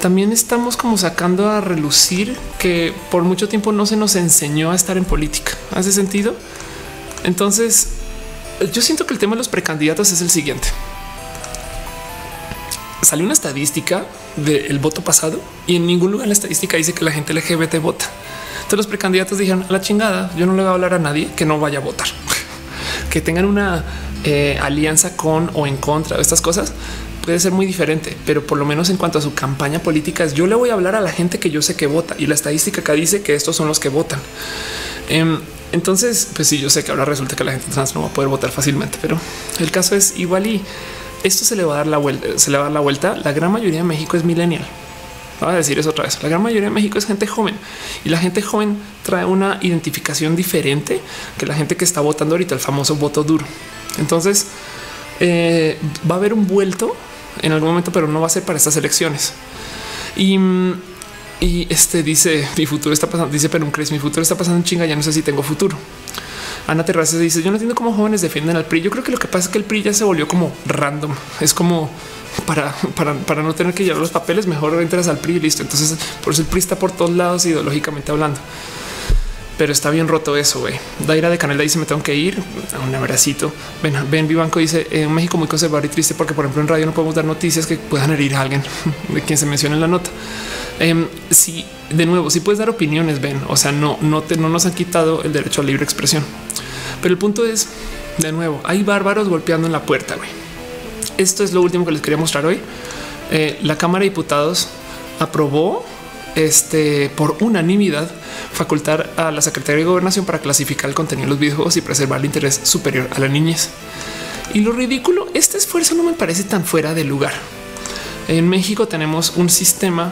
S1: también estamos como sacando a relucir que por mucho tiempo no se nos enseñó a estar en política. ¿Hace sentido? Entonces, yo siento que el tema de los precandidatos es el siguiente. Salió una estadística del voto pasado y en ningún lugar la estadística dice que la gente LGBT vota. Entonces los precandidatos dijeron a la chingada, yo no le voy a hablar a nadie que no vaya a votar, <laughs> que tengan una eh, alianza con o en contra de estas cosas puede ser muy diferente, pero por lo menos en cuanto a su campaña política yo le voy a hablar a la gente que yo sé que vota y la estadística acá dice que estos son los que votan. Em, entonces, pues sí, yo sé que ahora resulta que la gente trans no va a poder votar fácilmente, pero el caso es igual y esto se le va a dar la vuelta, se le va a dar la vuelta. La gran mayoría de México es millennial. Voy a decir eso otra vez. La gran mayoría de México es gente joven y la gente joven trae una identificación diferente que la gente que está votando ahorita, el famoso voto duro. Entonces eh, va a haber un vuelto en algún momento, pero no va a ser para estas elecciones. Y, y este dice mi futuro está pasando, dice pero crees mi futuro está pasando en chinga, ya no sé si tengo futuro. Ana Terrazas dice yo no entiendo cómo jóvenes defienden al PRI. Yo creo que lo que pasa es que el PRI ya se volvió como random. Es como para, para, para no tener que llevar los papeles, mejor entras al PRI y listo. Entonces por eso el PRI está por todos lados ideológicamente hablando pero está bien roto eso. güey. Daira de Canela dice: Me tengo que ir. Un abracito. Ven, ven, Vivanco dice: En México muy conservador y triste porque, por ejemplo, en radio no podemos dar noticias que puedan herir a alguien <laughs> de quien se menciona en la nota. Eh, si de nuevo, si puedes dar opiniones, ven, o sea, no, no, te, no nos han quitado el derecho a libre expresión. Pero el punto es, de nuevo, hay bárbaros golpeando en la puerta. güey. Esto es lo último que les quería mostrar hoy. Eh, la Cámara de Diputados aprobó este por unanimidad facultar a la Secretaría de Gobernación para clasificar el contenido de los videojuegos y preservar el interés superior a la niñez. Y lo ridículo, este esfuerzo no me parece tan fuera de lugar. En México tenemos un sistema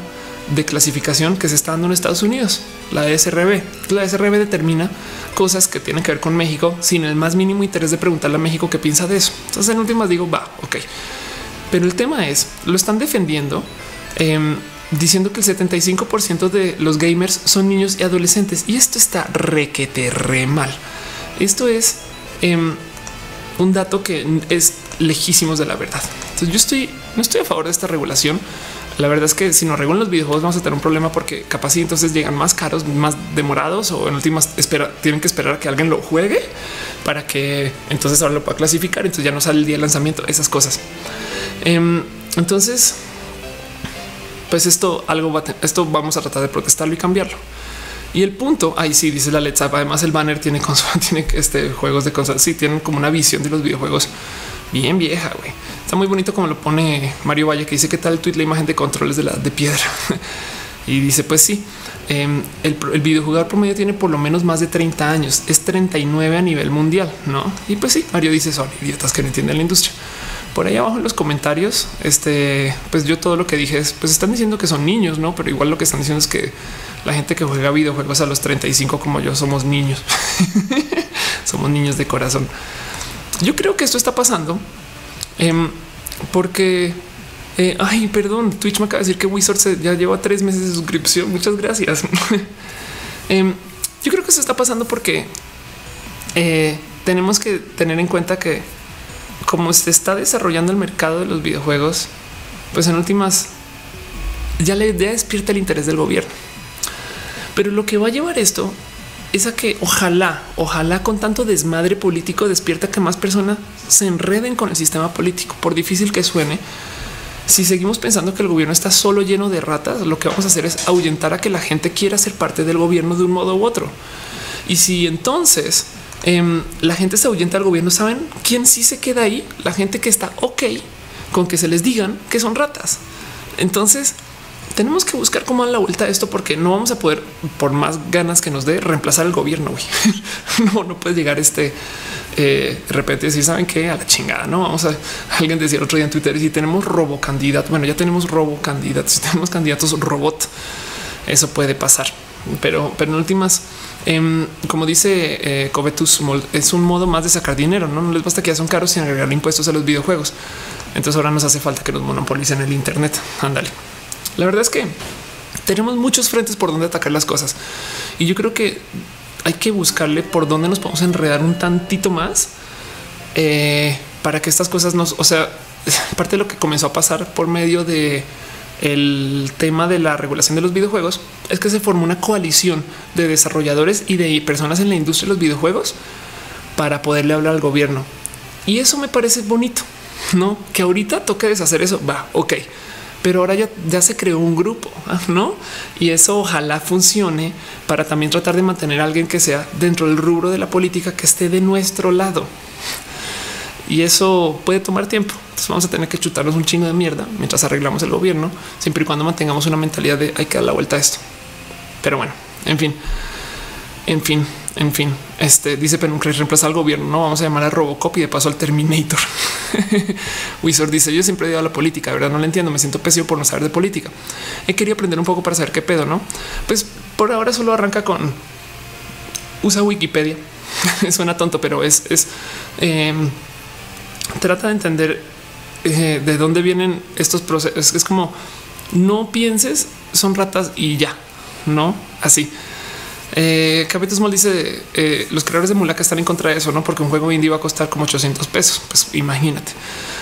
S1: de clasificación que se está dando en Estados Unidos, la SRB. La SRB determina cosas que tienen que ver con México sin el más mínimo interés de preguntarle a México qué piensa de eso. Entonces, en últimas digo, va, ok. Pero el tema es, lo están defendiendo. Eh, diciendo que el 75% de los gamers son niños y adolescentes. Y esto está requete re mal. Esto es em, un dato que es lejísimos de la verdad. Entonces yo estoy no estoy a favor de esta regulación. La verdad es que si nos regulan los videojuegos vamos a tener un problema porque capaz y entonces llegan más caros, más demorados o en últimas espera, tienen que esperar a que alguien lo juegue para que entonces ahora lo pueda clasificar. Entonces ya no sale el día de lanzamiento, esas cosas. Em, entonces, pues esto algo va a esto vamos a tratar de protestarlo y cambiarlo. Y el punto ahí sí dice la Let's Además, el banner tiene <laughs> tiene este juegos de consola. Sí, tienen como una visión de los videojuegos bien vieja. güey. Está muy bonito como lo pone Mario Valle, que dice que tal el tweet la imagen de controles de la de piedra. <laughs> y dice: Pues sí, em, el, el, promedio tiene por lo menos más de 30 años, es 39 a nivel mundial, no? Y pues sí, Mario dice: Son idiotas que no entienden la industria. Por ahí abajo en los comentarios, este, pues yo todo lo que dije es: Pues están diciendo que son niños, no? Pero igual lo que están diciendo es que la gente que juega videojuegos a los 35 como yo somos niños, <laughs> somos niños de corazón. Yo creo que esto está pasando em, porque, eh, ay, perdón, Twitch me acaba de decir que Wizard ya lleva tres meses de suscripción. Muchas gracias. <laughs> Em, yo creo que esto está pasando porque eh, tenemos que tener en cuenta que como se está desarrollando el mercado de los videojuegos, pues en últimas ya le despierta el interés del gobierno. Pero lo que va a llevar esto es a que ojalá, ojalá con tanto desmadre político despierta que más personas se enreden con el sistema político, por difícil que suene. Si seguimos pensando que el gobierno está solo lleno de ratas, lo que vamos a hacer es ahuyentar a que la gente quiera ser parte del gobierno de un modo u otro. Y si entonces em, la gente se ahuyenta al gobierno, ¿saben quién sí se queda ahí? La gente que está ok con que se les digan que son ratas. Entonces, tenemos que buscar cómo dar la vuelta a esto porque no vamos a poder, por más ganas que nos dé, reemplazar el gobierno. <laughs> no, no puede llegar este eh, de repente decir, saben qué? a la chingada. No vamos a alguien decir otro día en Twitter. Si tenemos robo candidato, bueno, ya tenemos robo candidatos, si tenemos candidatos robot, eso puede pasar. Pero, pero en últimas, em, como dice eh, Covetus, es un modo más de sacar dinero. No, les basta que ya son caros sin agregar impuestos a los videojuegos. Entonces ahora nos hace falta que los monopolicen el Internet. Ándale. La verdad es que tenemos muchos frentes por donde atacar las cosas y yo creo que hay que buscarle por dónde nos podemos enredar un tantito más eh, para que estas cosas nos, o sea, <laughs> parte de lo que comenzó a pasar por medio de el tema de la regulación de los videojuegos es que se formó una coalición de desarrolladores y de personas en la industria de los videojuegos para poderle hablar al gobierno. Y eso me parece bonito, no que ahorita toque deshacer eso. Va, ok pero ahora ya, se creó un grupo, <laughs> ¿no? Y eso ojalá funcione para también tratar de mantener a alguien que sea dentro del rubro de la política que esté de nuestro lado. Y eso puede tomar tiempo. Entonces vamos a tener que chutarnos un chingo de mierda mientras arreglamos el gobierno, siempre y cuando mantengamos una mentalidad de hay que dar la vuelta a esto. Pero bueno, en fin, en fin, en fin, este dice Penuncres reemplaza al gobierno. No vamos a llamar a Robocop y de paso al Terminator. <laughs> Wizard dice: Yo siempre he ido a la política, de verdad no le entiendo. Me siento pésimo por no saber de política. He querido aprender un poco para saber qué pedo, no? Pues por ahora solo arranca con usa Wikipedia. <laughs> Suena tonto, pero es, es em, trata de entender eh, de dónde vienen estos procesos. Es como no pienses, son ratas y ya, no así. Eh, Small dice eh, los creadores de Mulaka están en contra de eso, no? Porque un juego indie va a costar como 800 pesos. Pues imagínate.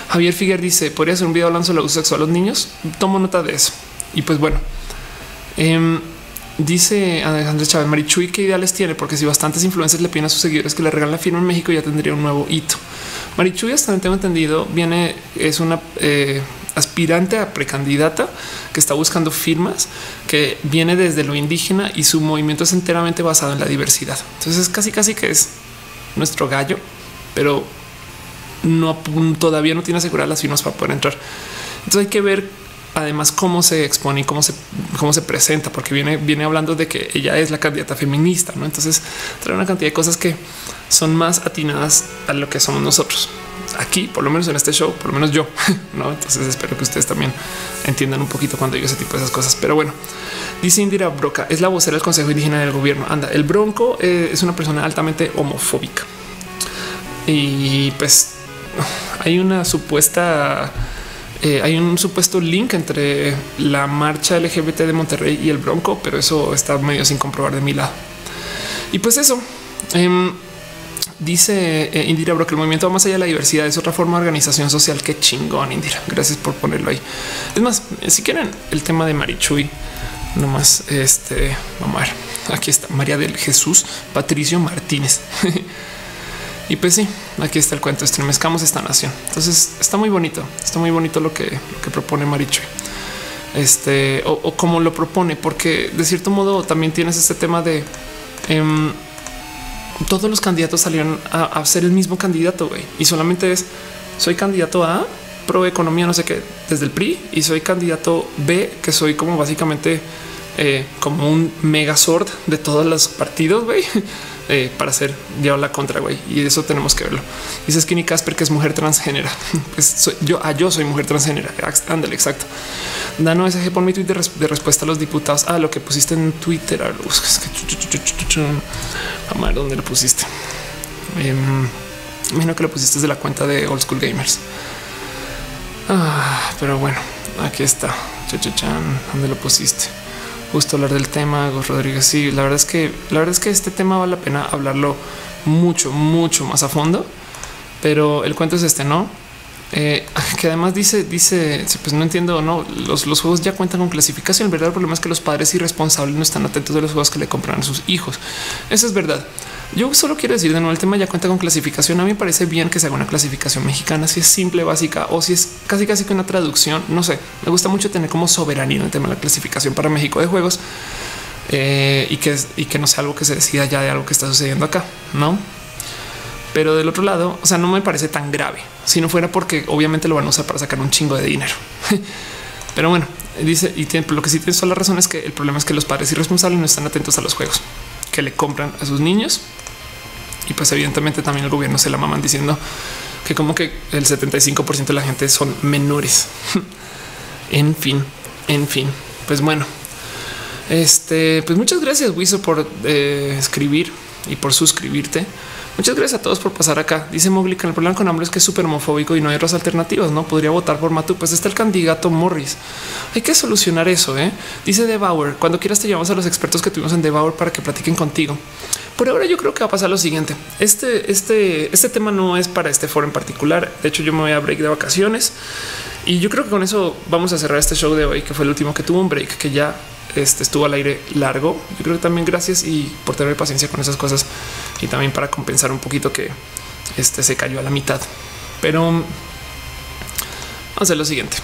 S1: Javier Figuer dice podría hacer un video hablando sobre el abuso sexual a los niños. Tomo nota de eso. Y pues bueno, em, dice Alejandro Chávez Marichuy qué ideales tiene, porque si bastantes influencers le piden a sus seguidores que le regalen la firma en México, ya tendría un nuevo hito. Marichuy, hasta donde tengo entendido, viene, es una eh, aspirante a precandidata que está buscando firmas que viene desde lo indígena y su movimiento es enteramente basado en la diversidad. Entonces es casi casi que es nuestro gallo, pero no todavía no tiene aseguradas las firmas para poder entrar. Entonces hay que ver además cómo se expone y cómo se, cómo se presenta, porque viene, viene hablando de que ella es la candidata feminista, ¿no? Entonces trae una cantidad de cosas que son más atinadas a lo que somos nosotros aquí, por lo menos en este show, por lo menos yo, <laughs> no? Entonces espero que ustedes también entiendan un poquito cuando digo ese tipo de esas cosas. Pero bueno, dice Indira Broca, es la vocera del Consejo Indígena del Gobierno. Anda, el Bronco eh, es una persona altamente homofóbica y pues hay una supuesta, eh, hay un supuesto link entre la marcha LGBT de Monterrey y el Bronco, pero eso está medio sin comprobar de mi lado. Y pues eso. Em, dice eh, Indira Bro que el movimiento va más allá de la diversidad, es otra forma de organización social. Qué chingón, Indira. Gracias por ponerlo ahí. Es más, si quieren el tema de Marichuy, nomás este vamos. Aquí está María del Jesús Patricio Martínez. <laughs> y pues sí, aquí está el cuento. Estremezcamos esta nación. Entonces está muy bonito. Está muy bonito lo que, que propone Marichuy este o, como lo propone, porque de cierto modo también tienes este tema de em, todos los candidatos salieron a, ser el mismo candidato güey, y solamente es soy candidato a pro economía, no sé qué, desde el PRI y soy candidato B, que soy como básicamente eh, como un megazord de todos los partidos güey, <laughs> eh, para hacer llevar la contra güey. Y eso tenemos que verlo. Dice Skinny Casper que es mujer transgénera. <laughs> Pues yo, ah, yo soy mujer transgénera. Ándale, exacto. Dano SG, por mi tweet de, respuesta a los diputados. Ah, lo que pusiste en Twitter. A ver dónde lo pusiste. Eh, imagino que lo pusiste desde la cuenta de Old School Gamers. Ah, pero bueno, aquí está. Chachachan, ¿dónde lo pusiste? Justo hablar del tema, Rodríguez. Sí, la verdad es que la verdad es que este tema vale la pena hablarlo mucho, mucho más a fondo. Pero el cuento es este, ¿no? Eh, <laughs> que además dice, dice, pues no entiendo, no, los, juegos ya cuentan con clasificación. El verdadero problema es que los padres irresponsables no están atentos de los juegos que le compran a sus hijos. Eso es verdad. Yo solo quiero decir de nuevo, el tema ya cuenta con clasificación. A mí me parece bien que se haga una clasificación mexicana, si es simple, básica o si es casi casi que una traducción. No sé, me gusta mucho tener como soberanía en el tema de la clasificación para México de juegos eh, y, que, y que no sea algo que se decida ya de algo que está sucediendo acá, ¿no? Pero del otro lado, o sea, no me parece tan grave si no fuera porque obviamente lo van a usar para sacar un chingo de dinero. <laughs> Pero bueno, dice y tiene, lo que sí tiene toda la razón es que el problema es que los padres irresponsables no están atentos a los juegos que le compran a sus niños. Y pues evidentemente también el gobierno se la maman diciendo que como que el 75% de la gente son menores. <laughs> en fin, en fin, pues bueno, este, pues muchas gracias Wiso por eh, escribir y por suscribirte. Muchas gracias a todos por pasar acá. Dice Mowgli que el problema con hambre es que es súper homofóbico y no hay otras alternativas. No podría votar por Matu. Pues está el candidato Morris. Hay que solucionar eso. ¿eh? Dice Debauer. Cuando quieras te llevamos a los expertos que tuvimos en Debauer para que platiquen contigo. Por ahora yo creo que va a pasar lo siguiente. Este, este, este tema no es para este foro en particular. De hecho, yo me voy a break de vacaciones y yo creo que con eso vamos a cerrar este show de hoy, que fue el último que tuvo un break, que ya este, estuvo al aire largo. Yo creo que también gracias y por tener paciencia con esas cosas y también para compensar un poquito que este se cayó a la mitad. Pero vamos a hacer lo siguiente.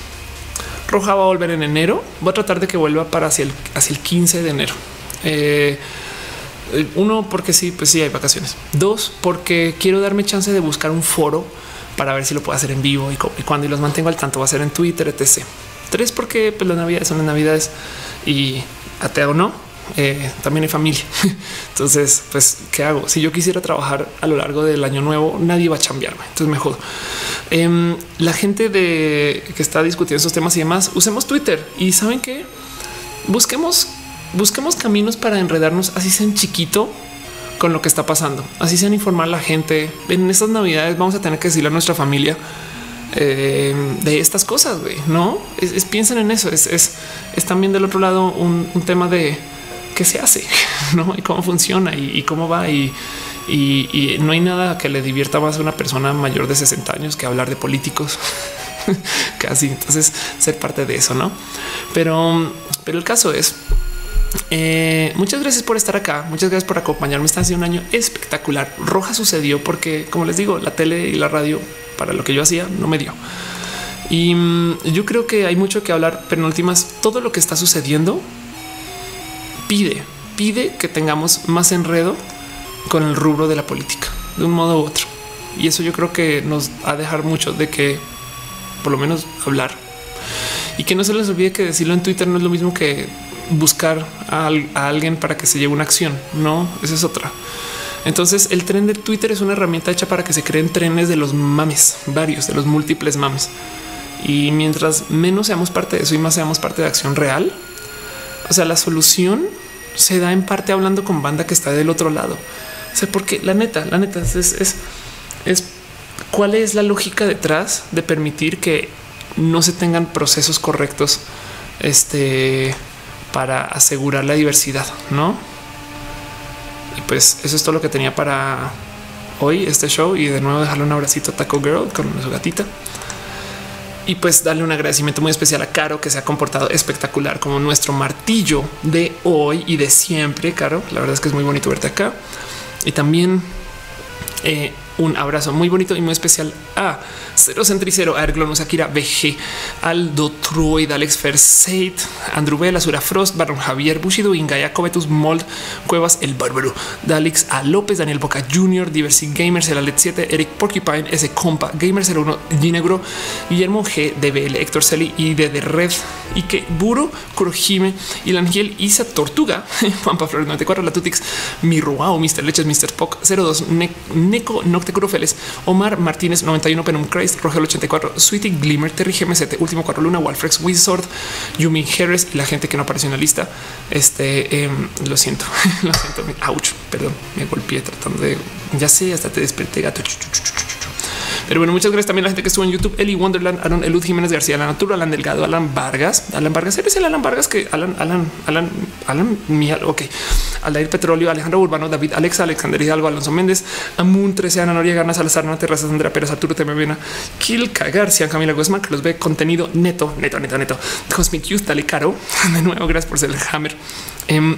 S1: Roja va a volver en enero. Voy a tratar de que vuelva para hacia el, hacia el 15 de enero. Eh, uno, porque sí, pues sí hay vacaciones. Dos, porque quiero darme chance de buscar un foro para ver si lo puedo hacer en vivo y, cuando y los mantengo al tanto va a ser en Twitter, etc. Tres, porque pues, las navidades son las navidades y ateo o no, eh, también hay familia. <laughs> Entonces, pues, ¿qué hago? Si yo quisiera trabajar a lo largo del año nuevo, nadie va a cambiarme. Entonces me jodo. Em, la gente de que está discutiendo esos temas y demás, usemos Twitter y saben que busquemos, busquemos caminos para enredarnos, así sea en chiquito con lo que está pasando, así sean informar a la gente. En estas navidades vamos a tener que decirle a nuestra familia eh, de estas cosas, güey, no es, piensen en eso. Es, es, también del otro lado un, tema de qué se hace, <laughs> no y cómo funciona y, cómo va. Y, y, no hay nada que le divierta más a una persona mayor de 60 años que hablar de políticos. <laughs> Casi. Entonces, ser parte de eso, no? Pero, pero el caso es eh, muchas gracias por estar acá. Muchas gracias por acompañarme. Está haciendo un año espectacular. Roja sucedió porque, como les digo, la tele y la radio para lo que yo hacía no me dio. Y mm, yo creo que hay mucho que hablar, pero en últimas, todo lo que está sucediendo pide, pide que tengamos más enredo con el rubro de la política, de un modo u otro. Y eso yo creo que nos va a dejar mucho de que por lo menos hablar y que no se les olvide que decirlo en Twitter no es lo mismo que buscar a, a alguien para que se lleve una acción. No, esa es otra. Entonces el tren de Twitter es una herramienta hecha para que se creen trenes de los mames, varios de los múltiples mames. Y mientras menos seamos parte de eso y más seamos parte de acción real, o sea, la solución se da en parte hablando con banda que está del otro lado. O sea, porque la neta, la neta es, es, es cuál es la lógica detrás de permitir que no se tengan procesos correctos este, para asegurar la diversidad, no? Y pues eso es todo lo que tenía para hoy este show y de nuevo dejarle un abracito a Taco Girl con su gatita. Y pues darle un agradecimiento muy especial a Caro que se ha comportado espectacular como nuestro martillo de hoy y de siempre. Caro, la verdad es que es muy bonito verte acá. Y también eh, un abrazo muy bonito y muy especial a Cero Centricero, a Erglonus Akira BG, Aldo Troid, Alex Ferseit, Andrew Vela, Sura Frost, Baron Javier, Bushido, Ingaya, Covetus, Mold, Cuevas, El Bárbaro, Dalix, A López, Daniel Boca Jr., Diversity Gamers, El Alet 7, Eric Porcupine, S. Compa, Gamer 01, Ginegro, Guillermo G, DBL, Héctor Celi y de, Red, y que Buro, Kurojime, y Ángel Isa Tortuga, <laughs> Pampa Flores 94, Latutix, Mirroao, Mr. Leches, Mr. Poc 02, Neko, Nocte Curofeles, Omar Martínez 91, Penum Christ, Rogel 84, Sweetie Glimmer, Terry GMZ, Último Cuatro Luna, Walfrex, Wizard, Yumi Harris y la gente que no apareció en la lista. Este em, lo siento, <laughs> lo siento. Ouch, perdón, me golpeé tratando de ya sé, hasta te desperté gato. Pero bueno, muchas gracias también a la gente que estuvo en YouTube. Eli Wonderland, Aaron Elud Jiménez García, La Natura, Alan Delgado, Alan Vargas, Alan Vargas. ¿Eres el Alan Vargas que Alan, Alan, Alan, Alan, Mial? Ok. Aldair Petróleo, Alejandro Urbano, David Alexa, Alexander Hidalgo, Alonso Méndez, Amun 13, Ana Noria, Gana Salazar, Ana Terrazas, Andrea Pérez, Arturo Temevena, Kilka García, Camila Guzmán, que los ve contenido neto, neto, neto, neto. Cosmic Youth, dale caro. <laughs> De nuevo, gracias por ser el hammer. Um,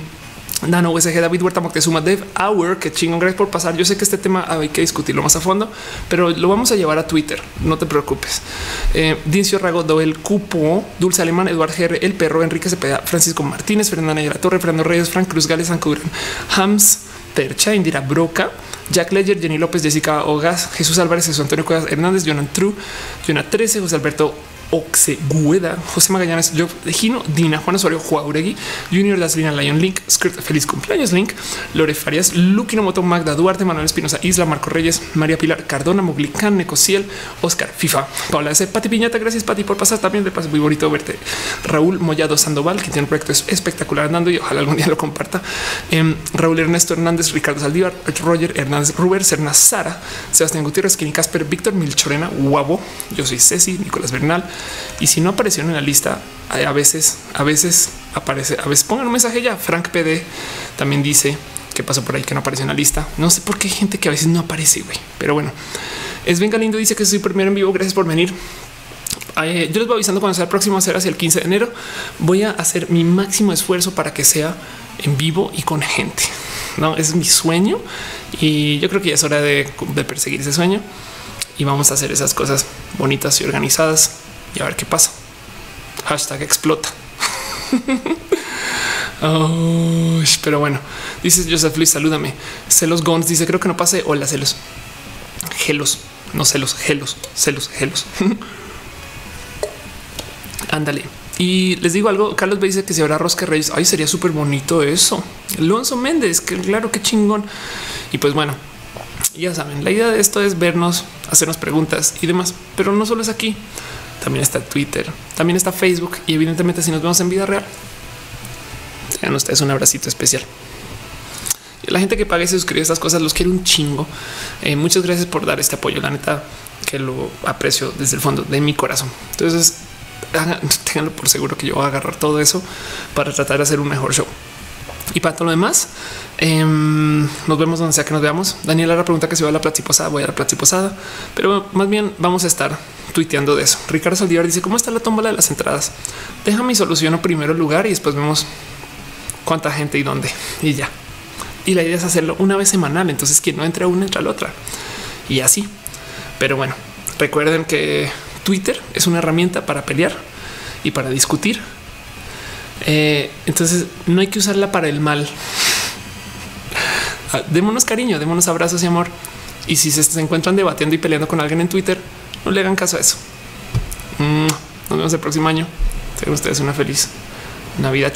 S1: Dano USG, David Huerta Moctezuma, Dev Hour, que chingón, gracias por pasar. Yo sé que este tema hay que discutirlo más a fondo, pero lo vamos a llevar a Twitter. No te preocupes. Eh, Dincio Rago, Doel Cupo, Dulce Alemán, Eduardo GR, El Perro, Enrique Cepeda, Francisco Martínez, Fernanda Negra Torre, Fernando Reyes, Frank Cruz Gales, Ancudran, Hams, Percha, Indira Broca, Jack Ledger, Jenny López, Jessica Ogas, Jesús Álvarez, Jesús Antonio Cuevas Hernández, Jonan True, Jonah 13, José Alberto Oxegueda, José Magallanes, yo Gino, Dina, Juan Osorio, Juauregui, Junior Daslina, Lion Link, Skirt, feliz cumpleaños Link, Lore Farias, Luquino Moto, Magda Duarte, Manuel Espinosa, Isla, Marco Reyes, María Pilar, Cardona, Moglicán, Necociel, Oscar, FIFA, Paula S. Pati Piñata, gracias Pati por pasar también de paso, muy bonito verte. Raúl Mollado Sandoval, que tiene un proyecto espectacular andando y ojalá algún día lo comparta. Eh, Raúl Ernesto Hernández, Ricardo Saldívar, Roger Hernández, Ruber, Serna Sara, Sebastián Gutiérrez, Kini Casper, Víctor Milchorena, Guabo, yo soy Ceci, Nicolás Bernal, y si no aparecieron en la lista, a veces, a veces aparece, a veces pongan un mensaje ya. Frank PD también dice que pasó por ahí que no apareció en la lista. No sé por qué hay gente que a veces no aparece, güey. Pero bueno, es venga lindo. Dice que soy primero en vivo. Gracias por venir. Eh, yo les voy avisando cuando sea el próximo a hacia el 15 de enero. Voy a hacer mi máximo esfuerzo para que sea en vivo y con gente. No es mi sueño y yo creo que ya es hora de, de perseguir ese sueño y vamos a hacer esas cosas bonitas y organizadas y a ver qué pasa. Hashtag explota. <laughs> pero bueno, dice Joseph Luis, salúdame. Celos Gons dice: Creo que no pase. Hola, celos. Gelos, no celos, gelos, celos, gelos. <laughs> Ándale. Y les digo algo, Carlos me dice que si habrá rosca reyes, ay, sería súper bonito eso. Alonso Méndez, que claro, qué chingón. Y pues bueno, ya saben, la idea de esto es vernos, hacernos preguntas y demás, pero no solo es aquí también está Twitter, también está Facebook y evidentemente si nos vemos en vida real, tengan ustedes un abracito especial. La gente que paga y se suscribe a estas cosas los quiero un chingo. Eh, muchas gracias por dar este apoyo. La neta que lo aprecio desde el fondo de mi corazón. Entonces, <laughs> tenganlo por seguro que yo voy a agarrar todo eso para tratar de hacer un mejor show. Y para todo lo demás, em, nos vemos donde sea que nos veamos. Daniela la pregunta que si va a la platiposada, voy a la platiposada, pero más bien vamos a estar tuiteando de eso. Ricardo Saldívar dice cómo está la tómbola de las entradas. Deja mi solución primero lugar y después vemos cuánta gente y dónde y ya. Y la idea es hacerlo una vez semanal. Entonces quien no entra una entra la otra y así. Pero bueno, recuerden que Twitter es una herramienta para pelear y para discutir. Eh, entonces no hay que usarla para el mal. Ah, démonos cariño, démonos abrazos y amor. Y si se encuentran debatiendo y peleando con alguien en Twitter, no le hagan caso a eso. Mm, nos vemos el próximo año. Tengan ustedes una feliz Navidad.